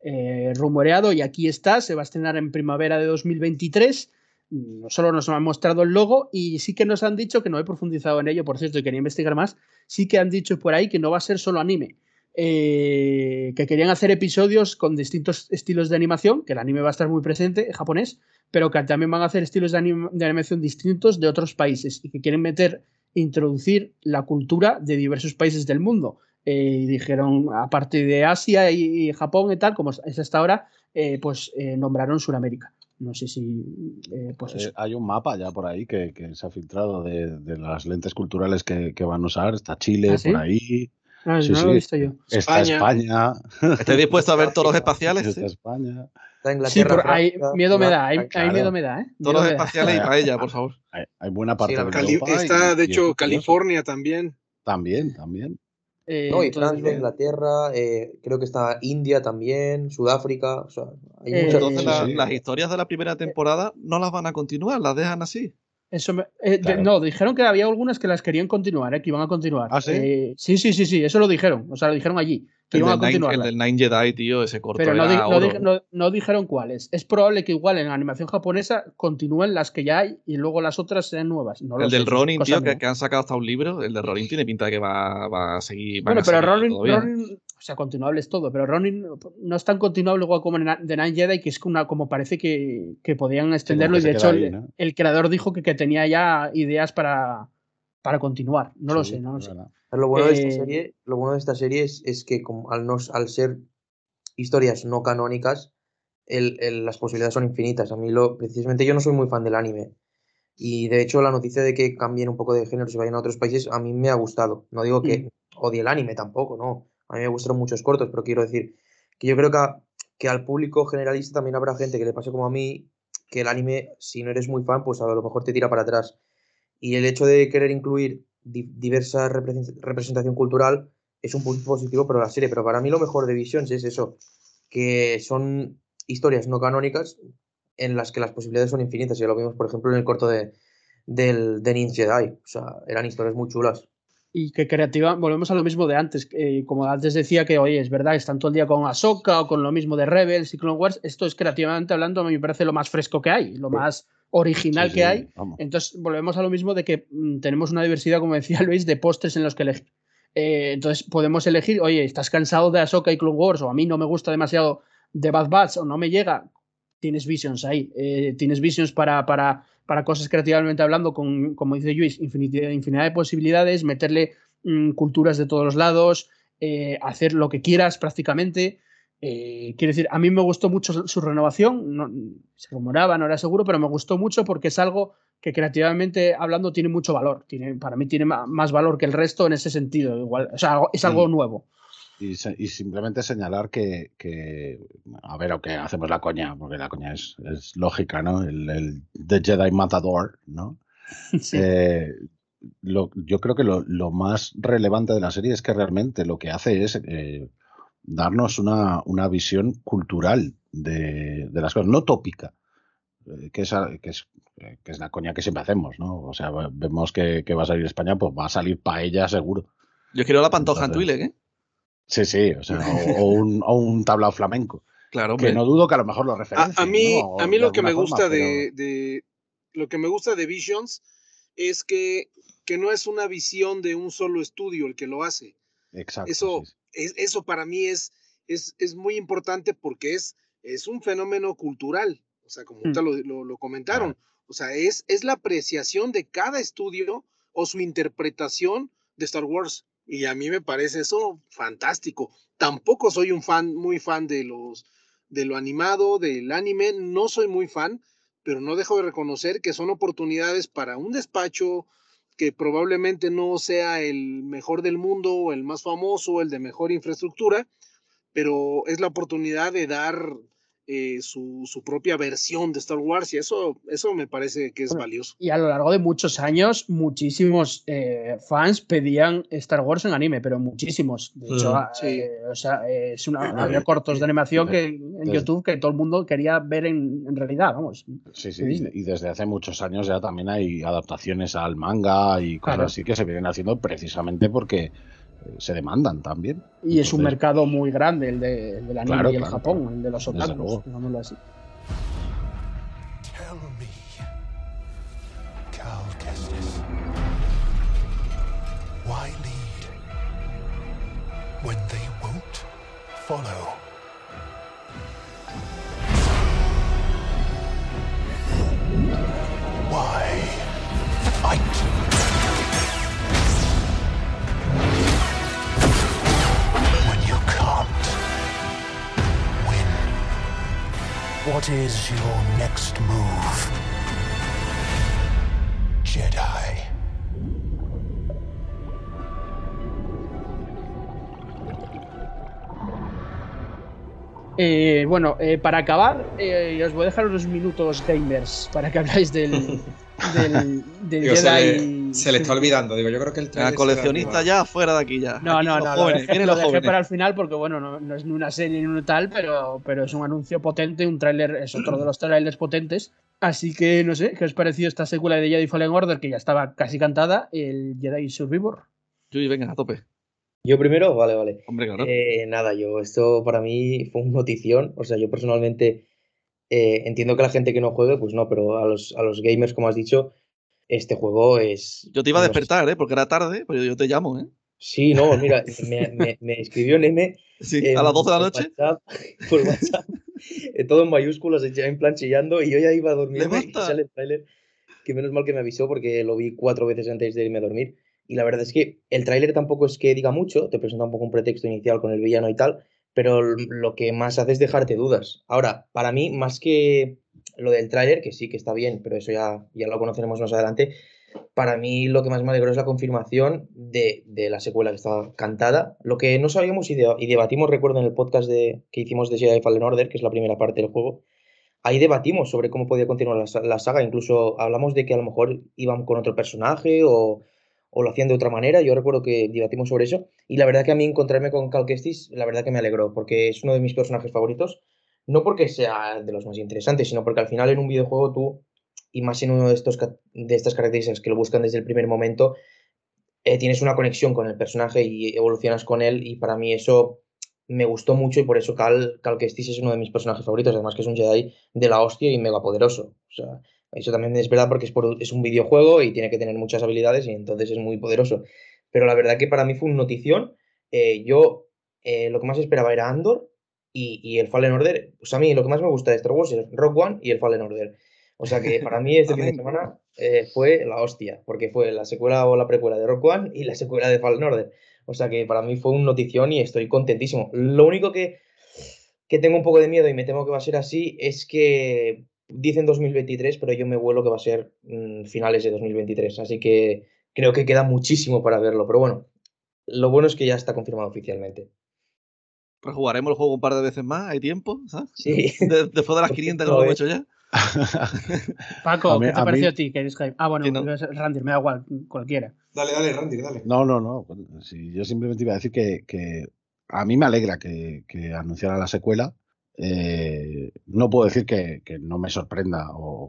eh, rumoreado y aquí está, se va a estrenar en primavera de 2023. Mm, Solo nos han mostrado el logo y sí que nos han dicho, que no he profundizado en ello, por cierto, y quería investigar más, sí que han dicho por ahí que no va a ser solo anime, eh, que querían hacer episodios con distintos estilos de animación, que el anime va a estar muy presente, japonés, pero que también van a hacer estilos de, de animación distintos de otros países y que quieren meter introducir la cultura de diversos países del mundo. Eh, y dijeron, aparte de Asia y, y Japón y tal, como es hasta ahora, eh, pues eh, nombraron Sudamérica. No sé si, eh, pues Eh, hay un mapa ya por ahí que, que se ha filtrado de, de las lentes culturales que, que van a usar. Está Chile ¿Ah, sí? por ahí. Ah, sí, no lo sí. he visto yo. Está España. España. ¿Estáis dispuestos a ver toros espaciales? Está sí? España. Está Sí, Inglaterra, por ahí Francia, miedo me da, claro. miedo me da, ¿eh? Da. espaciales y paella, por favor. Hay, hay buena parte de Europa. está, de y hecho. California también. También, también. Eh, No, y entonces, Francia, bueno, Inglaterra, eh, creo que está India también, Sudáfrica, o sea, hay Eh, muchas Entonces, la- sí. las historias de la primera temporada no las van a continuar, las dejan así. Eso me- eh, de- no, dijeron que había algunas que las querían continuar, eh, que iban a continuar. ¿Ah, sí? Eh, sí, sí, sí, sí, eso lo dijeron. O sea, lo dijeron allí, que El iban a continuar. el del Nine Jedi, tío, ese corto Pero no, di- no di- no- no dijeron cuáles. Es probable que igual en la animación japonesa continúen las que ya hay y luego las otras sean nuevas. El sé, del es Ronin, tío, que, han sacado hasta un libro. El de Ronin tiene pinta de que va, va a seguir. Bueno, pero Ronin, sea, continuable es todo, pero Ronin no es tan continuable igual como en The Nine Jedi, que es una, como parece que, que podían extenderlo que y de hecho ahí, el, ¿no? el creador dijo que, que tenía ya ideas para, para continuar. No lo sé, no lo sé. verdad. Lo bueno de esta Eh, serie, lo bueno de esta serie es, es que como al, no, al ser historias no canónicas, el- el- las posibilidades son infinitas. A mí lo, precisamente yo no soy muy fan del anime. Y de hecho la noticia de que cambien un poco de género y se vayan a otros países, a mí me ha gustado. No digo que odie el anime tampoco, no. A mí me gustaron muchos cortos, pero quiero decir que yo creo que, que al público generalista también habrá gente que le pase como a mí, que el anime, si no eres muy fan, pues a lo mejor te tira para atrás. Y el hecho de querer incluir di- diversa represen- representación cultural es un punto positivo para la serie. Pero para mí lo mejor de Visions es eso, que son historias no canónicas en las que las posibilidades son infinitas. Ya lo vimos, por ejemplo, en el corto de, del, de Ninja Jedi. O sea, eran historias muy chulas. Y que creativa, volvemos a lo mismo de antes, como antes decía que, oye, es verdad, están todo el día con Ahsoka o con lo mismo de Rebels y Clone Wars, esto es creativamente hablando, a mí me parece lo más fresco que hay, lo más original que hay. Entonces, volvemos a lo mismo de que mm, tenemos una diversidad, como decía Luis, de postres en los que elegir. Eh, entonces, podemos elegir, oye, ¿estás cansado de Ahsoka y Clone Wars? O a mí no me gusta demasiado de Bad Batch o no me llega. Tienes visions ahí. Eh, tienes visions para, para para cosas creativamente hablando, con, como dice Luis, infinidad, infinidad de posibilidades, meterle mm, culturas de todos los lados, eh, hacer lo que quieras prácticamente. Eh, quiero decir, a mí me gustó mucho su renovación, no, se rumoraba, no era seguro, pero me gustó mucho porque es algo que creativamente hablando tiene mucho valor. Tiene, para mí tiene más valor que el resto en ese sentido. Igual, o sea, es algo nuevo. Y, simplemente señalar que, a ver, aunque hacemos la coña, porque la coña es, lógica, ¿no? El, el, The Jedi Matador, ¿no? Eh, yo creo que lo, más relevante de la serie es que realmente lo que hace es eh, darnos una, visión cultural de, las cosas, no tópica, eh, que, es, que, es, que es la coña que siempre hacemos, ¿no? O sea, vemos que, va a salir España, pues va a salir paella seguro. Yo quiero la pantoja en Twile, ¿eh? Sí, sí, o, sea, o, un, o, un, tablao flamenco. Claro, que no dudo que a lo mejor lo referencien. A, mí, a mí lo que me gusta de, lo que me gusta de Visions es que, que no es una visión de un solo estudio el que lo hace. Exacto. Eso, Es, eso para mí es, es, es, muy importante porque es, es un fenómeno cultural. O sea, como mm. lo, lo, comentaron. O sea, es, es la apreciación de cada estudio o su interpretación de Star Wars. Y a mí me parece eso fantástico. Tampoco soy un fan, muy fan de los, de lo animado, del anime, no soy muy fan, pero no dejo de reconocer que son oportunidades para un despacho que probablemente no sea el mejor del mundo, el más famoso, el de mejor infraestructura, pero es la oportunidad de dar eh, su, propia versión de Star Wars y eso, eso me parece que es valioso. Y a lo largo de muchos años, muchísimos eh, fans pedían Star Wars en anime, pero muchísimos. De hecho, mm. eh, o sea, es una, había cortos de animación que, en YouTube que todo el mundo quería ver en, realidad, vamos. Sí, sí, y desde hace muchos años ya también hay adaptaciones al manga y cosas así que se vienen haciendo precisamente porque se demandan también. Y es un mercado muy grande el, de, el del anime y el Japón, el de los otakus, digámoslo así. When they won't follow? Why What is your next move, Jedi? Eh, bueno, eh, para acabar, eh, os voy a dejar unos minutos gamers para que habláis del, del, Jedi. Se le, está olvidando, digo, yo creo que el La coleccionista ya fuera de aquí ya. No, no, no, lo dejé, para el final porque, bueno, no, es ni una serie ni un tal, pero, pero es un anuncio potente, un tráiler, es otro de los trailers potentes. Así que, no sé, ¿qué os pareció esta secuela de Jedi Fallen Order que ya estaba casi cantada, el Jedi Survivor? Yui, venga, a tope. Yo primero, vale, vale. Hombre, claro. Eh, nada, yo, esto para mí fue una notición. O sea, yo personalmente eh, entiendo que la gente que no juegue, pues no, pero a los, a los gamers, como has dicho, este juego es. Yo te iba a despertar, ¿eh? Porque era tarde, pero yo te llamo, ¿eh? Sí, no, mira, me, me, escribió Neme. Sí, a las 12 de la noche. por WhatsApp, eh, todo en mayúsculas, en plan chillando, y yo ya iba a dormir. Y sale el tráiler, que menos mal que me avisó porque lo vi cuatro veces antes de irme a dormir. Y la verdad es que el tráiler tampoco es que diga mucho, te presenta un poco un pretexto inicial con el villano y tal, pero lo que más hace es dejarte dudas. Ahora, para mí, más que lo del tráiler, que sí que está bien, pero eso ya, ya lo conoceremos más adelante, para mí lo que más me alegró es la confirmación de, la secuela que estaba cantada. Lo que no sabíamos y, debatimos, recuerdo, en el podcast de, que hicimos de Jedi Fallen Order, que es la primera parte del juego, ahí debatimos sobre cómo podía continuar la, la saga. Incluso hablamos de que a lo mejor iban con otro personaje o o lo hacían de otra manera. Yo recuerdo que debatimos sobre eso. Y la verdad que a mí encontrarme con Cal Kestis, la verdad que me alegró, porque es uno de mis personajes favoritos. No porque sea de los más interesantes, sino porque al final en un videojuego tú, y más en uno de, estos, de estas características que lo buscan desde el primer momento, eh, tienes una conexión con el personaje y evolucionas con él y para mí eso me gustó mucho y por eso Cal, Cal Kestis es uno de mis personajes favoritos, además que es un Jedi de la hostia y mega poderoso. Eso también es verdad porque es, es un videojuego y tiene que tener muchas habilidades y entonces es muy poderoso. Pero la verdad que para mí fue una notición. Eh, yo eh, lo que más esperaba era Andor y, y, el Fallen Order. Pues a mí lo que más me gusta de Star Wars es Rock One y el Fallen Order. O sea que para mí este fin de semana eh, fue la hostia, porque fue la secuela o la precuela de Rock One y la secuela de Fallen Order. O sea que para mí fue un notición y estoy contentísimo. Lo único que, que tengo un poco de miedo y me temo que va a ser así es que dicen 2023, pero yo me vuelo que va a ser mmm, finales de 2023. Así que creo que queda muchísimo para verlo. Pero bueno, lo bueno es que ya está confirmado oficialmente. Jugaremos el juego un par de veces más, hay tiempo, ¿sabes? Sí. De, después de las 500 que lo hemos hecho ya. Paco, A mí- ¿qué te a pareció mí- a ti? Que Skype? Ah, bueno, Que no. Randy, me da igual, cualquiera. Dale, dale, Randy, dale. No, no, no. sí, yo simplemente iba a decir que, que a mí me alegra que, que anunciara la secuela. Eh, no puedo decir que, que no me sorprenda, o,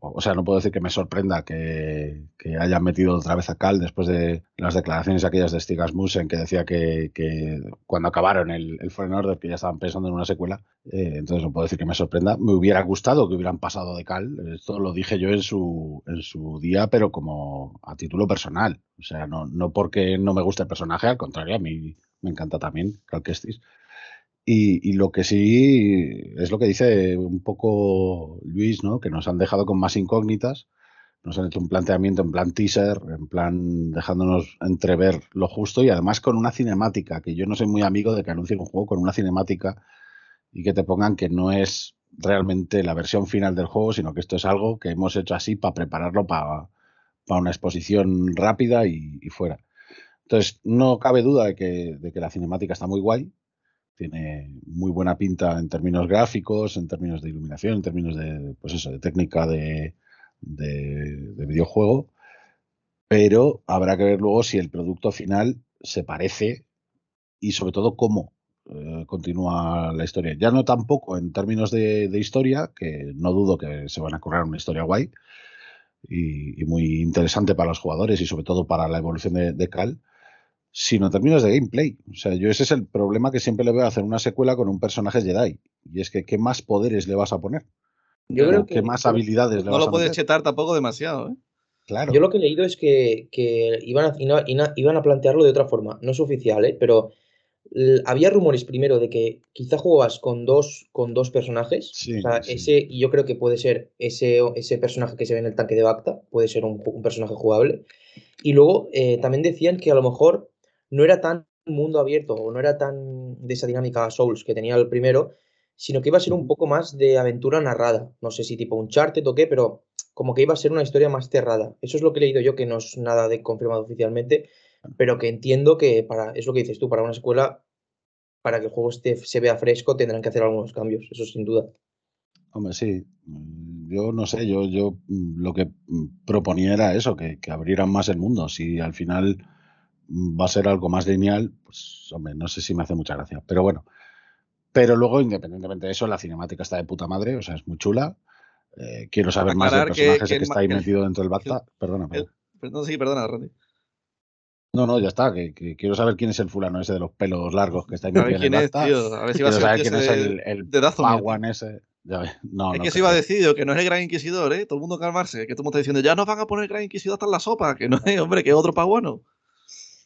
o, o sea, no puedo decir que me sorprenda que, que hayan metido otra vez a Cal después de las declaraciones aquellas de Stig Asmussen que decía que, que cuando acabaron el, el Fallen Order que ya estaban pensando en una secuela. Eh, entonces no puedo decir que me sorprenda. Me hubiera gustado que hubieran pasado de Cal. Esto lo dije yo en su, en su día, pero como a título personal. O sea, no, no porque no me guste el personaje, al contrario, a mí me encanta también Cal Kestis. Y, lo que sí es lo que dice un poco Luis, ¿no? Que nos han dejado con más incógnitas, nos han hecho un planteamiento en plan teaser, en plan dejándonos entrever lo justo y además con una cinemática, que yo no soy muy amigo de que anuncien un juego con una cinemática y que te pongan que no es realmente la versión final del juego, sino que esto es algo que hemos hecho así para prepararlo para, para una exposición rápida y, y fuera. Entonces, no cabe duda de que, de que la cinemática está muy guay, tiene muy buena pinta en términos gráficos, en términos de iluminación, en términos de, pues eso, de técnica de, de, de videojuego, pero habrá que ver luego si el producto final se parece y sobre todo cómo eh, continúa la historia. Ya no tampoco en términos de, historia, que no dudo que se van a correr una historia guay y, muy interesante para los jugadores y sobre todo para la evolución de Cal, sino en términos de gameplay. O sea, yo ese es el problema que siempre le veo a hacer una secuela con un personaje Jedi. Y es que, ¿qué más poderes le vas a poner? Yo ¿O creo ¿Qué que más habilidades le No vas lo a puedes meter? chetar tampoco demasiado, ¿eh? Claro. Yo lo que he leído es que, que iban, a, ina- ina- iban a plantearlo de otra forma. No es oficial, ¿eh? pero l- había rumores primero de que quizá jugabas con dos, con dos personajes. Sí, o sea, sí. ese, y yo creo que puede ser ese, ese personaje que se ve en el tanque de Bacta, puede ser un personaje jugable. Y luego eh, también decían que a lo mejor no era tan mundo abierto o no era tan de esa dinámica Souls que tenía el primero, sino que iba a ser un poco más de aventura narrada. No sé si tipo un charted o qué, pero como que iba a ser una historia más cerrada. Eso es lo que he leído yo, que no es nada de confirmado oficialmente, pero que entiendo que para, es lo que dices tú, para una escuela, para que el juego esté, se vea fresco, tendrán que hacer algunos cambios, eso sin duda. Hombre, sí. Yo no sé, yo, yo mm, lo que mm, proponía era eso, que, que abrieran más el mundo. Si al final va a ser algo más lineal, pues hombre, no sé si me hace mucha gracia. Pero bueno. Pero luego, independientemente de eso, la cinemática está de puta madre, o sea, es muy chula. Eh, quiero saber más del que- personaje que que, el está ahí que metido dentro del que el- Bacta. Perdona, perdona. Perdón, sí, perdona, Randy. No, no, ya está. Que, que quiero saber quién es el fulano ese de los pelos largos que está ahí metido en el Bacta. A ver si va a Quiero ser el saber que quién es el, el. Pawan ese. No, Es no que eso iba a decir que no es el Gran Inquisidor, ¿eh? Todo el mundo calmarse. Que todo el mundo está diciendo, ya nos van a poner el Gran Inquisidor hasta en la sopa. Que no es, hombre, que es otro paguano.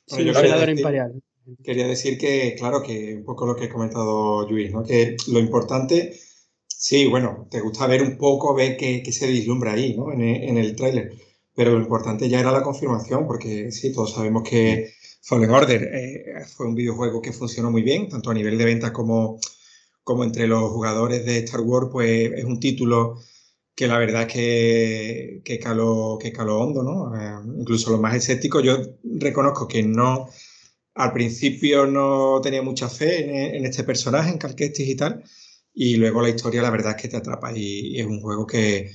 Sí, yo quería decir- imperial. Quería decir que, claro, que un poco lo que ha comentado Luis, ¿no? Que lo importante, sí, bueno, te gusta ver un poco, ver qué, qué se vislumbra ahí, ¿no? En el, en el tráiler. Pero lo importante ya era la confirmación, porque sí, todos sabemos que Fallen Order eh, fue un videojuego que funcionó muy bien, tanto a nivel de ventas como, como entre los jugadores de Star Wars, pues es un título que la verdad es que, que, caló, que caló hondo, ¿no? Eh, incluso los más escépticos, yo reconozco que no, al principio no tenía mucha fe en, este personaje, en Cal Kestis y tal, y luego la historia la verdad es que te atrapa y, es un juego que,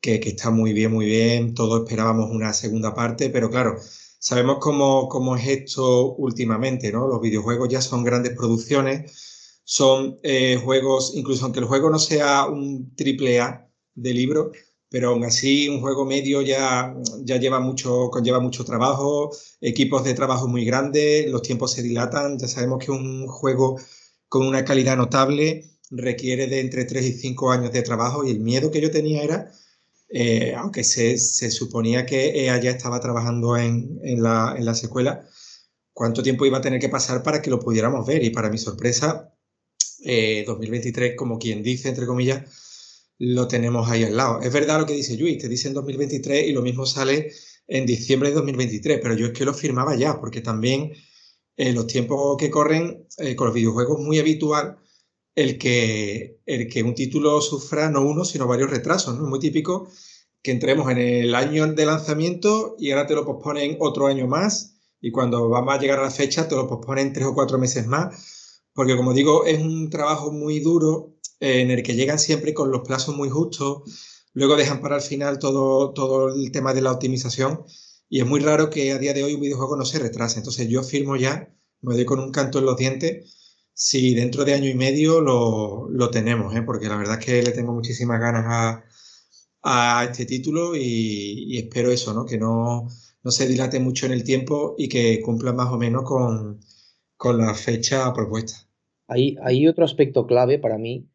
que, que, está muy bien, muy bien, todos esperábamos una segunda parte, pero claro, sabemos cómo, cómo es esto últimamente, ¿no? Los videojuegos ya son grandes producciones, son eh, juegos, incluso aunque el juego no sea un triple A de libro, pero aún así un juego medio ya, ya lleva mucho, conlleva mucho trabajo, equipos de trabajo muy grandes, los tiempos se dilatan, ya sabemos que un juego con una calidad notable requiere de entre 3 y 5 años de trabajo y el miedo que yo tenía era, eh, aunque se, se, suponía que EA ya estaba trabajando en, en, la, en la secuela, cuánto tiempo iba a tener que pasar para que lo pudiéramos ver y para mi sorpresa, eh, 2023, como quien dice, entre comillas, lo tenemos ahí al lado. Es verdad lo que dice Luis, te dice en 2023 y lo mismo sale en diciembre de 2023, pero yo es que lo firmaba ya, porque también en eh, los tiempos que corren eh, con los videojuegos es muy habitual el que, el que un título sufra no uno, sino varios retrasos. Es muy típico que entremos en el año de lanzamiento y ahora te lo posponen otro año más y cuando vamos a llegar a la fecha te lo posponen tres o cuatro meses más, porque como digo, es un trabajo muy duro en el que llegan siempre con los plazos muy justos, luego dejan para el final todo, todo el tema de la optimización y es muy raro que a día de hoy un videojuego no se retrase. Entonces yo firmo ya, me doy con un canto en los dientes si dentro de año y medio lo, lo tenemos, ¿eh? porque la verdad es que le tengo muchísimas ganas a, a este título y, y, espero eso, ¿no? que no, no, se dilate mucho en el tiempo y que cumpla más o menos con, con la fecha propuesta. Hay, hay, otro aspecto clave para mí,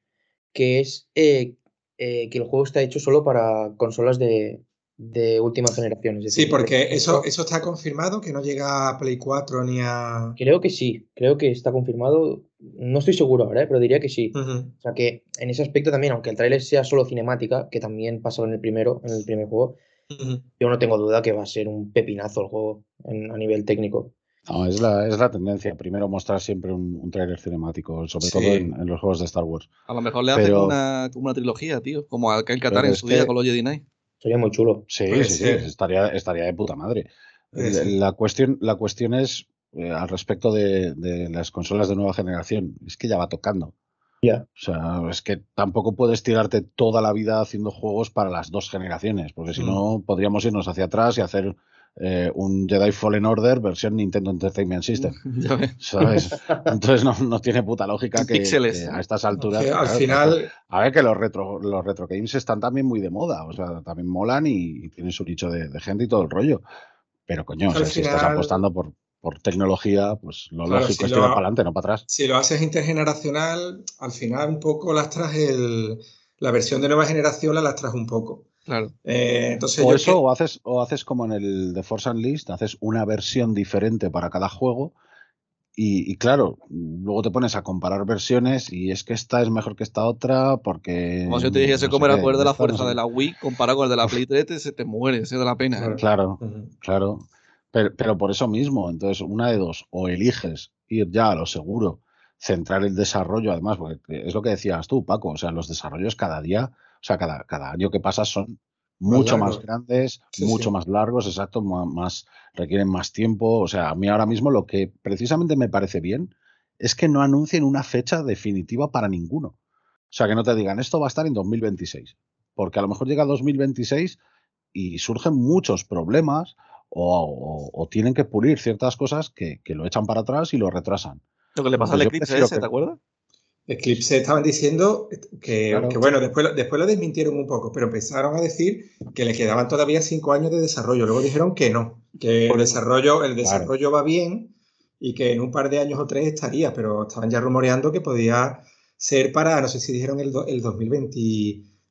que es eh, eh, que el juego está hecho solo para consolas de, de última generación. Es decir, sí, porque eso, eso está confirmado, que no llega a Play 4 ni a... Creo que sí, creo que está confirmado. No estoy seguro ahora, ¿eh? pero diría que sí. Uh -huh. O sea que en ese aspecto también, aunque el tráiler sea solo cinemática, que también pasó en el primero, en el primer juego, uh -huh. yo no tengo duda que va a ser un pepinazo el juego en, a nivel técnico. No, es la, es la tendencia. Primero mostrar siempre un, un tráiler cinemático, sobre sí. todo en, en, los juegos de Star Wars. A lo mejor le hacen pero, una, una, trilogía, tío, como a Kyle Katarn en su día con los Jedi Knight. Sería muy chulo. Sí, sí, sí, estaría, estaría de puta madre. Sí. La, cuestión, la cuestión es, eh, al respecto de, de, las consolas de nueva generación, es que ya va tocando. Ya. Yeah. O sea, es que tampoco puedes tirarte toda la vida haciendo juegos para las dos generaciones, porque si mm. no, podríamos irnos hacia atrás y hacer eh, un Jedi Fallen Order versión Nintendo Entertainment System. ¿Sabes? Entonces no, no, tiene puta lógica que, que a estas alturas. al final. A ver que los retro, los retro games están también muy de moda. O sea, también molan y, y tienen su nicho de, de, gente y todo el rollo. Pero coño, o sea, si estás apostando por, por tecnología, pues lo claro, lógico si es tirar para adelante, no para atrás. Si lo haces intergeneracional, al final un poco lastras el. La versión de nueva generación la lastras un poco. Claro. Eh, entonces o eso, que... o, haces, o haces como en el de Force Unleashed, haces una versión diferente para cada juego. Y, y, claro, luego te pones a comparar versiones y es que esta es mejor que esta otra porque. Como si yo te dijese no cómo era el poder de la fuerza no sé. de la Wii comparado con el de la Play 3, se te muere, se da la pena. ¿eh? Claro, uh -huh. claro. Pero, pero, por eso mismo, entonces, una de dos, o eliges ir ya a lo seguro, centrar el desarrollo, además, porque es lo que decías tú, Paco, o sea, los desarrollos cada día o sea, cada, cada año que pasa son mucho más, más grandes, sí, mucho sí. más largos, exacto, más, más, requieren más tiempo. O sea, a mí ahora mismo lo que precisamente me parece bien es que no anuncien una fecha definitiva para ninguno. O sea, que no te digan, esto va a estar en 2026. Porque a lo mejor llega 2026 y surgen muchos problemas o, o, o tienen que pulir ciertas cosas que, que, lo echan para atrás y lo retrasan. Lo que le pasa al Eclipse ese, que... ¿te acuerdas? Eclipse estaban diciendo que, claro. que, bueno, después, después lo desmintieron un poco, pero empezaron a decir que le quedaban todavía cinco años de desarrollo. Luego dijeron que no, que el desarrollo, el desarrollo claro. va bien y que en un par de años o tres estaría, pero estaban ya rumoreando que podía ser para, no sé si dijeron el, el 2020.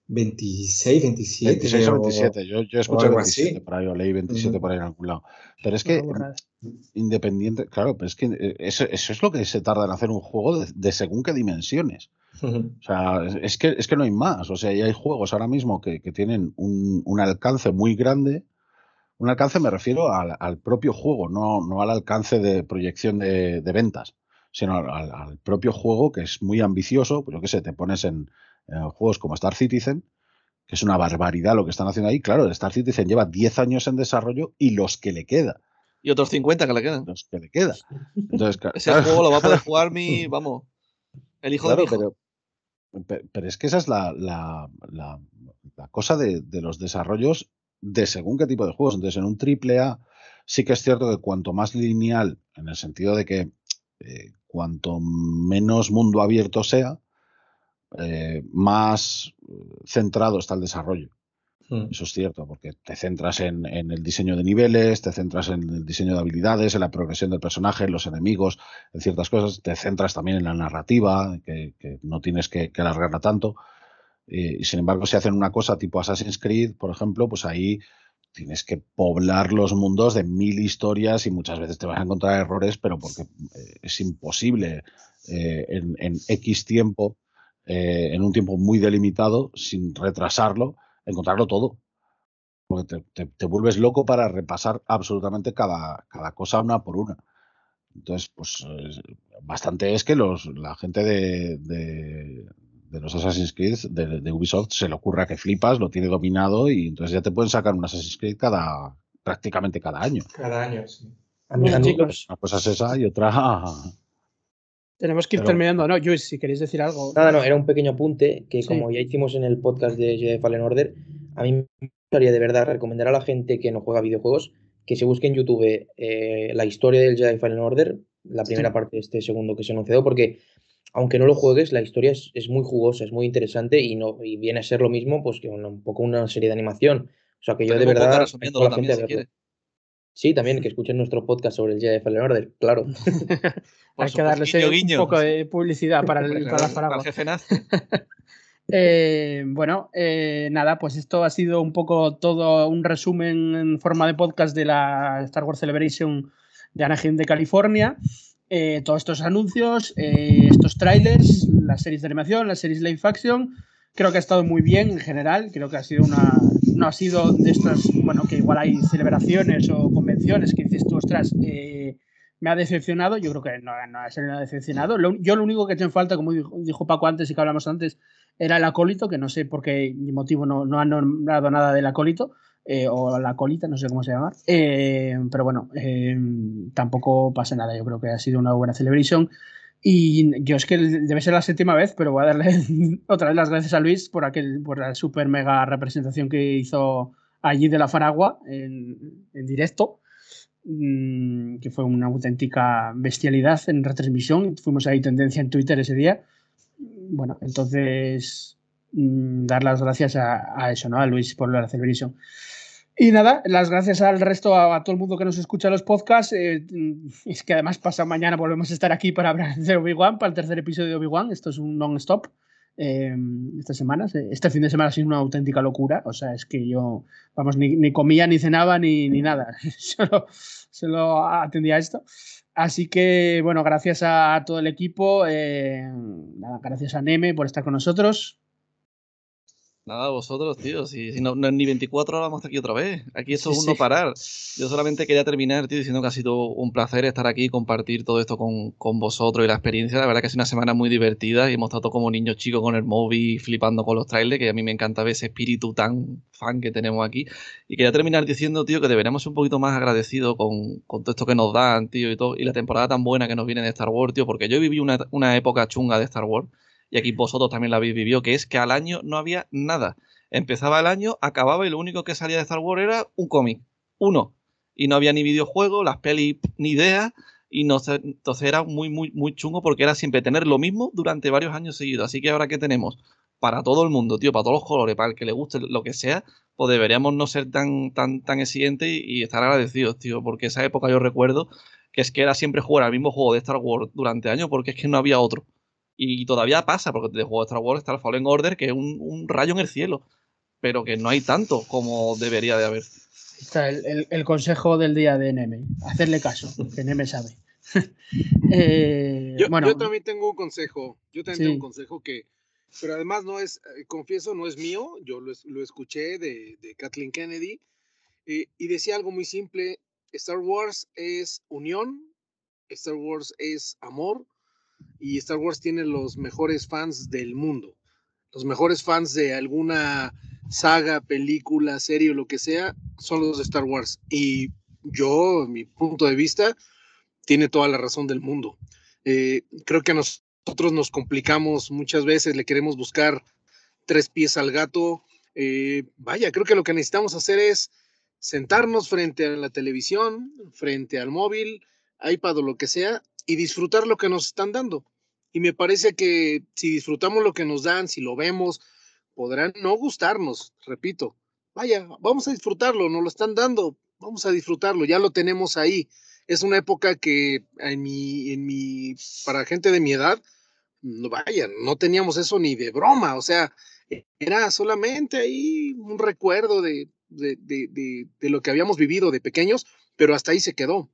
26, 27. 26 o 27. Yo, yo escuché 27 así. por ahí, o leí 27 uh -huh. por ahí en algún lado. Pero es que, independiente, claro, pero es que eh, eso, eso, es lo que se tarda en hacer un juego de, de según qué dimensiones. Uh -huh. O sea, es que, es que no hay más. O sea, y hay juegos ahora mismo que, que tienen un, un, alcance muy grande. Un alcance me refiero al, al propio juego, no, no, al alcance de proyección de, de ventas, sino al, al, propio juego que es muy ambicioso. Pues yo qué sé, te pones en, juegos como Star Citizen, que es una barbaridad lo que están haciendo ahí. Claro, Star Citizen lleva 10 años en desarrollo y los que le queda. Y otros 50 que le quedan. Los que le queda. Entonces, Ese claro, juego lo va a poder jugar mi, vamos, el hijo claro, de mi hijo. Pero, pero, es que esa es la, la, la, la cosa de, de, los desarrollos de según qué tipo de juegos. Entonces, en un triple A sí que es cierto que cuanto más lineal, en el sentido de que eh, cuanto menos mundo abierto sea, eh, más centrado está el desarrollo. Hmm. Eso es cierto, porque te centras en, el diseño de niveles, te centras en el diseño de habilidades, en la progresión del personaje, en los enemigos, en ciertas cosas, te centras también en la narrativa, que, no tienes que, alargarla tanto. Y, sin embargo, si hacen una cosa tipo Assassin's Creed, por ejemplo, pues ahí tienes que poblar los mundos de mil historias y muchas veces te vas a encontrar errores, pero porque eh, es imposible eh, en, X tiempo, eh, en un tiempo muy delimitado, sin retrasarlo, encontrarlo todo. Porque te, vuelves loco para repasar absolutamente cada, cada, cosa una por una. Entonces, pues bastante es que los, la gente de, de, los Assassin's Creed de, Ubisoft se le ocurra que flipas, lo tiene dominado y entonces ya te pueden sacar un Assassin's Creed cada prácticamente cada año. Cada año, sí. chicos. Una cosa es esa y otra. Tenemos que ir terminando, ¿no? Luis, si queréis decir algo. Nada, no, era un pequeño apunte que, como ya hicimos en el podcast de Jedi Fallen Order, a mí me gustaría de verdad recomendar a la gente que no juega videojuegos que se busque en YouTube eh, la historia del Jedi Fallen Order, la primera parte de este segundo que se anunció, porque aunque no lo juegues, la historia es, muy jugosa, es muy interesante y, no, y viene a ser lo mismo pues que un, poco una serie de animación. O sea que yo de verdad... Sí, también que escuchen nuestro podcast sobre el Jedi Fallen Order, claro. Hay que darles un poco de publicidad para, el, para la jefe Eh, bueno, eh, nada, pues esto ha sido un poco todo un resumen en forma de podcast de la Star Wars Celebration de Anaheim de California. Eh, todos estos anuncios, estos trailers, las series de animación, las series live action, creo que ha estado muy bien en general. Creo que ha sido una. No ha sido de estas, bueno, que igual hay celebraciones o convenciones que dices tú, ostras, me ha decepcionado. Yo creo que no, no ha decepcionado. yo lo único que he hecho en falta, como dijo Paco antes y que hablamos antes, era el acólito, que no sé por qué motivo no, no han nombrado nada del acólito, eh, o la colita, no sé cómo se llama. Eh, pero bueno, eh, tampoco pasa nada, yo creo que ha sido una buena celebration. Y yo es que debe ser la séptima vez, pero voy a darle otra vez las gracias a Luis por, aquel, por la super mega representación que hizo allí de la Faragua en, en directo, mm, que fue una auténtica bestialidad en retransmisión. Fuimos ahí tendencia en Twitter ese día bueno, entonces mm, dar las gracias a, eso, ¿no? A Luis por la celebration. Y nada, las gracias al resto, a, todo el mundo que nos escucha los podcasts. Eh, mm, es que además pasa mañana volvemos a estar aquí para hablar de Obi-Wan, para el tercer episodio de Obi-Wan. Esto es un non-stop. Eh, estas semanas. Este fin de semana ha sido una auténtica locura. O sea, es que yo, vamos, ni, comía, ni cenaba, ni, ni nada. solo, solo atendía esto. Así que, bueno, gracias a todo el equipo, eh, gracias a Neme por estar con nosotros. Nada, vosotros, tío. Si, no, ni 24 horas vamos aquí otra vez. Aquí esto es un no parar. Yo solamente quería terminar, tío, diciendo que ha sido un placer estar aquí y compartir todo esto con, vosotros y la experiencia. La verdad que ha sido una semana muy divertida y hemos estado como niños chicos con el móvil flipando con los trailers, que a mí me encanta ver ese espíritu tan fan que tenemos aquí. Y quería terminar diciendo, tío, que deberíamos ser un poquito más agradecidos con, todo esto que nos dan, tío, y todo. Y la temporada tan buena que nos viene de Star Wars, tío, porque yo viví una, una época chunga de Star Wars y aquí vosotros también la habéis vivido, que es que al año no había nada. Empezaba el año, acababa y lo único que salía de Star Wars era un cómic, uno. Y no había ni videojuegos, las pelis ni idea, y entonces era muy, muy, muy chungo porque era siempre tener lo mismo durante varios años seguidos. Así que ahora que tenemos para todo el mundo, tío, para todos los colores, para el que le guste lo que sea, pues deberíamos no ser tan, tan, tan exigentes y, estar agradecidos, tío, porque esa época yo recuerdo que es que era siempre jugar al mismo juego de Star Wars durante años porque es que no había otro. Y todavía pasa, porque de juego de Star Wars está el Fallen Order, que es un, rayo en el cielo, pero que no hay tanto como debería de haber. Está el, consejo del día de Neme, hacerle caso, que Neme sabe. Eh, yo, bueno, yo, también tengo un consejo, yo también tengo un consejo que, pero además no es, eh, confieso, no es mío, yo lo, lo escuché de, de, Kathleen Kennedy eh, y decía algo muy simple, Star Wars es unión, Star Wars es amor, y Star Wars tiene los mejores fans del mundo. Los mejores fans de alguna saga, película, serie o lo que sea son los de Star Wars. Y yo, mi punto de vista, tiene toda la razón del mundo. Eh, creo que nosotros nos complicamos muchas veces, le queremos buscar tres pies al gato. Eh, vaya, creo que lo que necesitamos hacer es sentarnos frente a la televisión, frente al móvil, iPad o lo que sea, y disfrutar lo que nos están dando. Y me parece que si disfrutamos lo que nos dan, si lo vemos, podrán no gustarnos, repito, vaya, vamos a disfrutarlo, nos lo están dando, vamos a disfrutarlo, ya lo tenemos ahí. Es una época que en mi, en mi, para gente de mi edad, vaya, no teníamos eso ni de broma, o sea, era solamente ahí un recuerdo de, de, de, de, lo que habíamos vivido de pequeños, pero hasta ahí se quedó.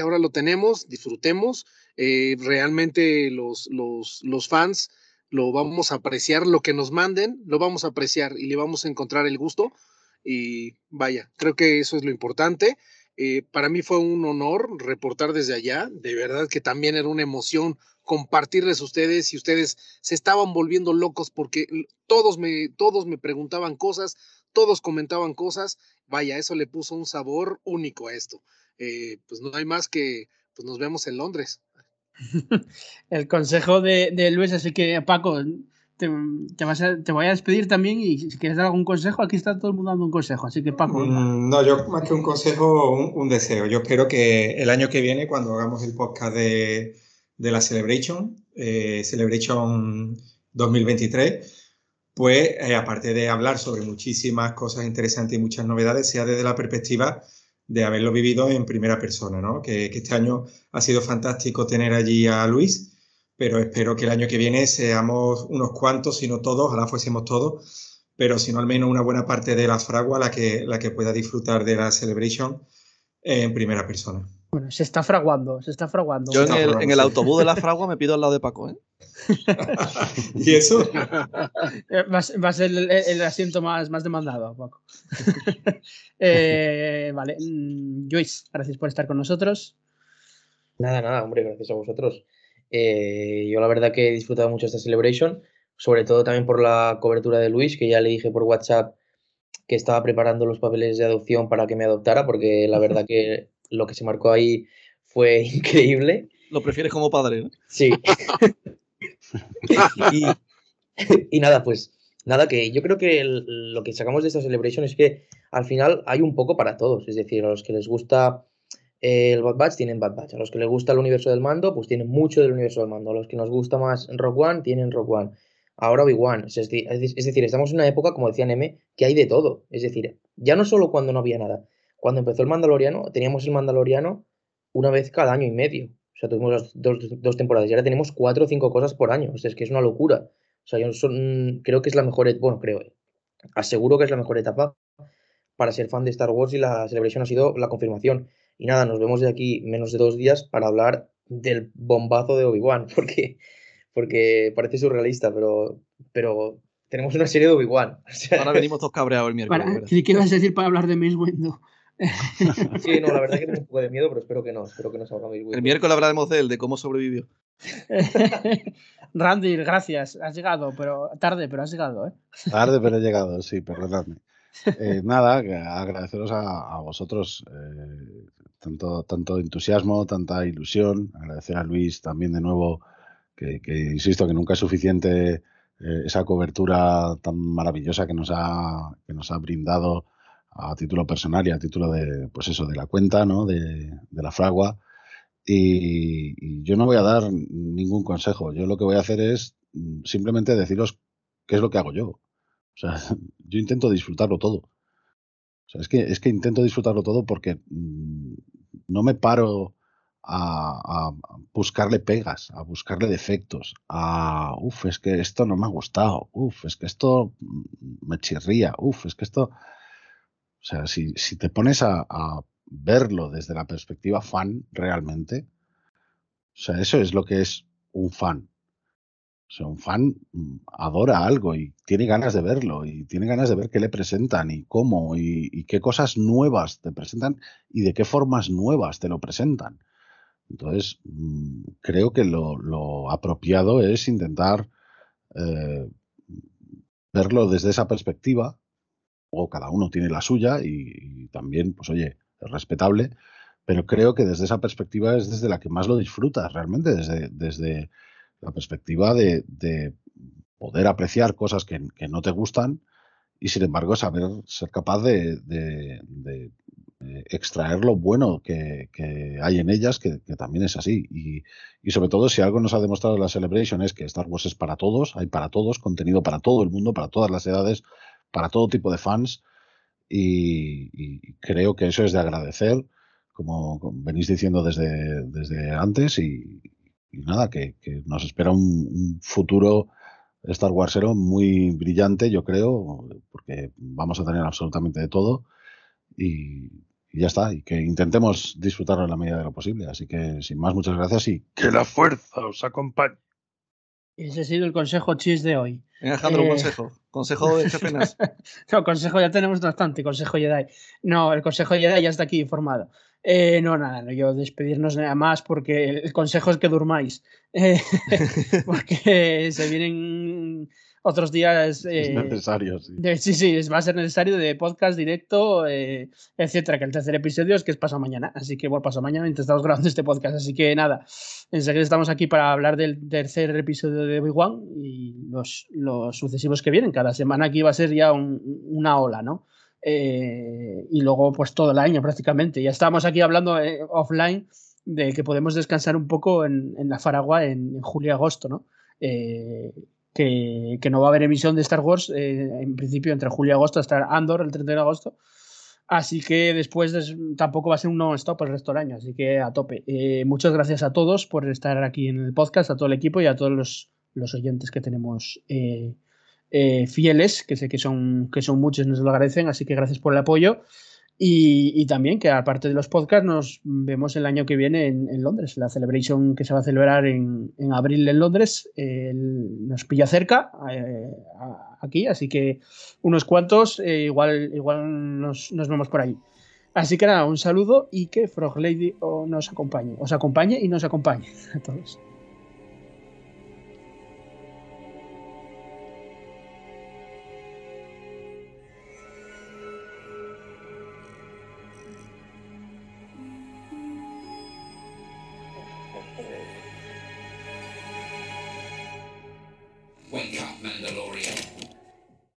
Ahora lo tenemos, disfrutemos. Eh, realmente los, los, los fans lo vamos a apreciar, lo que nos manden, lo vamos a apreciar y le vamos a encontrar el gusto. Y vaya, creo que eso es lo importante. Eh, para mí fue un honor reportar desde allá, de verdad que también era una emoción compartirles ustedes y ustedes se estaban volviendo locos porque todos me, todos me preguntaban cosas, todos comentaban cosas, vaya, eso le puso un sabor único a esto. Eh, pues no hay más que, pues nos vemos en Londres. El consejo de, de Luis, así que Paco, te, te, voy a despedir también y si quieres dar algún consejo, aquí está todo el mundo dando un consejo, así que Paco. Mm, no, yo más que un consejo, un, deseo. Yo espero que el año que viene, cuando hagamos el podcast de, de la Celebration, eh, Celebration 2023, pues eh, aparte de hablar sobre muchísimas cosas interesantes y muchas novedades, sea desde la perspectiva de haberlo vivido en primera persona, ¿no? Que, que este año ha sido fantástico tener allí a Luis pero espero que el año que viene seamos unos cuantos, si no todos, ojalá fuésemos todos, pero si no al menos una buena parte de la fragua la que, la que pueda disfrutar de la Celebration en primera persona. Bueno, se está fraguando, se está fraguando. Yo en, el, autobús de la fragua me pido al lado de Paco, ¿eh? ¿Y eso? Va, a ser el, asiento más, más demandado, Paco. eh, vale, mm, Joyce, gracias por estar con nosotros. Nada, nada, hombre, gracias a vosotros. Eh, yo la verdad que he disfrutado mucho esta celebration, sobre todo también por la cobertura de Luis, que ya le dije por WhatsApp que estaba preparando los papeles de adopción para que me adoptara, porque la verdad que lo que se marcó ahí fue increíble. Lo prefieres como padre, ¿no? Sí. y, nada, pues nada, que yo creo que lo que sacamos de esta celebration es que al final hay un poco para todos, es decir, a los que les gusta el Bad Batch tienen Bad Batch. A los que les gusta el universo del mando, pues tienen mucho del universo del mando. A los que nos gusta más Rock One, tienen Rock One. Ahora Obi-Wan. Es, decir, estamos en una época, como decía Neme, que hay de todo. Es decir, ya no solo cuando no había nada. Cuando empezó el Mandaloriano, teníamos el Mandaloriano una vez cada año y medio. O sea, tuvimos dos, temporadas y ahora tenemos cuatro o cinco cosas por año. O sea, es que es una locura. O sea, yo creo que es la mejor, bueno, creo, aseguro que es la mejor etapa para ser fan de Star Wars y la celebración ha sido la confirmación. Y nada, nos vemos de aquí menos de dos días para hablar del bombazo de Obi-Wan, porque, porque parece surrealista, pero, pero tenemos una serie de Obi-Wan. Ahora venimos todos cabreados el miércoles. Para, ¿Qué ibas a decir para hablar de Mace Windu? sí, no, la verdad que tengo un poco de miedo, pero espero que no, espero que no salga Windu. El miércoles hablaremos de él, de cómo sobrevivió. Randy, gracias, has llegado, pero tarde, pero has llegado, ¿eh? Tarde, pero he llegado, sí, perdonadme. Eh, nada, agradeceros a, vosotros eh, tanto, tanto entusiasmo, tanta ilusión. Agradecer a Luis también de nuevo, que, insisto que nunca es suficiente eh, esa cobertura tan maravillosa que nos ha, que nos ha brindado a título personal y a título de, pues eso, de la cuenta, ¿no? de, la fragua. y, yo no voy a dar ningún consejo. Yo lo que voy a hacer es mm, simplemente deciros qué es lo que hago yo. O sea, yo intento disfrutarlo todo. O sea, es que, es que intento disfrutarlo todo porque mm, no me paro a, buscarle pegas, a buscarle defectos, a, uff, es que esto no me ha gustado, uff, es que esto mm, me chirría, uff, es que esto... O sea, si, si te pones a, verlo desde la perspectiva fan realmente, o sea, eso es lo que es un fan. O sea, un fan mm, adora algo y tiene ganas de verlo y tiene ganas de ver qué le presentan y cómo y, qué cosas nuevas te presentan y de qué formas nuevas te lo presentan. Entonces, mm, creo que lo, apropiado es intentar eh, verlo desde esa perspectiva, o cada uno tiene la suya y, también, pues oye, es respetable, pero creo que desde esa perspectiva es desde la que más lo disfrutas realmente, desde, desde la perspectiva de, poder apreciar cosas que, no te gustan y sin embargo saber ser capaz de, extraer lo bueno que, hay en ellas, que, también es así. Y, sobre todo, si algo nos ha demostrado la Celebration es que Star Wars es para todos, hay para todos, contenido para todo el mundo, para todas las edades, para todo tipo de fans. y, creo que eso es de agradecer, como, venís diciendo desde, desde antes, y, nada, que, nos espera un, futuro Star Warsero muy brillante, yo creo, porque vamos a tener absolutamente de todo y, ya está, y que intentemos disfrutarlo en la medida de lo posible. Así que, sin más, muchas gracias y que la fuerza os acompañe. Ese ha sido el consejo chis de hoy. Alejandro, un eh, consejo. Consejo de penas. no, consejo ya tenemos bastante, consejo Jedi. No, el consejo Jedi ya está aquí informado. Eh, no, nada, no, yo despedirnos nada más porque el consejo es que durmáis. Eh, porque se vienen otros días. es necesario, sí. sí, sí, va a ser necesario de podcast directo, etcétera. Que el tercer episodio es que es pasado mañana. Así que, bueno, pasado mañana mientras estamos grabando este podcast. Así que nada, enseguida estamos aquí para hablar del tercer episodio de Obi-Wan y los, los, sucesivos que vienen. Cada semana aquí va a ser ya una ola, ¿no? Eh, y luego, pues todo el año prácticamente. Ya estábamos aquí hablando eh, offline de que podemos descansar un poco en, la Faragua en, julio y agosto, ¿no? Eh, que, que, no va a haber emisión de Star Wars en principio entre julio y agosto hasta Andor el 31 de agosto Así que después tampoco va a ser un non-stop el resto del año, así que a tope. Eh, muchas gracias a todos por estar aquí en el podcast, a todo el equipo y a todos los, oyentes que tenemos eh, eh, fieles, que sé que son, que son muchos, nos lo agradecen, así que gracias por el apoyo. Y, también que aparte de los podcasts nos vemos el año que viene en, Londres, la celebration que se va a celebrar en, abril en Londres, nos pilla cerca aquí, así que unos cuantos, eh, igual, igual nos, vemos por ahí. Así que nada, un saludo y que Frog Lady nos acompañe, os acompañe y nos acompañe a todos.